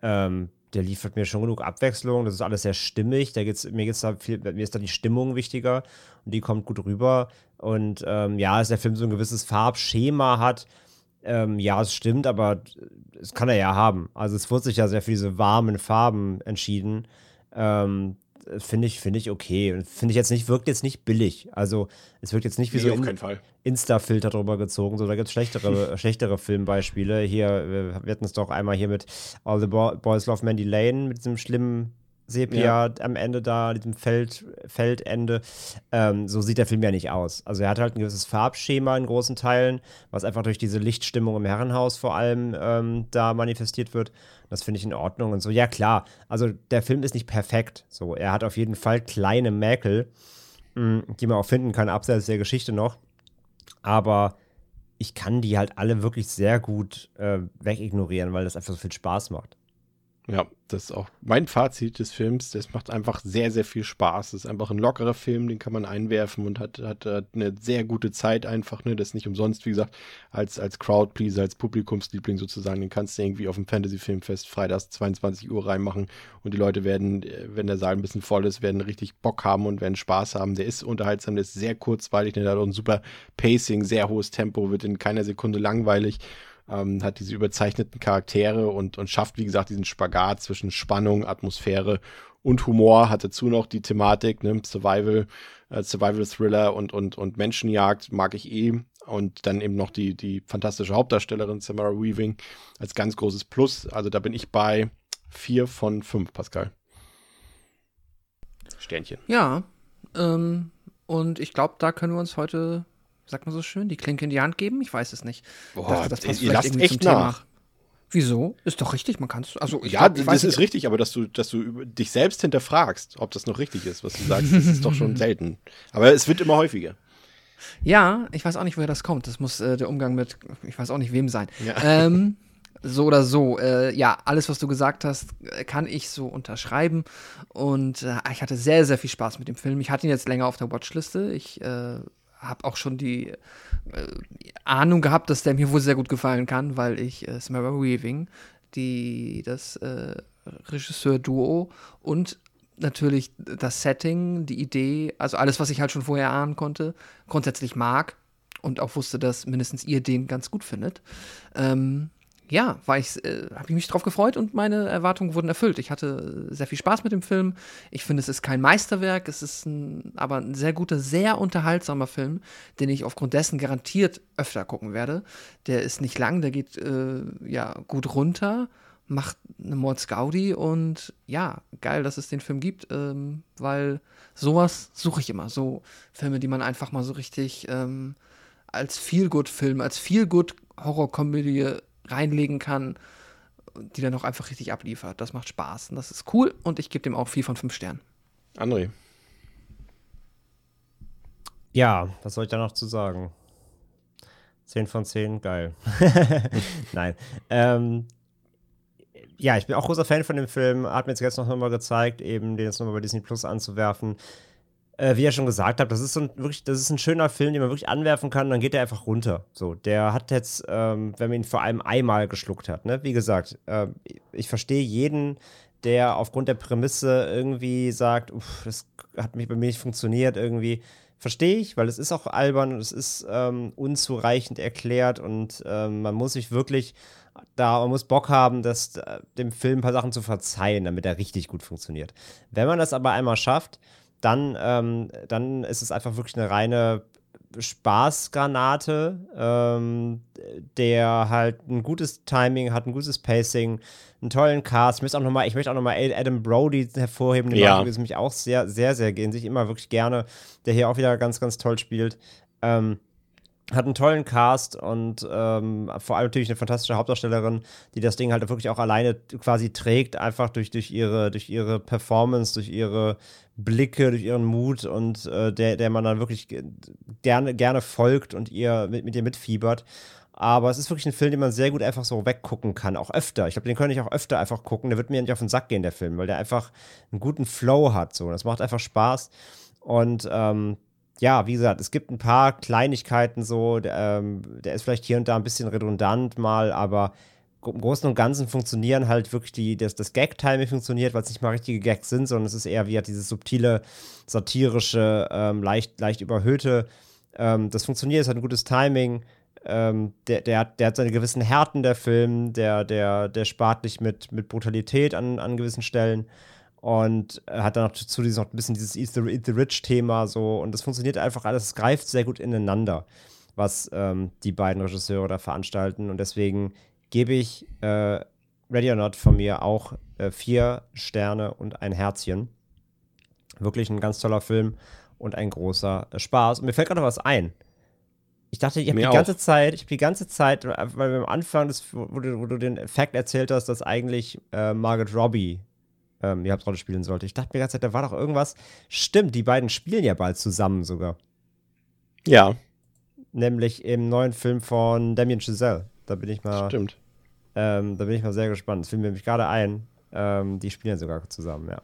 ähm, der liefert mir schon genug Abwechslung, das ist alles sehr stimmig. Da geht's, mir, geht's da viel, mir ist da die Stimmung wichtiger und die kommt gut rüber. Und ähm, ja, dass der Film so ein gewisses Farbschema hat, ähm, ja, es stimmt, aber es kann er ja haben. Also es wurde sich ja sehr für diese warmen Farben entschieden. Ähm, finde ich, finde ich okay. Finde ich jetzt nicht, wirkt jetzt nicht billig. Also es wirkt jetzt nicht wie nee, so in, Insta-Filter drüber gezogen. So, da gibt es schlechtere, schlechtere Filmbeispiele. Hier, wir hatten es doch einmal hier mit All the Boys Love Mandy Lane, mit diesem schlimmen Sepia ja. am Ende da, diesem Feld, Feldende. Ähm, so sieht der Film ja nicht aus. Also er hat halt ein gewisses Farbschema in großen Teilen, was einfach durch diese Lichtstimmung im Herrenhaus vor allem ähm, da manifestiert wird. Das finde ich in Ordnung und so. Ja, klar. Also der Film ist nicht perfekt. So, er hat auf jeden Fall kleine Mäkel, mh, hm, die man auch finden kann, abseits der Geschichte noch. Aber ich kann die halt alle wirklich sehr gut äh, wegignorieren, weil das einfach so viel Spaß macht. Ja, das ist auch mein Fazit des Films. Das macht einfach sehr, sehr viel Spaß. Es ist einfach ein lockerer Film, den kann man einwerfen und hat, hat, hat eine sehr gute Zeit einfach. Ne? Das ist nicht umsonst, wie gesagt, als, als Crowdpleaser, als Publikumsliebling sozusagen. Den kannst du irgendwie auf dem Fantasy-Filmfest freitags 22 Uhr reinmachen und die Leute werden, äh, wenn der Saal ein bisschen voll ist, werden richtig Bock haben und werden Spaß haben. Der ist unterhaltsam, der ist sehr kurzweilig, der hat auch ein super Pacing, sehr hohes Tempo, wird in keiner Sekunde langweilig ähm, hat diese überzeichneten Charaktere und, und schafft, wie gesagt, diesen Spagat zwischen Spannung, Atmosphäre und Humor. Hat dazu noch die Thematik, ne, Survival, äh, Survival Thriller und, und, und Menschenjagd mag ich eh. Und dann eben noch die, die fantastische Hauptdarstellerin Samara Weaving als ganz großes Plus. Also da bin ich bei vier von fünf, Pascal. Sternchen. Ja, ähm, und ich glaube, da können wir uns heute sagt man so schön, die Klinke in die Hand geben? Ich weiß es nicht. Boah, dachte, das passt ihr lasst echt nach. Thema. Wieso? Ist doch richtig, man kann es. Also ich ja, glaub, ich das ist richtig, aber dass du, dass du dich selbst hinterfragst, ob das noch richtig ist, was du sagst, das ist doch schon selten. Aber es wird immer häufiger. Ja, ich weiß auch nicht, woher das kommt. Das muss äh, der Umgang mit, ich weiß auch nicht, wem sein. Ja. Ähm, so oder so, äh, ja, alles, was du gesagt hast, kann ich so unterschreiben. Und äh, ich hatte sehr, sehr viel Spaß mit dem Film. Ich hatte ihn jetzt länger auf der Watchliste. Ich äh, habe auch schon die äh, Ahnung gehabt, dass der mir wohl sehr gut gefallen kann, weil ich äh, Samara Weaving, die das äh, Regisseur-Duo und natürlich das Setting, die Idee, also alles, was ich halt schon vorher ahnen konnte, grundsätzlich mag und auch wusste, dass mindestens ihr den ganz gut findet. Ähm, ja, war ich, äh, habe ich mich drauf gefreut und meine Erwartungen wurden erfüllt. Ich hatte sehr viel Spaß mit dem Film. Ich finde, es ist kein Meisterwerk, es ist ein, aber ein sehr guter, sehr unterhaltsamer Film, den ich aufgrund dessen garantiert öfter gucken werde. Der ist nicht lang, der geht äh, ja gut runter, macht eine Mordsgaudi und ja, geil, dass es den Film gibt, ähm, weil sowas suche ich immer. So Filme, die man einfach mal so richtig ähm, als Feel-Good-Film, als Feel-Good-Horrorkomödie reinlegen kann, die dann auch einfach richtig abliefert. Das macht Spaß und das ist cool und ich gebe dem auch 4 von 5 Sternen. André. Ja, was soll ich da noch zu sagen? 10 von 10, geil. Nein. Ähm, ja, ich bin auch großer Fan von dem Film. Hat mir jetzt gestern noch mal gezeigt, eben den jetzt nochmal bei Disney Plus anzuwerfen äh, wie ihr schon gesagt habt, das ist so ein, wirklich, das ist ein schöner Film, den man wirklich anwerfen kann, dann geht er einfach runter. So, der hat jetzt, ähm, wenn man ihn vor allem einmal geschluckt hat, ne? Wie gesagt, äh, ich verstehe jeden, der aufgrund der Prämisse irgendwie sagt, uff, das hat mich bei mir nicht funktioniert, irgendwie. Verstehe ich, weil es ist auch albern und es ist ähm, unzureichend erklärt und ähm, man muss sich wirklich da, man muss Bock haben, das, äh, dem Film ein paar Sachen zu verzeihen, damit er richtig gut funktioniert. Wenn man das aber einmal schafft, dann, ähm, dann ist es einfach wirklich eine reine Spaßgranate, ähm, der halt ein gutes Timing hat, ein gutes Pacing, einen tollen Cast. Ich möchte auch nochmal, ich möchte auch nochmal Adam Brody hervorheben, den ja. mag ich mich auch sehr, sehr, sehr gehen, sich immer wirklich gerne, der hier auch wieder ganz, ganz toll spielt. Ähm, hat einen tollen Cast und ähm, vor allem natürlich eine fantastische Hauptdarstellerin, die das Ding halt wirklich auch alleine quasi trägt, einfach durch, durch, ihre, durch ihre Performance, durch ihre Blicke, durch ihren Mut und äh, der, der man dann wirklich gerne, gerne folgt und ihr mit, mit ihr mitfiebert. Aber es ist wirklich ein Film, den man sehr gut einfach so weggucken kann, auch öfter. Ich glaube, den könnte ich auch öfter einfach gucken. Der wird mir nicht auf den Sack gehen, der Film, weil der einfach einen guten Flow hat. So. Das macht einfach Spaß. Und ähm, ja, wie gesagt, es gibt ein paar Kleinigkeiten so, der, ähm, der ist vielleicht hier und da ein bisschen redundant mal, aber im Großen und Ganzen funktionieren halt wirklich die, das, das Gag-Timing funktioniert, weil es nicht mal richtige Gags sind, sondern es ist eher wie halt dieses subtile, satirische, ähm, leicht, leicht überhöhte. Ähm, das funktioniert, es hat ein gutes Timing. Ähm, der, der, hat, der hat seine gewissen Härten, der Film, der, der, der spart nicht mit, mit Brutalität an, an gewissen Stellen und hat dann noch zu diesem noch ein bisschen dieses Eat the, Eat the Rich-Thema so und das funktioniert einfach alles, es greift sehr gut ineinander, was ähm, die beiden Regisseure da veranstalten und deswegen gebe ich äh, Ready or Not von mir auch äh, vier Sterne und ein Herzchen. Wirklich ein ganz toller Film und ein großer äh, Spaß. Und mir fällt gerade was ein. Ich dachte, ich habe die ganze Zeit, ich habe die ganze Zeit, weil wir am Anfang, des, wo, du, wo du den Fakt erzählt hast, dass eigentlich äh, Margaret Robbie ähm, die Hauptrolle spielen sollte. Ich dachte mir die ganze Zeit, da war doch irgendwas. Stimmt, die beiden spielen ja bald zusammen sogar. Ja. Nämlich im neuen Film von Damien Chazelle. Da bin ich mal. Stimmt. Ähm, da bin ich mal sehr gespannt. Das fiel mir nämlich gerade ein. Ähm, die spielen sogar zusammen, ja.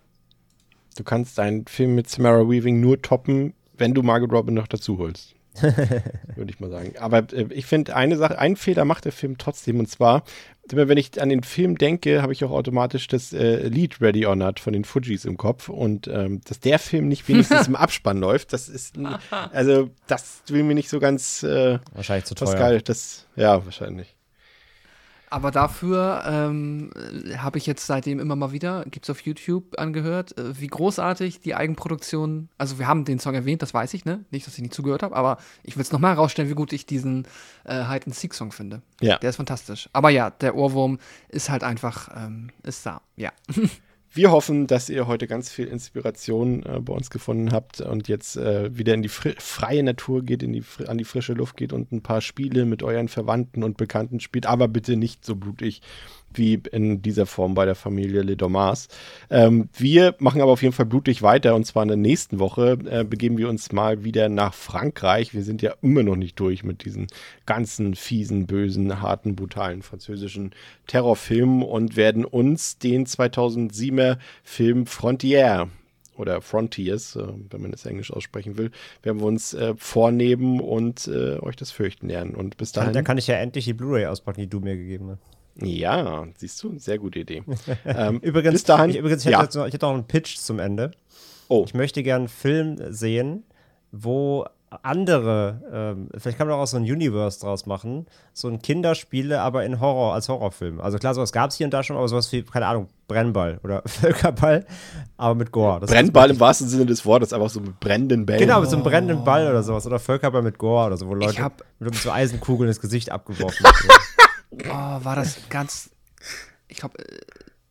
Du kannst deinen Film mit Samara Weaving nur toppen, wenn du Margot Robin noch dazu holst. Würde ich mal sagen. Aber äh, ich finde, eine Sache, einen Fehler macht der Film trotzdem. Und zwar, immer wenn ich an den Film denke, habe ich auch automatisch das äh, Lied Ready or Not von den Fujis im Kopf. Und ähm, dass der Film nicht wenigstens im Abspann läuft, das ist, also, das will mir nicht so ganz, äh, Wahrscheinlich zu teuer. Pascal, das, ja, wahrscheinlich. Aber dafür ähm, habe ich jetzt seitdem immer mal wieder, gibt es auf YouTube angehört, äh, wie großartig die Eigenproduktion, also wir haben den Song erwähnt, das weiß ich, ne? Nicht, dass ich nicht zugehört habe, aber ich will es nochmal herausstellen, wie gut ich diesen äh, Hide and Seek Song finde. Ja. Der ist fantastisch. Aber ja, der Ohrwurm ist halt einfach, ähm, ist da, ja. Wir hoffen, dass ihr heute ganz viel Inspiration äh, bei uns gefunden habt und jetzt äh, wieder in die freie Natur geht, in die, an die frische Luft geht und ein paar Spiele mit euren Verwandten und Bekannten spielt, aber bitte nicht so blutig wie in dieser Form bei der Familie Le Dommars. Ähm, wir machen aber auf jeden Fall blutig weiter und zwar in der nächsten Woche äh, begeben wir uns mal wieder nach Frankreich. Wir sind ja immer noch nicht durch mit diesen ganzen fiesen, bösen, harten, brutalen französischen Terrorfilmen und werden uns den 2007er Film Frontier oder Frontiers, äh, wenn man es Englisch aussprechen will, werden wir uns äh, vornehmen und äh, euch das Fürchten lernen. Und bis dahin. Da kann ich ja endlich die Blu-ray auspacken, die du mir gegeben hast. Ja, siehst du, sehr gute Idee. ähm, Übrigens, bis dahin, ich, übrigens, ich ja. hätte, noch, ich hätte noch einen Pitch zum Ende. Oh. Ich möchte gerne einen Film sehen, wo andere, ähm, vielleicht kann man auch so ein Universe draus machen, so ein Kinderspiele, aber in Horror, als Horrorfilm. Also klar, sowas gab es hier und da schon, aber sowas wie, keine Ahnung, Brennball oder Völkerball, aber mit Gore. Das Brennball im wahrsten Sinne des Wortes, einfach so mit brennenden Bällen. Genau, mit so einem brennenden Ball oder sowas. Oder Völkerball mit Gore oder so, wo Leute hab- mit so Eisenkugeln ins Gesicht abgeworfen werden. Oh, war das ganz. Ich glaube,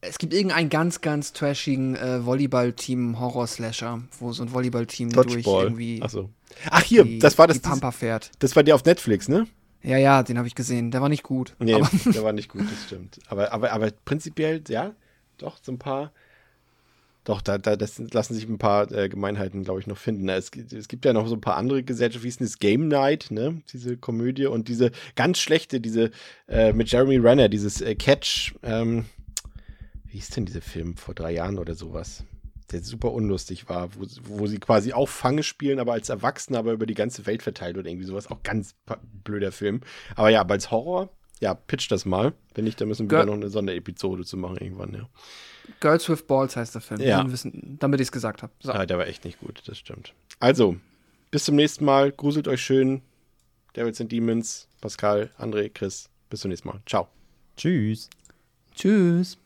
es gibt irgendeinen ganz, ganz trashigen äh, Volleyball-Team, Horror-Slasher, wo so ein Volleyball-Team durch irgendwie. Ach so. Ach hier, die, das war das. Die Pampa fährt. Das war der auf Netflix, ne? Ja, ja, den habe ich gesehen. Der war nicht gut. Nee, der war nicht gut, das stimmt. Aber, aber, aber prinzipiell, ja, doch, so ein paar. Doch, da, da das lassen sich ein paar äh, Gemeinheiten, glaube ich, noch finden. Es, gibt- es gibt ja noch so ein paar andere Gesellschaften, wie ist denn das Game Night, ne? Diese Komödie und diese ganz schlechte, diese äh, mit Jeremy Renner, dieses äh, Catch, ähm, wie ist denn dieser Film vor drei Jahren oder sowas? Der super unlustig war, wo, wo sie quasi auch Fange spielen, aber als Erwachsene, aber über die ganze Welt verteilt oder irgendwie sowas. Auch ganz blöder Film. Aber ja, aber als Horror, ja, pitch das mal. Wenn nicht, dann müssen wir wieder noch eine Sonderepisode zu machen irgendwann, ja. Girls with Balls heißt der Film. Ja. Wissen, damit ich es gesagt habe. So. Ah, der war echt nicht gut, das stimmt. Also, bis zum nächsten Mal. Gruselt euch schön. Devils and Demons, Pascal, André, Chris. Bis zum nächsten Mal. Ciao. Tschüss. Tschüss.